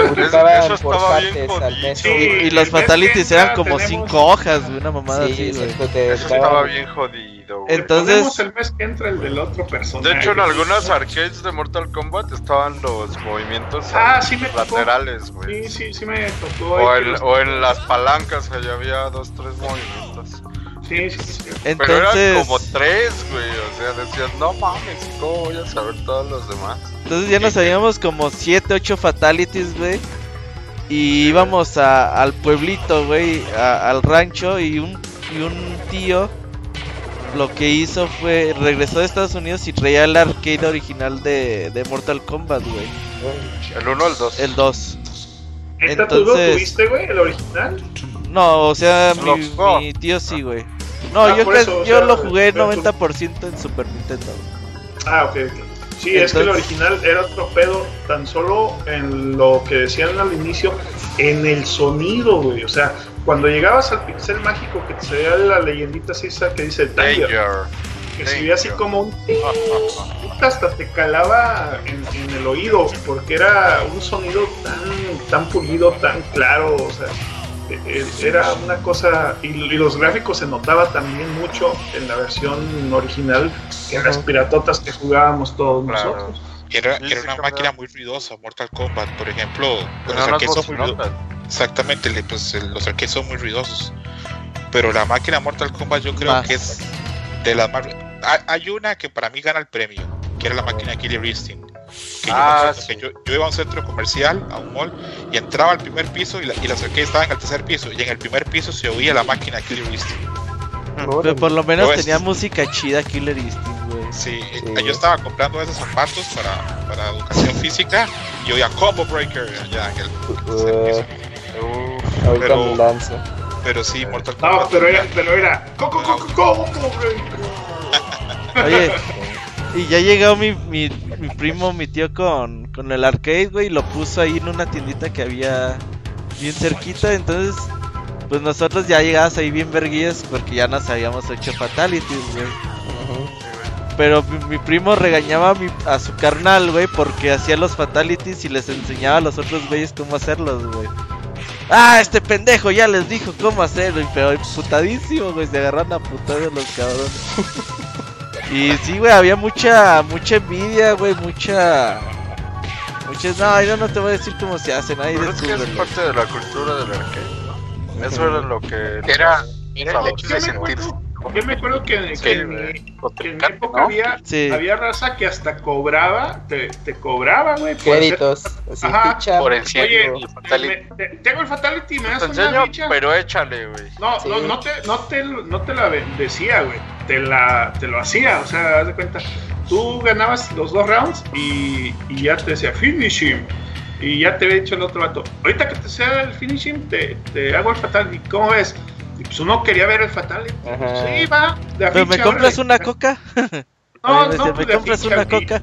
es- por partes al mes. Sí, Y, los que Fatalities eran como tenemos- cinco hojas, una mamada Sí, así, güey. siempre te Eso estaba bien jodido, güey. Entonces- Ponemos el mes que entra el del otro personaje. De hecho, en algunas arcades de Mortal Kombat estaban los movimientos Ah, sí me tocó. laterales, güey. Sí, sí, sí me tocó. O que en, los- o en las palancas, allá había dos, tres movimientos. Sí, sí, sí. Pero eran Entonces, como tres, güey. O sea, decías, no mames, ¿cómo voy a saber todos los demás? entonces ya nos sabíamos como siete, ocho Fatalities, güey. Y íbamos a- al pueblito, güey, a- al rancho y un, y un tío lo que hizo fue regresó de Estados Unidos y traía el arcade original de, de Mortal Kombat, güey. El 1 o el 2. El 2. ¿Esta tú lo Entonces- tuviste, güey? ¿El original? No, o sea, mi, mi tío sí, güey. No, Ah, yo, yo sea, lo jugué pero tú- 90% en Super Nintendo. Ah, ok. Sí, es que el original era otro pedo, tan solo en lo que decían al inicio, en el sonido, güey. O sea, cuando llegabas al pixel mágico que te salía la leyendita así esa que dice Danger, Danger. que se veía así como un... hasta te calaba en, en el oído, porque era un sonido tan, tan pulido, tan claro, o sea, era una cosa, y, y los gráficos se notaba también mucho en la versión original que en las piratotas que jugábamos todos nosotros. Era, era una máquina muy ruidosa, Mortal Kombat, por ejemplo. Los son muy ruidosos. Exactamente, pues, los arcades son muy ruidosos. Pero la máquina Mortal Kombat yo creo Más. que es de las más... Hay, hay una que para mí gana el premio, que era la máquina Killer Instinct. Que yo Ah, acuerdo que yo, yo iba a un centro comercial, a un mall, y entraba al primer piso y, la, y arcades estaban en el tercer piso. Y en el primer piso se oía la máquina Killer Instinct. Pero por lo menos Yo tenía música chida Killer Instinct, güey. Sí, eh, yo estaba comprando esos zapatos para, para educación física y oía Combo Breaker allá en el tercer piso. Ahorita Pero-. Pero sí, Mortal No, Kombat. pero era, pero era, "Co, co, co, co, co, co, Oye, (laughs) y ya llegó mi, mi, primo, mi tío con, con el arcade, güey, y lo puso ahí en una tiendita que había bien cerquita, entonces, pues nosotros ya llegamos ahí bien verguillas porque ya nos habíamos hecho fatalities, güey. Pero mi, primo regañaba a, mi- a su carnal, güey, porque hacía los fatalities y les enseñaba a los otros güeyes cómo hacerlos, güey. Ah, este pendejo ya les dijo cómo hacerlo, pero putadísimo, güey, se agarran a putadas los cabrones. (laughs) Y sí, güey, había mucha, mucha envidia, güey, mucha... Muchas... No, yo no te voy a decir cómo se hacen, ahí Pero es que es parte de la cultura del arcade. Eso era lo que. Era, era el hecho de me sentir. acuerdo, yo me acuerdo que, Sí, en, mi, que en mi época ¿no? había, Sí. había raza que hasta cobraba, te, te cobraba, güey. por hacer- Créditos. Así, Ajá, ficha. Por el cielo, Oye, el fatality. me- te- tengo el Fatality, me das Te una enseño, ficha. pero échale, güey. No, Sí. no, no te, no te, no te la decía, güey. Te la, te lo hacía, o sea, haz de cuenta. Tú ganabas los dos rounds y, y ya te decía finishing. Y ya te había dicho el otro vato. Ahorita que te sea el finishing, te, te hago el fatality. ¿Cómo ves? Y pues uno quería ver el fatality. Ajá. Sí, va. de ¿Pero me compras una coca? (laughs) No, no, decía, pues ¿me de compras una y- coca?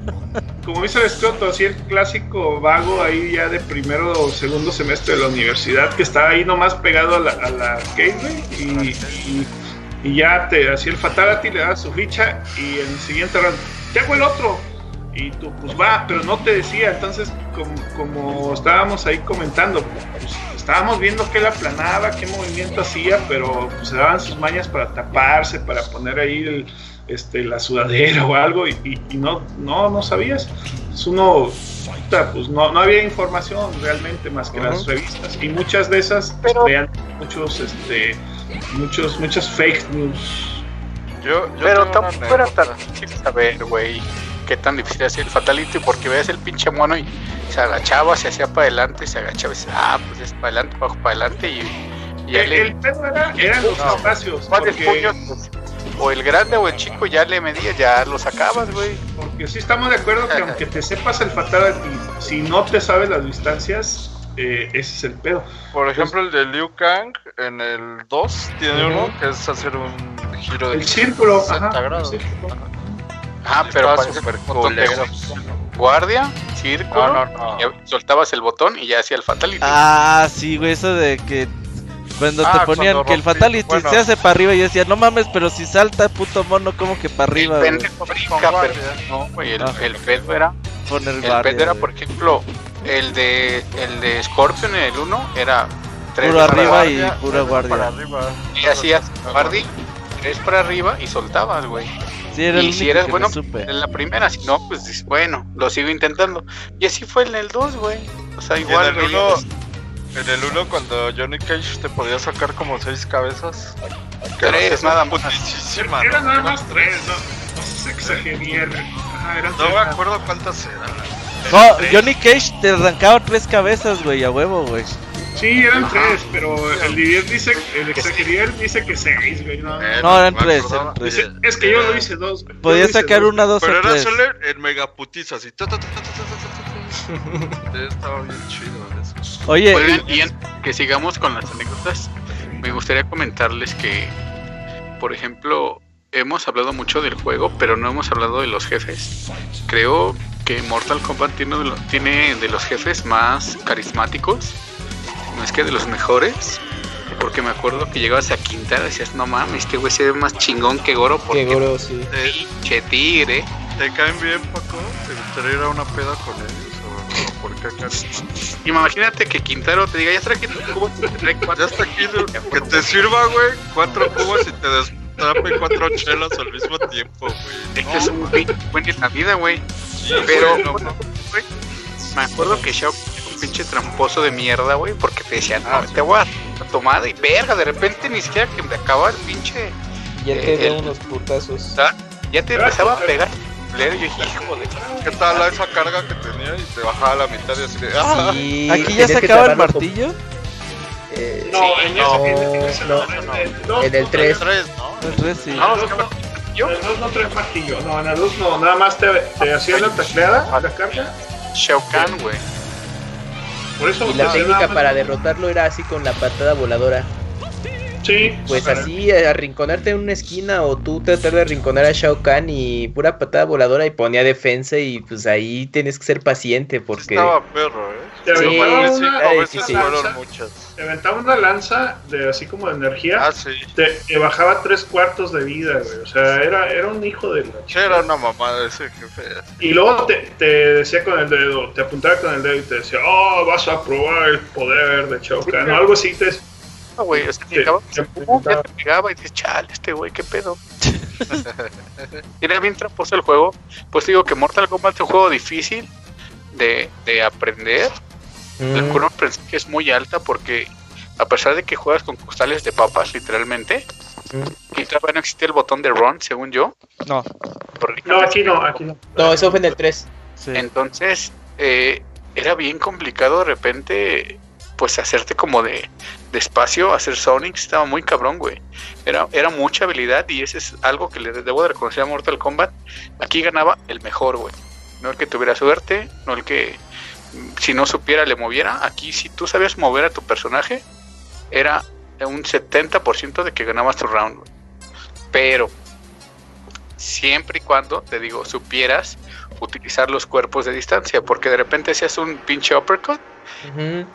como dice el escroto, así el clásico vago ahí ya de primero o segundo semestre de la universidad, que estaba ahí nomás pegado a la, a la arcade, güey, y, y, y ya te hacía el fatality, le das su ficha, y en el siguiente round, te hago el otro, y tú, pues va, pero no te decía, entonces, como, como estábamos ahí comentando, pues estábamos viendo que él aplanaba, qué movimiento hacía, pero pues se daban sus mañas para taparse, para poner ahí el, este, la sudadera o algo, y, y- y no, no, no sabías. Pues uno, pues no, no había información realmente más que las revistas, y muchas de esas traían muchos, este, muchos, muchas fake news. Yo, yo Pero tampoco era tan difícil saber, güey, qué tan difícil hacía el fatality, porque veías el pinche mono y se agachaba, se hacía para adelante, se agachaba y decía, ah, pues es para adelante, bajo para adelante, y, El, le. el pedo era, eran los No, espacios, porque, puños, pues, o el grande o el chico ya le medía, ya lo sacabas, güey. porque sí estamos de acuerdo que aunque te sepas el fatality, si no te sabes las distancias, eh, ese es el pedo. Por ejemplo, el de Liu Kang en el 2 tiene uno que es hacer un giro de El círculo, 60 ajá, grados. el círculo. Ah, pero súper culero. guardia, círculo, No, no, no. y soltabas el botón y ya hacía el fatality. Ah, sí, güey, eso de que cuando Ah, te ponían cuando que el fatality bueno. se hace para arriba y yo decía, no mames, pero si salta puto mono, como que para arriba, el güey? pendejo pero no, güey, el, Ah. el pedo era Poner El guardia, pedo era, güey. por ejemplo, el de el de Scorpion en el 1 era 3 Puro arriba y pura guardia. Para arriba. y hacías guardia, 3 para arriba y soltabas, güey. Sí, era Y si eras bueno en la primera, si no, pues bueno, lo sigo intentando. Y así fue en el 2, güey. O sea, Y en igual el veías- 1, en el 1 cuando Johnny Cage te podía sacar como 6 cabezas. que Tres, eran nada más. ¿no? nada más tres, no, no se eran No me acuerdo cuántas eran. No, Johnny Cage te arrancaba tres cabezas, güey, a huevo, güey. Sí, eran tres, pero el Didier dice, el Exagerier dice que seis, güey. No, eran tres, es que yo lo hice dos, güey. Podía sacar una, dos Pero era solo el megaputiza, así. Estaba bien chido eso. Oye. Y antes que sigamos con las anécdotas, me gustaría comentarles que, por ejemplo, hemos hablado mucho del juego, pero no hemos hablado de los jefes. Creo que Mortal Kombat tiene de los jefes más carismáticos no es que de los mejores. Porque me acuerdo que llegabas a Quintana y decías, no mames, este güey se ve más chingón que Goro Que porque Goro, sí. pinche tigre. ¿Te caen bien, Paco? ¿Te gustaría ir a una peda con ellos? ¿O, o por qué acá? Imagínate que Quintero te diga, ya traje tu cubo, te trae cuatro. Ya está aquí, que te sirva, güey, cuatro cubos y te destape cuatro chelas al mismo tiempo, güey. Es que es un buen en la vida, güey. Sí, Pero, güey, no güey, mames. me acuerdo que Shao pinche tramposo de mierda, güey, porque te decían, Ah, no, te voy a tomada y verga, de repente ni siquiera que me acaba el pinche. Ya te Eh, veo el- unos putazos. ¿sabes? Ya te empezaba a pegar. Yo dije, hijo de. ¿Qué tal la- esa carga que tenía y te bajaba a la mitad y así de... ¡Ah! Sí, ¿Aquí ya se acaba el con- martillo? Eh, No, Sí, en, no, ese, en, en ese no, en el dos en el no tres. traes- Tres, ¿no? El res, sí. No, en el es que dos yo, En el dos no traes martillo, no, en el 2 no, nada más te, te hacías la tacleada, la carga, Shao Kahn, güey. Por eso Y la técnica para derrotarlo era así con la patada voladora. Sí, Pues ajá. así, arrinconarte en una esquina o tú tratar de arrinconar a Shao Kahn y pura patada voladora y ponía defensa y pues ahí tienes que ser paciente porque... Estaba perro, ¿eh? Te Sí, aventaba sí, una, a sí, veces sí. fueron lanza, muchas. te aventaba una lanza de así como de energía, Ah, sí. te, te bajaba tres cuartos de vida, güey. O sea, era, era un hijo de la Sí, era una mamada ese jefe. Y luego te, te decía con el dedo, te apuntaba con el dedo y te decía, oh, vas a probar el poder de Shao Kahn", o algo así. Te, güey, o sea, Sí, llegaba, sí, pum, ya te pegaba y dices, chale, este güey, qué pedo. (laughs) Era bien tramposo el juego. Pues digo que Mortal Kombat es un juego difícil de, de aprender. La Mm, curva de aprendizaje es muy alta porque a pesar de que juegas con costales de papas, literalmente, mm. y todavía no existía el botón de run, según yo. No. no, aquí no, aquí no. No, eso fue en el 3. Sí. Entonces, eh, era bien complicado de repente, pues hacerte como de, de espacio, hacer Sonic, estaba muy cabrón, güey. Era, era mucha habilidad y ese es algo que le debo de reconocer a Mortal Kombat. Aquí ganaba el mejor, güey. No el que tuviera suerte, no el que si no supiera le moviera. Aquí si tú sabías mover a tu personaje, era un 70% de que ganabas tu round, güey. Pero siempre y cuando, te digo, supieras utilizar los cuerpos de distancia, porque de repente hacías un pinche uppercut,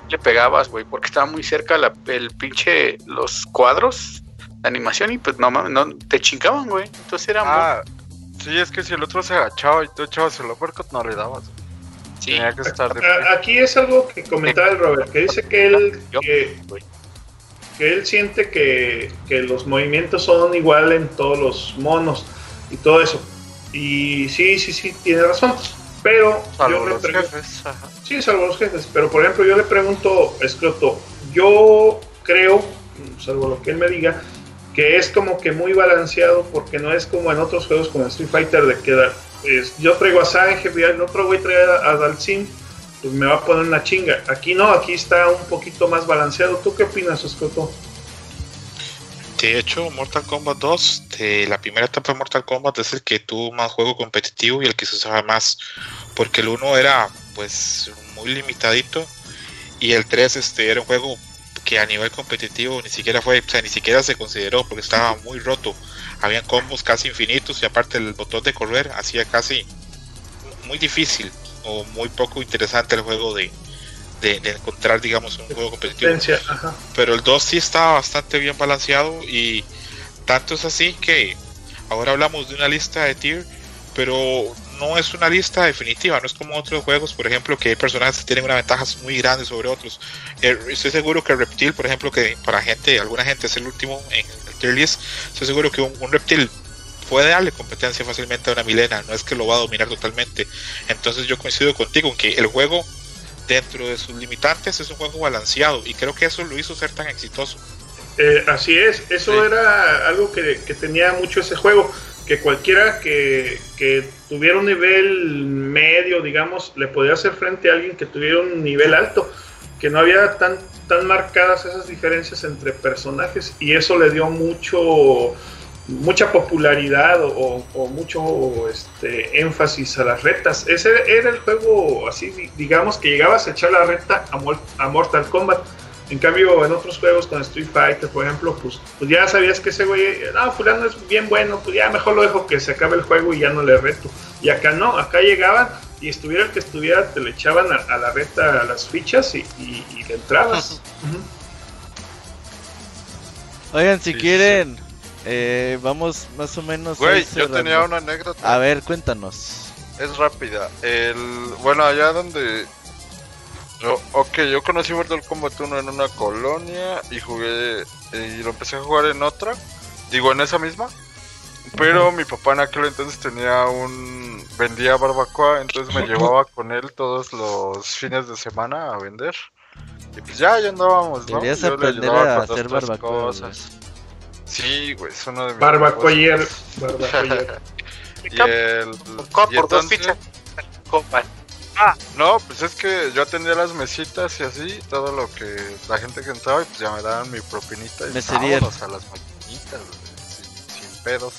Le pegabas, güey, porque estaba muy cerca la- el pinche, los cuadros de animación y pues no mames, no, te chingaban, güey. Entonces era muy... Ah, sí, es que si el otro se agachaba y tú echabas el uppercut, no le dabas. Sí, Tenía que estar de A- Aquí es algo que comentaba el Robert, que dice que él, Yo, que, que él siente que, que los movimientos son igual en todos los monos y todo eso. Y sí, sí, sí, tiene razón. Pero Salvo yo le los pregunto- jefes. Ajá. Sí, salvo los jefes. Pero por ejemplo, yo le pregunto, Escroto, yo creo, salvo lo que él me diga, que es como que muy balanceado porque no es como en otros juegos como Street Fighter de que es- yo traigo a Sange y el otro güey trae a, a Dalsim, pues me va a poner una chinga. Aquí no, aquí está un poquito más balanceado. ¿Tú qué opinas, Escroto? De hecho, Mortal Kombat 2, de la primera etapa de Mortal Kombat es el que tuvo más juego competitivo y el que se usaba más, porque el 1 era pues muy limitadito y el 3 este, era un juego que a nivel competitivo ni siquiera fue, o sea, ni siquiera se consideró porque estaba muy roto. Habían combos casi infinitos y aparte el botón de correr hacía casi muy difícil o muy poco interesante el juego de, de, de encontrar, digamos, un juego competitivo ajá. pero el 2 sí está bastante bien balanceado y tanto es así que ahora hablamos de una lista de tier, pero no es una lista definitiva, no es como otros juegos, por ejemplo, que hay personajes que tienen una ventaja muy grande sobre otros. Eh, estoy seguro que Reptil, por ejemplo, que para gente, alguna gente es el último en el tier list, estoy seguro que un, un Reptil puede darle competencia fácilmente a una Milena, no es que lo va a dominar totalmente. Entonces yo coincido contigo en que el juego dentro de sus limitantes es un juego balanceado y creo que eso lo hizo ser tan exitoso. Eh, así es, eso Sí. era algo que, que tenía mucho ese juego, que cualquiera que, que tuviera un nivel medio, digamos, le podía hacer frente a alguien que tuviera un nivel alto, que no había tan, tan marcadas esas diferencias entre personajes y eso le dio mucho mucha popularidad o, o mucho este, énfasis a las retas. Ese era el juego, así di- digamos, que llegabas a echar la reta a, Mor- a Mortal Kombat. En cambio, en otros juegos con Street Fighter, por ejemplo, pues, pues ya sabías que ese güey, no, fulano es bien bueno, pues ya mejor lo dejo que se acabe el juego y ya no le reto. Y acá no, acá llegaban y estuviera el que estuviera, te le echaban a, a la reta las fichas y, y, y le entrabas. (laughs) Oigan, si Sí, quieren Eh, vamos más o menos. Güey, yo tenía una anécdota. A ver, cuéntanos. Es rápida. El, bueno, allá donde... Yo, ok, yo conocí Mortal Kombat 1 en una colonia y jugué... Y lo empecé a jugar en otra. Digo, en esa misma. Pero mi papá en aquel entonces tenía un... Vendía barbacoa, entonces me llevaba con él todos los fines de semana a vender. Y pues ya, ya andábamos, ¿no? Yo le aprender a hacer barbacoa, cosas. Sí, güey, es uno de mis Barbacoyer, barbacoyer. y el... (laughs) Copa y por dos. Copa. No, pues es que yo atendía las mesitas y así, todo lo que la gente que entraba y pues ya me daban mi propinita y vámonos a las maquinitas, güey, sin, sin pedos.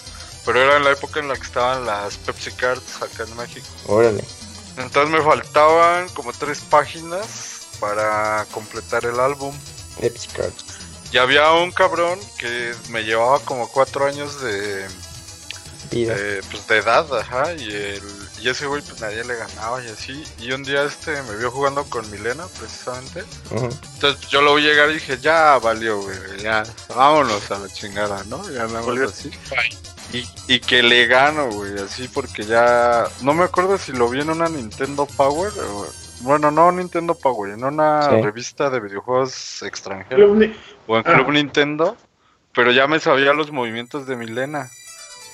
Pero era en la época en la que estaban las Pepsi Cards acá en México. Órale. Entonces me faltaban como tres páginas para completar el álbum. Pepsi Cards. Y había un cabrón que me llevaba como cuatro años de, Vida. eh, pues de edad, ajá, y, el, y ese güey pues nadie le ganaba y así. Y un día este me vio jugando con Milena, precisamente. Entonces pues, yo lo vi llegar y dije, ya valió, güey, ya, vámonos a la chingada, ¿no? Ya así. Y, y que le gano, güey, así porque ya... No me acuerdo si lo vi en una Nintendo Power, o- bueno, no Nintendo Power, en una Sí. revista de videojuegos extranjeros Club Ni- o en Ah. Club Nintendo, pero ya me sabía los movimientos de Milena.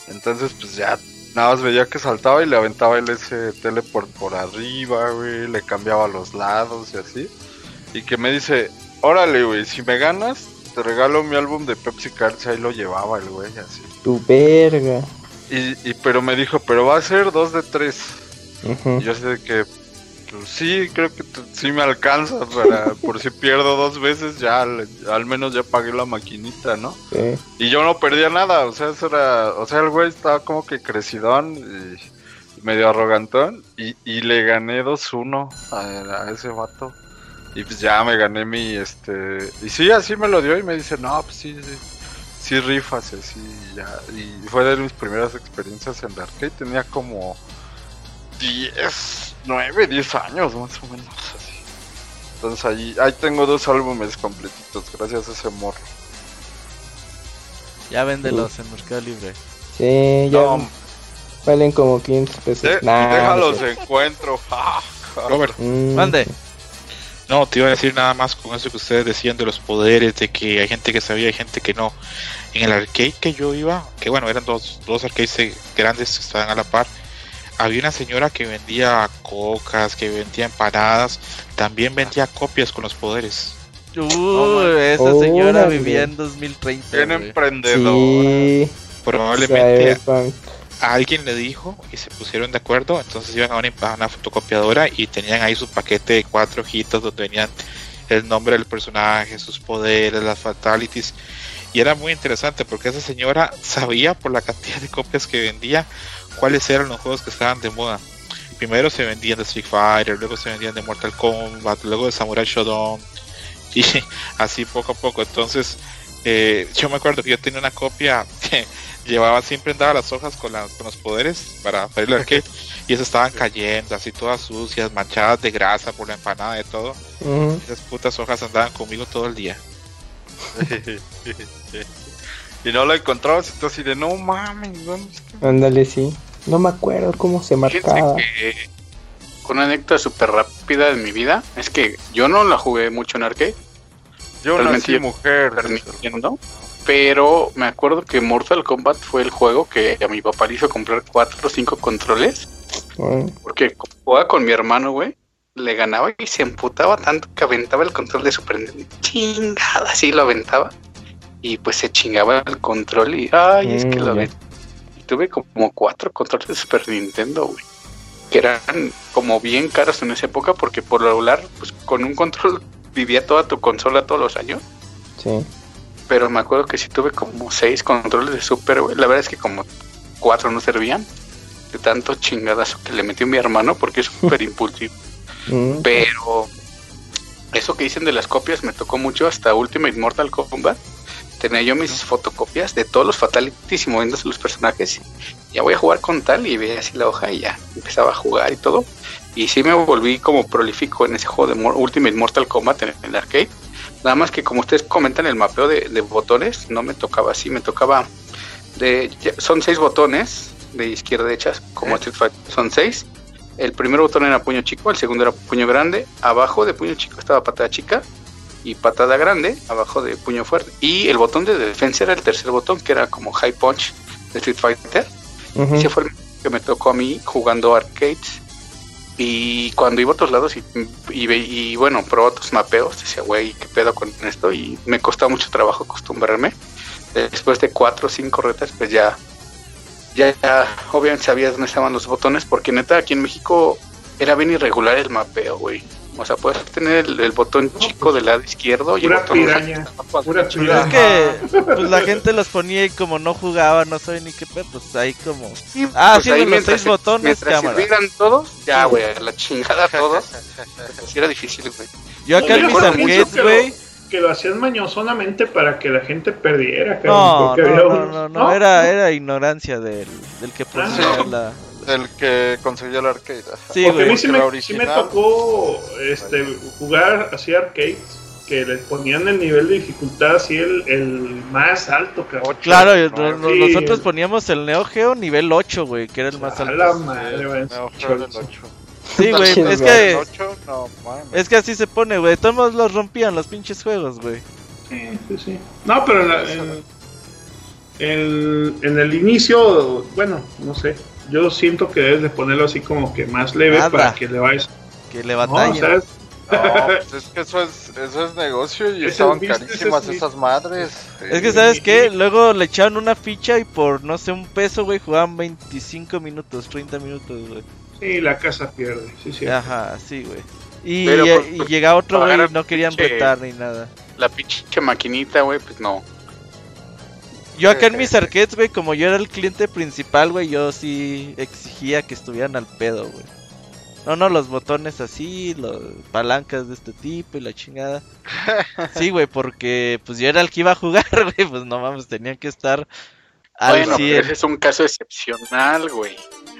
Entonces, pues ya nada más veía que saltaba y le aventaba el ese teleport por arriba, güey, le cambiaba los lados y así. Y que me dice, órale, güey, si me ganas, te regalo mi álbum de Pepsi Cards, ahí lo llevaba el güey, así. Tu verga. Y, y pero me dijo, pero va a ser dos de tres. Y yo de que, pues sí, creo que sí me alcanza para, por si pierdo dos veces, ya al, al menos ya pagué la maquinita, ¿no? Sí. Y yo no perdía nada, o sea, eso era, o sea, el güey estaba como que crecidón y medio arrogantón y, y le gané 2-1 a, a ese vato. Y pues ya me gané mi, este, y sí, así me lo dio y me dice, no, pues sí, sí, sí rifas, y ya. Y fue de mis primeras experiencias en la arcade, tenía como 10, 9, 10 años más o menos, así. Entonces ahí, ahí tengo dos álbumes completitos, gracias a ese morro. Ya véndelos en Mercado Libre. Sí, ya No, valen como 500 pesos. De- Nah, déjalos no sé. encuentro. (laughs) Ah, Robert, Mm, Mande. no, te iba a decir nada más con eso que ustedes decían de los poderes, de que hay gente que sabía y gente que no. En el arcade que yo iba, que bueno, eran dos, dos arcades eh, grandes que estaban a la par, había una señora que vendía cocas, que vendía empanadas, también vendía copias con los poderes. Uh, esa señora vivía en 2030. Bien güey. emprendedor. Sí. Probablemente a alguien le dijo y se pusieron de acuerdo, entonces iban a una, a una fotocopiadora y tenían ahí su paquete de cuatro hojitas donde venían el nombre del personaje, sus poderes, las fatalities. Y era muy interesante porque esa señora sabía por la cantidad de copias que vendía cuáles eran los juegos que estaban de moda. Primero se vendían de Street Fighter, luego se vendían de Mortal Kombat, luego de Samurai Shodown y (laughs) así poco a poco. Entonces, eh, yo me acuerdo que yo tenía una copia que (laughs) llevaba siempre andaba las hojas con, los poderes para, para ir al arcade (laughs) y esas estaban cayendo así todas sucias, manchadas de grasa por la empanada y todo. Esas putas hojas andaban conmigo todo el día. y no la encontrabas así de no mames, ¿dónde está? Ándale, sí. No me acuerdo cómo se Fíjense marcaba. que con una anécdota súper rápida de mi vida es que yo no la jugué mucho en arcade. Yo Realmente nací yo- mujer. Super Nintendo, pero me acuerdo que Mortal Kombat fue el juego que a mi papá le hizo comprar cuatro o cinco controles Bueno, porque como jugaba con mi hermano, güey, le ganaba y se emputaba tanto que aventaba el control de Super Nintendo. Chingada, así lo aventaba. Y pues se chingaba el control y, ay, es que Mm, lo ya. Tuve como cuatro controles de Super Nintendo, güey. Que eran como bien caros en esa época porque por lo regular, pues con un control vivía toda tu consola todos los años. sí. Pero me acuerdo que sí tuve como seis controles de Super, güey. La verdad es que como cuatro no servían. De tanto chingadazo que le metió mi hermano porque es súper (laughs) impulsivo. Mm, Pero eso que dicen de las copias me tocó mucho hasta Ultimate Mortal Kombat. Tenía yo mis fotocopias de todos los fatalities y movimientos de los personajes. Ya voy a jugar con tal y veía así la hoja y ya empezaba a jugar y todo. Y sí me volví como prolífico en ese juego de Ultimate Mortal Kombat en el arcade. Nada más que como ustedes comentan el mapeo de, de botones, no me tocaba así, me tocaba de, son seis botones de izquierda a derecha, como Street Fighter, son seis. El primer botón era puño chico, el segundo era puño grande, abajo de puño chico estaba patada chica y patada grande, abajo de puño fuerte. Y el botón de defensa era el tercer botón, que era como high punch de Street Fighter. Ese fue el que me tocó a mí jugando arcades. Y cuando iba a otros lados y, y, bueno, probaba otros mapeos, decía, güey, ¿qué pedo con esto? Y me costaba mucho trabajo acostumbrarme. Después de cuatro o cinco retas, pues ya, ya, ya, obviamente sabía dónde estaban los botones, porque neta, aquí en México era bien irregular el mapeo, güey. O sea, puedes tener el, el botón chico del lado izquierdo y el botón piraña. Pura Es que pues la gente los ponía y como no jugaba, no sabe ni qué pedo, pues ahí como... Sí, ah, pues sí, ahí de los seis botones, mientras cámara. sirvieran todos, ya, güey, a la chingada (laughs) todos. Pues era difícil, güey. Yo acá en mis arcades, que lo- güey... Que lo hacían mañosonamente para que la gente perdiera, cabrón, No, no, no, no, no, era, era ignorancia del, del que ponía Sí. la... El que consiguió el arcade. Sí, Porque a mí güey. sí me, sí me tocó este, jugar así arcades que les ponían el nivel de dificultad así el, el más alto, cabrón. Claro, no- nosotros poníamos el Neo Geo nivel 8, güey, que era el más A alto. la madre, güey. Neo Geo del 8. Sí, güey, es que... El 8, no. Es que así se pone, güey. Todos los rompían los pinches juegos, güey. Sí, sí, sí. No, pero en, la- en- en- en el inicio, bueno, no sé. Yo siento que debes de ponerlo así como que más leve Nada. para que le vayas. Que le No, batallen. ¿sabes? No, (laughs) pues es que eso es, eso es negocio y Ese estaban business carísimas es mi- esas madres. Es que, ¿sabes qué? Luego le echaban una ficha y por, no sé, un peso, güey, jugaban 25 minutos, 30 minutos, güey. Sí, la casa pierde, sí, sí. Ajá, sí, güey. Y, Pero, y- pues, y llegaba otro, güey, no querían pinche- retar ni nada. La pinche maquinita, güey, pues no. Yo acá en (laughs) mis arcades, güey, como yo era el cliente principal, güey, yo sí exigía que estuvieran al pedo, güey. No, no, los botones así, los palancas de este tipo y la chingada. (laughs) Sí, güey, porque pues yo era el que iba a jugar, (laughs) güey, pues no mames, tenían que estar al Bueno, 100. ese es un caso excepcional, güey.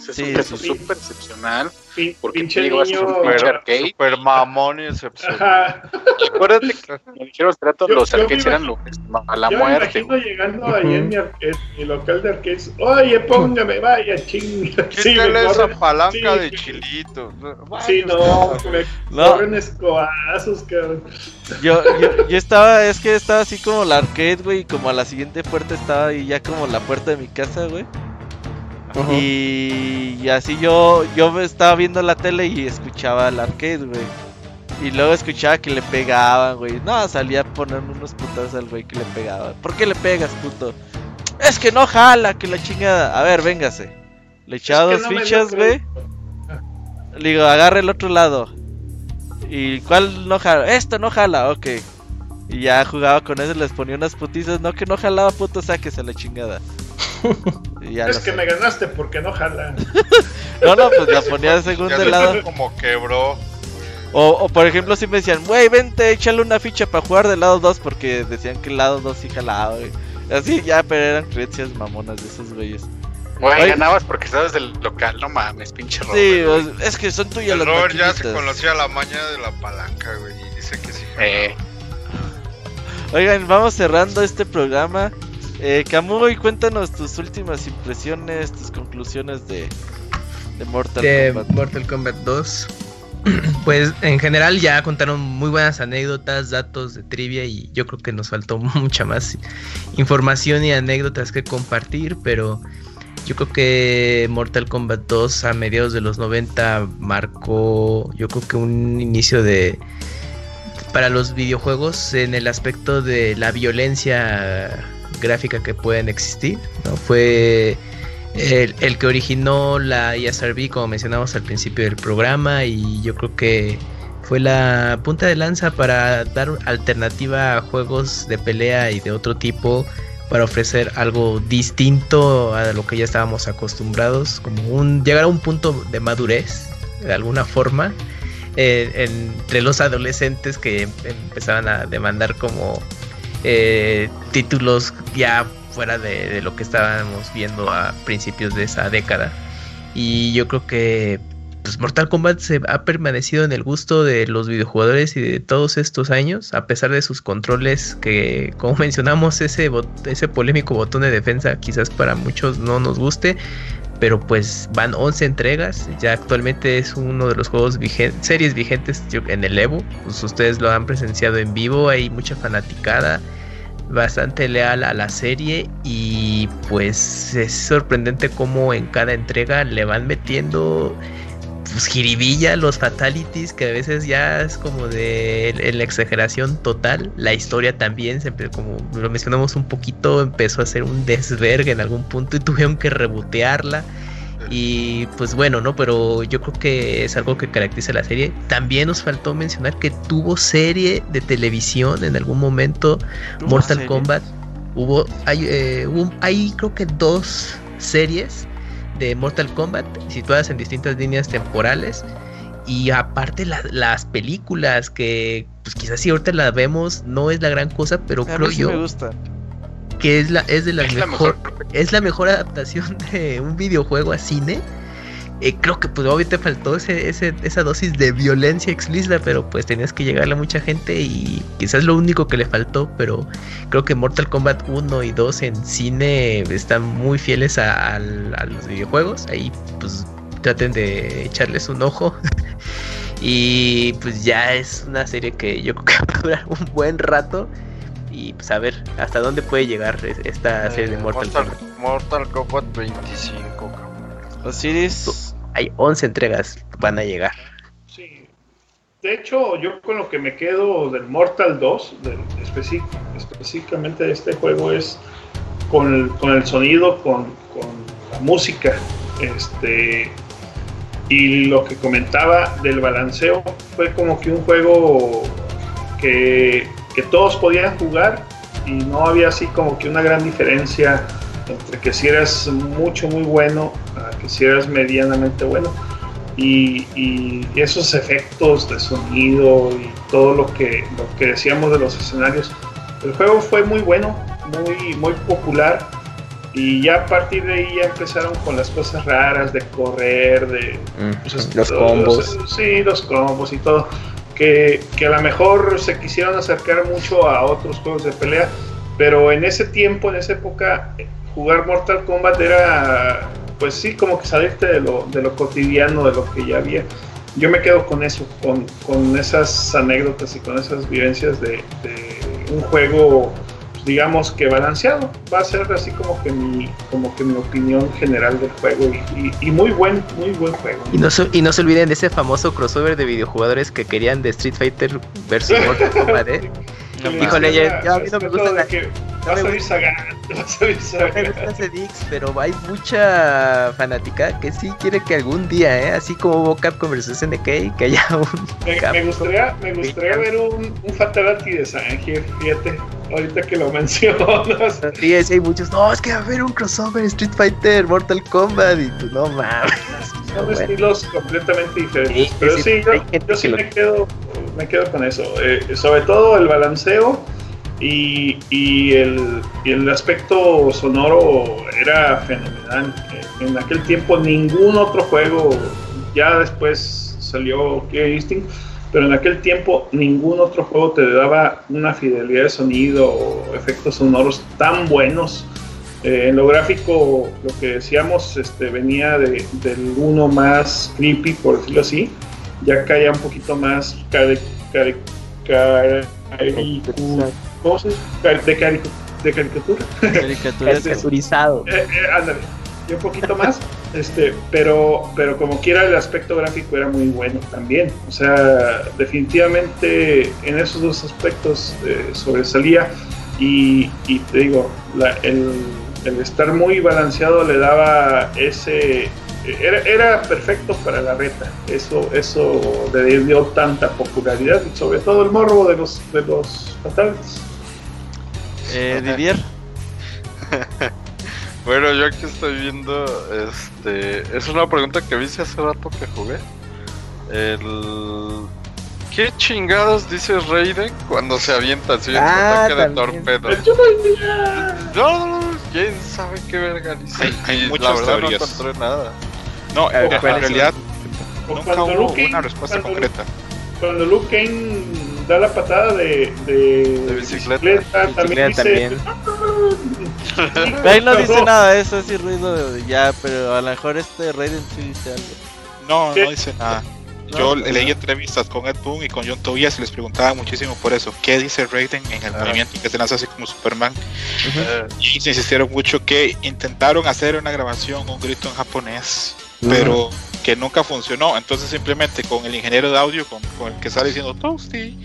Es Sí, un sí. súper excepcional. Pin- Porque pinche digo, niño. un pinche arcade. super mamón y excepcional. Ajá. Acuérdate que (laughs) me dijeron hace rato, Yo- los yo me arcades eran lo, a la Yo me muerte. imagino llegando ahí en mi, ar- en mi local de arcades. Oye, póngame, vaya, chinga. (laughs) Sí, me Quítale esa palanca sí, de chilito. Sí, no, me No. corren escobazos, cabrón. Yo, yo, (laughs) yo estaba, es que estaba así como la arcade, güey, y como a la siguiente puerta estaba ahí ya como la puerta de mi casa, güey. Y, y así yo, yo estaba viendo la tele y escuchaba el arcade, güey. Y luego escuchaba que le pegaban, güey. No, salía a poner unos putazos al güey que le pegaba. ¿Por qué le pegas, puto? Es que no jala, que la chingada. A ver, véngase. Le echaba Es que dos no fichas, güey. Le digo, agarra el otro lado. ¿Y cuál no jala? Esto no jala, ok. Y ya jugaba con eso, les ponía unas putizas. No, que no jalaba, puto, sáquese la chingada. (laughs) Es que sé. me ganaste porque no jala. (laughs) No, no, pues la ponía de se lado. como quebró. O, o por ejemplo, si me decían, güey, vente, échale una ficha para jugar del lado 2 porque decían que el lado 2 sí jalaba. Así ya, pero eran creencias mamonas de esos güeyes. Güey, ganabas porque estabas del local, no mames, pinche Robert. Sí, es que son tuyas El las Robert ya se maquinitas. conocía la maña de la palanca, güey. Y dice que sí. Eh, Oigan, vamos cerrando este programa. Eh, cuéntanos tus últimas impresiones, tus conclusiones de, de Mortal de Kombat. Mortal Kombat 2. (clears throat) Pues en general ya contaron muy buenas anécdotas, datos de trivia y yo creo que nos faltó (laughs) mucha más información y anécdotas que compartir, pero yo creo que Mortal Kombat 2 a mediados de los 90 marcó yo creo que un inicio de para los videojuegos en el aspecto de la violencia gráfica que pueden existir. Fue el, que originó la ESRB, como mencionamos al principio del programa, y yo creo que fue la punta de lanza para dar alternativa a juegos de pelea y de otro tipo, para ofrecer algo distinto a lo que ya estábamos acostumbrados, como un llegar a un punto de madurez, de alguna forma, eh, entre los adolescentes que em- empezaban a demandar como eh, títulos ya fuera de, lo que estábamos viendo a principios de esa década. Y yo creo que pues Mortal Kombat se ha permanecido en el gusto de los videojugadores y de todos estos años, a pesar de sus controles que, como (laughs) mencionamos, ese, ese polémico botón de defensa quizás para muchos no nos guste, pero pues van 11 entregas, ya actualmente es uno de los juegos vigentes, series vigentes en el Evo, pues ustedes lo han presenciado en vivo, hay mucha fanaticada bastante leal a la serie y pues es sorprendente cómo en cada entrega le van metiendo pues jiribilla los fatalities que a veces ya es como de la exageración total la historia también siempre como lo mencionamos un poquito empezó a ser un desvergue en algún punto y (laughs) tuvieron que rebotearla y pues bueno, ¿no? Pero yo creo que es algo que caracteriza la serie. También nos faltó mencionar que tuvo serie de televisión en algún momento. Mortal Kombat. Hubo hay, eh, hay creo que dos series de Mortal Kombat situadas en distintas líneas temporales. Y aparte las películas que pues quizás si ahorita las vemos no es la gran cosa, pero creo yo me gusta que es la es de las mejor, es la mejor adaptación de un videojuego a cine. Eh, creo que pues obviamente faltó ese, esa dosis de violencia explícita, pero pues tenías que llegarle a mucha gente y quizás lo único que le faltó, pero creo que Mortal Kombat 1 y 2 en cine están muy fieles a, los videojuegos, ahí pues traten de echarles un ojo. (laughs) y pues ya es una serie que yo creo que va a durar un buen rato y pues a ver hasta dónde puede llegar esta serie de Mortal, Kombat. Mortal Kombat 25, Osiris. Hay 11 entregas, van a llegar. Sí. De hecho, yo con lo que me quedo del Mortal 2, específicamente de este juego, es con el, con el sonido, con, con la música. Este, y lo que comentaba del balanceo fue como que un juego que que todos podían jugar y no había así como que una gran diferencia entre que si eras mucho, muy bueno que si eras medianamente bueno. Y, esos efectos de sonido y todo lo que, lo que decíamos de los escenarios. El juego fue muy bueno, muy, muy popular y ya a partir de ahí ya empezaron con las cosas raras de correr, de pues, los combos. sí, los combos y todo que, a lo mejor se quisieron acercar mucho a otros juegos de pelea, pero en ese tiempo, en esa época, jugar Mortal Kombat era, pues sí, como que salirte de lo, de lo cotidiano, de lo que ya había. Yo me quedo con eso, con, con esas anécdotas y con esas vivencias de, de un juego digamos que balanceado. Va a ser así como que mi, como que mi opinión general del juego y, muy buen, muy buen juego. Y no, se, y no se olviden de ese famoso crossover de videojugadores que querían de Street Fighter versus (laughs) Mortal Kombat, ¿eh? Híjole, ya, a mí no me gusta la... que vas a ir Sagan, (laughs) vas a ir Sagan. No me gusta pero hay mucha fanática que sí quiere que algún día, ¿eh? Así como hubo Capcom vs SNK, que haya un... Me, me gustaría, me gustaría ver un, un Fatality de Sangir, fíjate ahorita que lo (laughs) mencionas. Sí, hay muchos, no, es que va a haber un crossover Street Fighter, Mortal Kombat, y tú, no mames. (laughs) Son estilos completamente diferentes. pero sí, yo, sí me, quedo, me quedo con eso. Eh, sobre todo el balanceo y, y, el, el, aspecto sonoro era fenomenal. En aquel tiempo ningún otro juego, ya después salió Killer Instinct, pero en aquel tiempo ningún otro juego te daba una fidelidad de sonido o efectos sonoros tan buenos. Eh, en lo gráfico, lo que decíamos, este, venía de, del uno más creepy, por decirlo así, ya caía un poquito más cari, ¿cómo se dice? De, caricatura. Caricaturizado. Eh, eh, ándale y un poquito más, (laughs) este, pero, pero como quiera el aspecto gráfico era muy bueno también. O sea, definitivamente en esos dos aspectos eh, sobresalía y, y, te digo, el, el, estar muy balanceado le daba ese... Era, era perfecto para la reta, eso, eso le dio tanta popularidad y sobre todo el morbo de los, de los fatalities. Eh, Didier. (laughs) Bueno, yo aquí estoy viendo, este, es una pregunta que hice hace rato que jugué. El... ¿Qué chingados dice Raiden cuando se avienta así en ah, ataque de torpedo? No, quién sabe qué verga dice. Hay, hay La verdad teorías. no encontré nada. No, en, realidad O nunca cuando hubo Luke Kane- una respuesta cuando concreta. Cuando Luke Kane da la patada de, de, De bicicleta. también Bicicleta dice. Pero ahí no dice nada de eso, es ruido de- ya, pero a lo mejor este Raiden sí dice algo. No, ¿Qué? no dice nada. No, Yo leí no. entrevistas con Ed Boon y con John Tobias y les preguntaba muchísimo por eso. ¿Qué dice Raiden en el Ajá. movimiento que se lanza así como Superman? Eh, Y se insistieron mucho que intentaron hacer una grabación, un grito en japonés, pero que nunca funcionó. Entonces simplemente con el ingeniero de audio, con, con el que sale diciendo Toasty,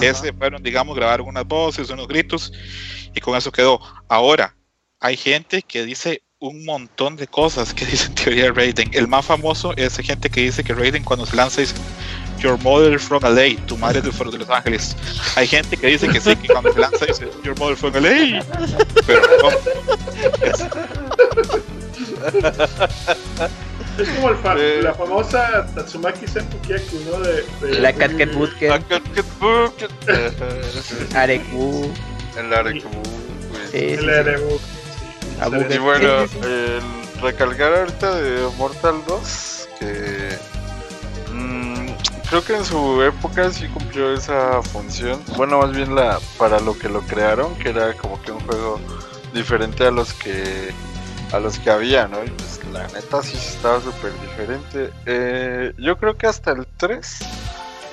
ese fueron, digamos, grabaron unas voces, unos gritos y con eso quedó. Ahora, hay gente que dice un montón de cosas que (laughs) dicen teoría de Raiden. El más famoso es gente que dice que Raiden cuando se lanza dice Your mother from LA, tu madre de, de Los Ángeles. Hay gente que dice que sí, que cuando se lanza dice Your mother from LA, pero no. (laughs) Es- como el fa- Eh. la famosa Tatsumaki Senpukiaku, ¿no? De, de- La ¿qué book? Eh, Areku. El Areku. Sí, sí, el. Abu Y bueno, el recalcar ahorita de Mortal 2, que mm, creo que en su época sí cumplió esa función. Bueno, más bien la para lo que lo crearon, que era como que un juego diferente a los que a los que había, ¿no? Y pues la neta sí estaba súper diferente. Eh, yo creo que hasta el 3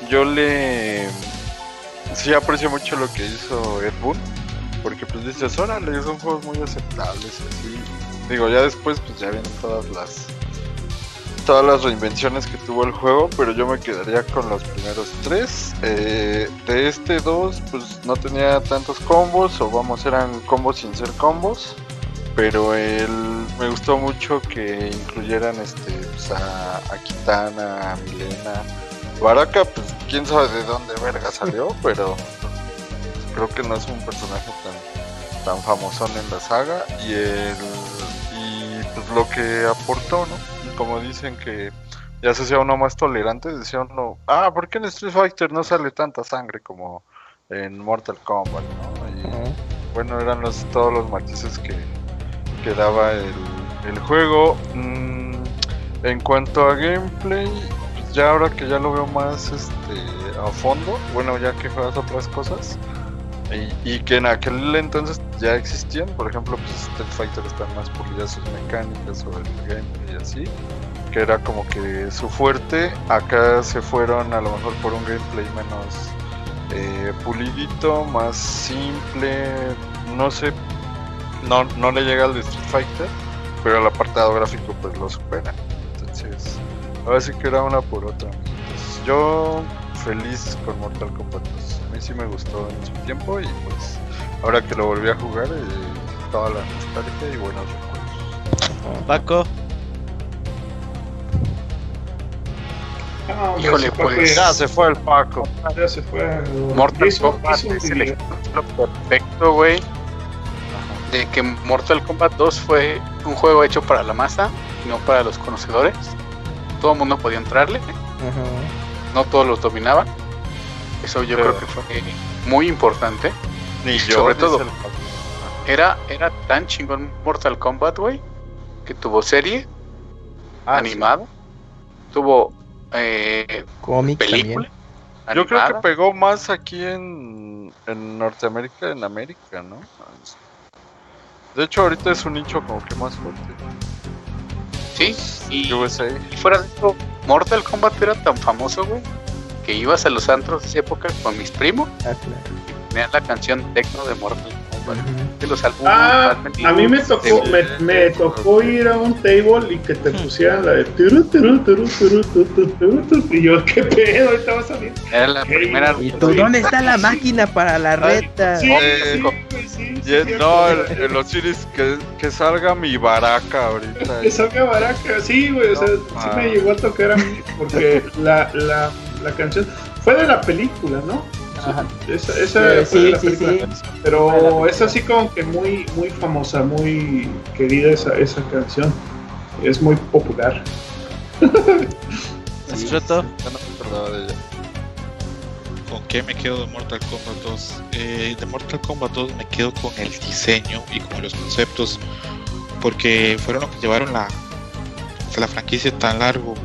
yo le sí aprecio mucho lo que hizo Ed Boon. Porque pues dices, órale, son juegos muy aceptables y así. Digo, ya después pues ya vienen todas las todas las reinvenciones que tuvo el juego, pero yo me quedaría con los primeros tres. Eh, de este 2 pues no tenía tantos combos, o vamos, eran combos sin ser combos. Pero el, me gustó mucho que incluyeran este pues, a, a Kitana, a Milena. Baraka, pues quién sabe de dónde verga salió, (laughs) pero creo que no es un personaje tan, tan famosón en la saga. Y el y pues lo que aportó, ¿no? Como dicen que ya se hacía uno más tolerante, decía uno, ah, ¿por qué en Street Fighter no sale tanta sangre como en Mortal Kombat, ¿no? Y, bueno, eran los, todos los matices que, que daba el, el juego. Mm, en cuanto a gameplay, pues ya ahora que ya lo veo más este, a fondo, bueno, ya que juegas otras cosas, y, que en aquel entonces ya existían, por ejemplo, pues Street Fighter están más pulidas sus mecánicas o el gameplay y así, que era como que su fuerte, acá se fueron a lo mejor por un gameplay menos eh, pulidito, más simple, no sé, no, no le llega al de Street Fighter, pero el apartado gráfico pues lo supera. Entonces, ahora sí que era una por otra. Entonces, yo feliz con Mortal Kombat 2. A mí sí me gustó en su tiempo y pues ahora que lo volví a jugar, eh, toda la nostalgia y buenos recuerdos. Paco, No, Híjole, Paco pues, ya- se fue el Paco. ya se fue. Mortal Kombat es el ejemplo perfecto, güey, de que Mortal Kombat 2 fue un juego hecho para la masa, no para los conocedores. Todo el mundo podía entrarle, no todos los dominaban. Eso yo Pero- creo que fue muy importante. Ni yo. Sobre todo. el. Era, era tan chingón Mortal Kombat, güey, que tuvo serie Ah, animada, tuvo eh, Cómic película. también. Yo creo que pegó más aquí en, en Norteamérica, en América, ¿no? De hecho, ahorita es un nicho como que más fuerte. Sí, y, USA. y fuera de esto, Mortal Kombat era tan famoso, güey, que ibas a los antros de esa época con mis primos. Ah, claro ponían la canción techno de Mortal Kombat. De los álbumes ah, a mí me tocó, me, tocó ir a un table y que te pusieran la de turu, turu, turu, y yo qué pedo, ahorita va a salir. Era la primera. ¿Y tú, ¿Dónde está la máquina para la reta? Sí, sí, cierto. no, el- en los series que, que salga mi baraca ahorita. Que salga baraca, sí, güey, o sea, sí ah. me llegó a tocar a mí, porque la, la, la canción fue de la película, ¿no? Ajá. Esa, esa Sí, fue de la sí, sí. Pero es así como que muy, muy famosa, muy querida esa, esa canción. Es muy popular. (laughs) Escroto. Ya no me acordaba de ella. ¿Con qué me quedo de Mortal Kombat 2? Eh, de Mortal Kombat 2 me quedo con el diseño y con los conceptos, porque fueron los que llevaron la, la franquicia tan largo.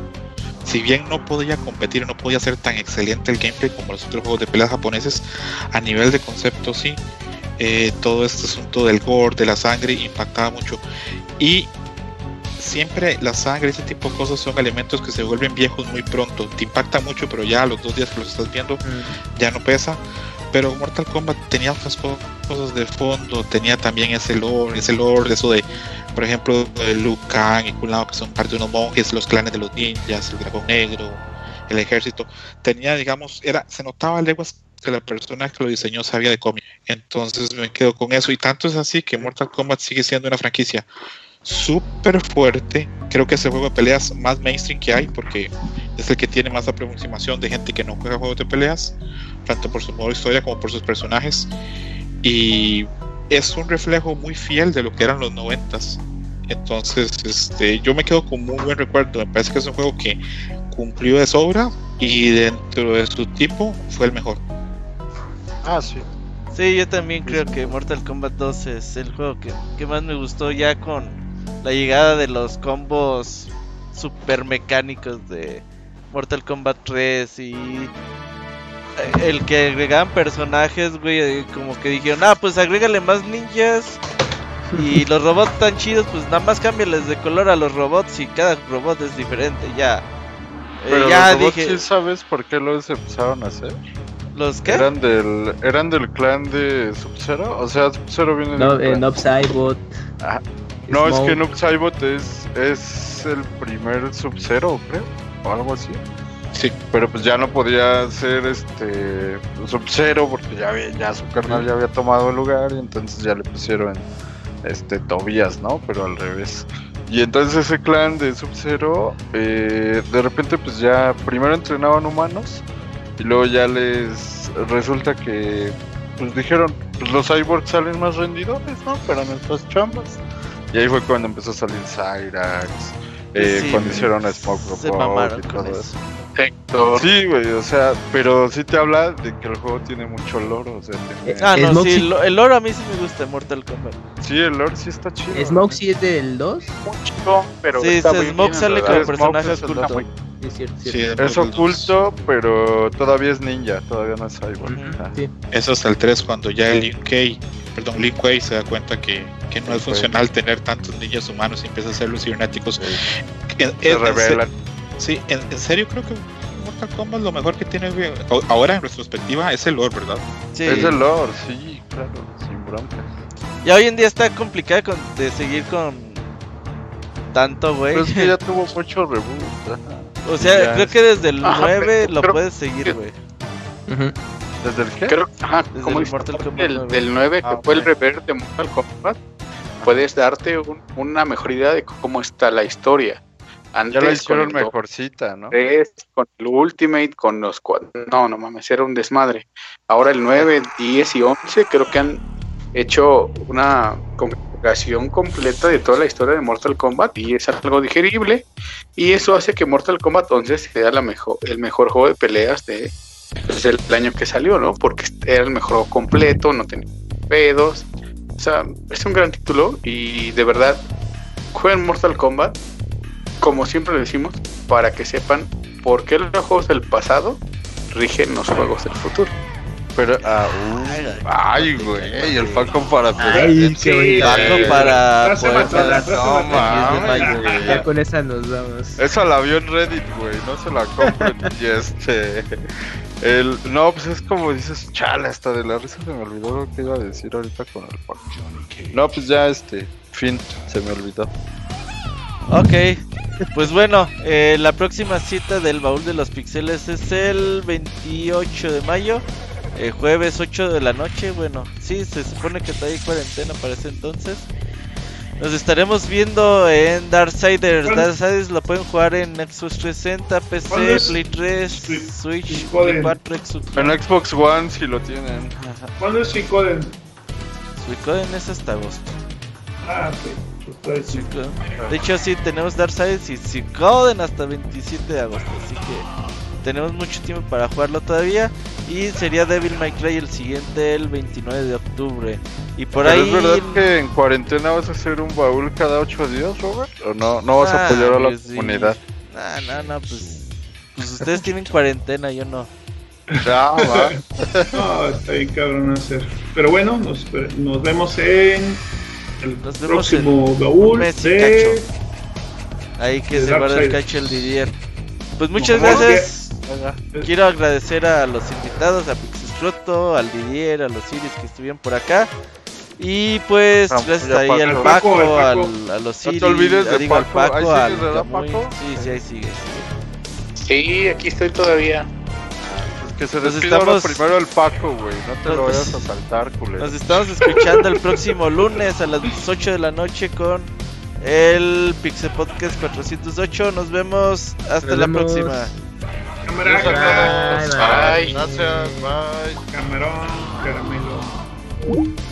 si bien no podía competir, no podía ser tan excelente el gameplay como los otros juegos de peleas japoneses, a nivel de concepto sí. Eh, todo este asunto del gore, de la sangre, impactaba mucho. Y siempre la sangre, ese tipo de cosas son elementos que se vuelven viejos muy pronto. Te impacta mucho, pero ya a los dos días que los estás viendo ya no pesa. Pero Mortal Kombat tenía otras co- cosas de fondo, tenía también ese lore, ese lore, eso de, por ejemplo, de Liu Kang y Kung Lao, que son parte de unos monjes, los clanes de los ninjas, el dragón negro, el ejército. Tenía, digamos, era, se notaba a leguas que la persona que lo diseñó sabía de cómic. Entonces me quedo con eso. Y tanto es así que Mortal Kombat sigue siendo una franquicia súper fuerte. Creo que es el juego de peleas más mainstream que hay porque es el que tiene más aproximación de gente que no juega juegos de peleas, tanto por su modo de historia como por sus personajes. Y es un reflejo muy fiel de lo que eran los noventas. Entonces, este, yo me quedo con muy buen recuerdo. Me parece que es un juego que cumplió de sobra y dentro de su tipo fue el mejor. Ah, sí. Sí, yo también creo que Mortal Kombat 2 es el juego que, que más me gustó ya con la llegada de los combos super mecánicos de Mortal Kombat 3 y eh, el que agregaban personajes, güey, eh, como que dijeron, ah, pues agrégale más ninjas y (laughs) los robots tan chidos, pues nada más cámbiales de color a los robots y cada robot es diferente, ya. Eh, Pero ya los robots, dije, ¿sí sabes por qué los empezaron a hacer? ¿los qué? Eran del, eran del clan de Sub-Zero. O sea, Sub-Zero viene No, del eh, clan. Nob Saibot. Ah, No, es que. Noob Saibot es, es el primer Sub-Zero, creo, o algo así. Sí. Pero pues ya no podía ser este Sub-Zero porque ya, había- ya su carnal ya había tomado el lugar y entonces ya le pusieron este Tobías, ¿no? Pero al revés. Y entonces ese clan de Sub-Zero, eh, de repente pues ya primero entrenaban humanos y luego ya les resulta que pues dijeron, pues los cyborgs salen más rendidores, ¿no? Para nuestras chambas. Y ahí fue cuando empezó a salir Cyrax, eh, Sí, cuando hicieron Smoke Robot y todo eso. eso. Héctor. Sí, güey, o sea, pero sí te habla de que el juego tiene mucho lore, o sea, tiene- Ah, no, Smoke sí, sí- lo- el lore a mí sí me gusta Mortal Kombat. Sí, el lore sí está chido. Smoke sí es del 2. Mucho, pero Sí, está sí, muy Smoke bien, sale en como personaje es oculto. Sí, es cierto, Sí, cierto. Es oculto, pero todavía es ninja, todavía no es cyborg. Ujú. Ajá. Sí. Es hasta el 3 cuando ya el Lin Kuei, perdón, Lin Kuei se da cuenta que, que no es funcional tener tantos ninjas humanos y empieza a hacerlos cibernéticos. En- Se en revelan. Sí, en, en serio creo que Mortal Kombat lo mejor que tiene ahora en retrospectiva es el lore, ¿verdad? Sí. Es el lore, sí, claro, sin broncas. Ya hoy en día está complicado con- de seguir con tanto, güey. Pero es que ya (laughs) tuvo mucho reboot. O sea, ya creo es- que desde el Ajá, 9 pero lo creo puedes seguir, güey. ¿Desde el qué? Creo, ajá, Desde como el Mortal Kombat del, 9. del 9, que Ah, fue el rever de Mortal Kombat, puedes darte un- una mejor idea de cómo está la historia. Antes, Ya con hicieron el dos, mejorcita, ¿no? tres, con el Ultimate, con los cuatro. No, no mames, era un desmadre. Ahora el 9, 10 y 11 creo que han hecho una configuración completa de toda la historia de Mortal Kombat y es algo digerible. Y eso hace que Mortal Kombat 11 sea la mejor, el mejor juego de peleas de, pues, del año que salió, ¿no? Porque era el mejor juego completo, no tenía pedos. O sea, es un gran título y de verdad jueguen Mortal Kombat, como siempre lo decimos, para que sepan por qué los juegos del pasado rigen los juegos del futuro. Pero, ah, uy, ay, güey, el Falcon para Ay, qué bonito. Paco para No güey. Ya con esa nos vamos. Esa la vio en Reddit, güey, no se la compren. (laughs) y este. El, no, pues es como dices, chala, hasta de la risa se me olvidó lo que iba a decir ahorita con el Paco. No, pues ya, este, fin, se me olvidó. Ok, pues bueno, eh, la próxima cita del baúl de los pixeles es el 28 de mayo, eh, jueves 8 de la noche. Bueno, sí, se supone que está ahí cuarentena para ese entonces. Nos estaremos viendo en Darksiders. Darksiders lo pueden jugar en Xbox 360, PC. Play 3, Sí, Switch, sí, Play joder. 4, Xbox. En Xbox One, si lo tienen. ¿Cuándo es Suicoden? Suicoden es hasta agosto. Ah, ok. Pues sí. De hecho, sí, tenemos Darksiders y Suicoden hasta 27 de agosto. Así que tenemos mucho tiempo para jugarlo todavía. Y sería Devil May Cry el siguiente, el 29 de octubre. Y por Pero ahí. es verdad que en cuarentena vas a hacer un baúl cada ocho días, Robert? ¿O no? ¿No vas a Ah, apoyar a la pues sí. comunidad? No, no, no, pues. Pues ustedes tienen cuarentena, yo no. Va. No, (laughs) está bien cabrón hacer. Pero bueno, nos, nos vemos en el Nos vemos próximo en baúl mes de... Ahí que de se guarda el cacho el Didier. Pues muchas gracias. Quiero agradecer a los invitados, a Pixescroto, al Didier, a los Siris que estuvieron por acá. Y pues Ah, gracias ahí Paco. al El Paco, Paco, el Paco. al, a los No Siris, te olvides de digo, al Paco. Paco, ¿Ahí al Camuy. Paco? Sí, sí, ahí sigue, sigue. Sí, aquí estoy todavía. Pues que se estamos- primero el Paco, güey. No te lo Nos- vayas a saltar, culero. Nos estamos escuchando el próximo lunes a las 8 de la noche con el Pixel Podcast 408. Nos vemos hasta Nos la vemos. próxima. Cámara. Bye. Gracias, bye. camarón, caramelo.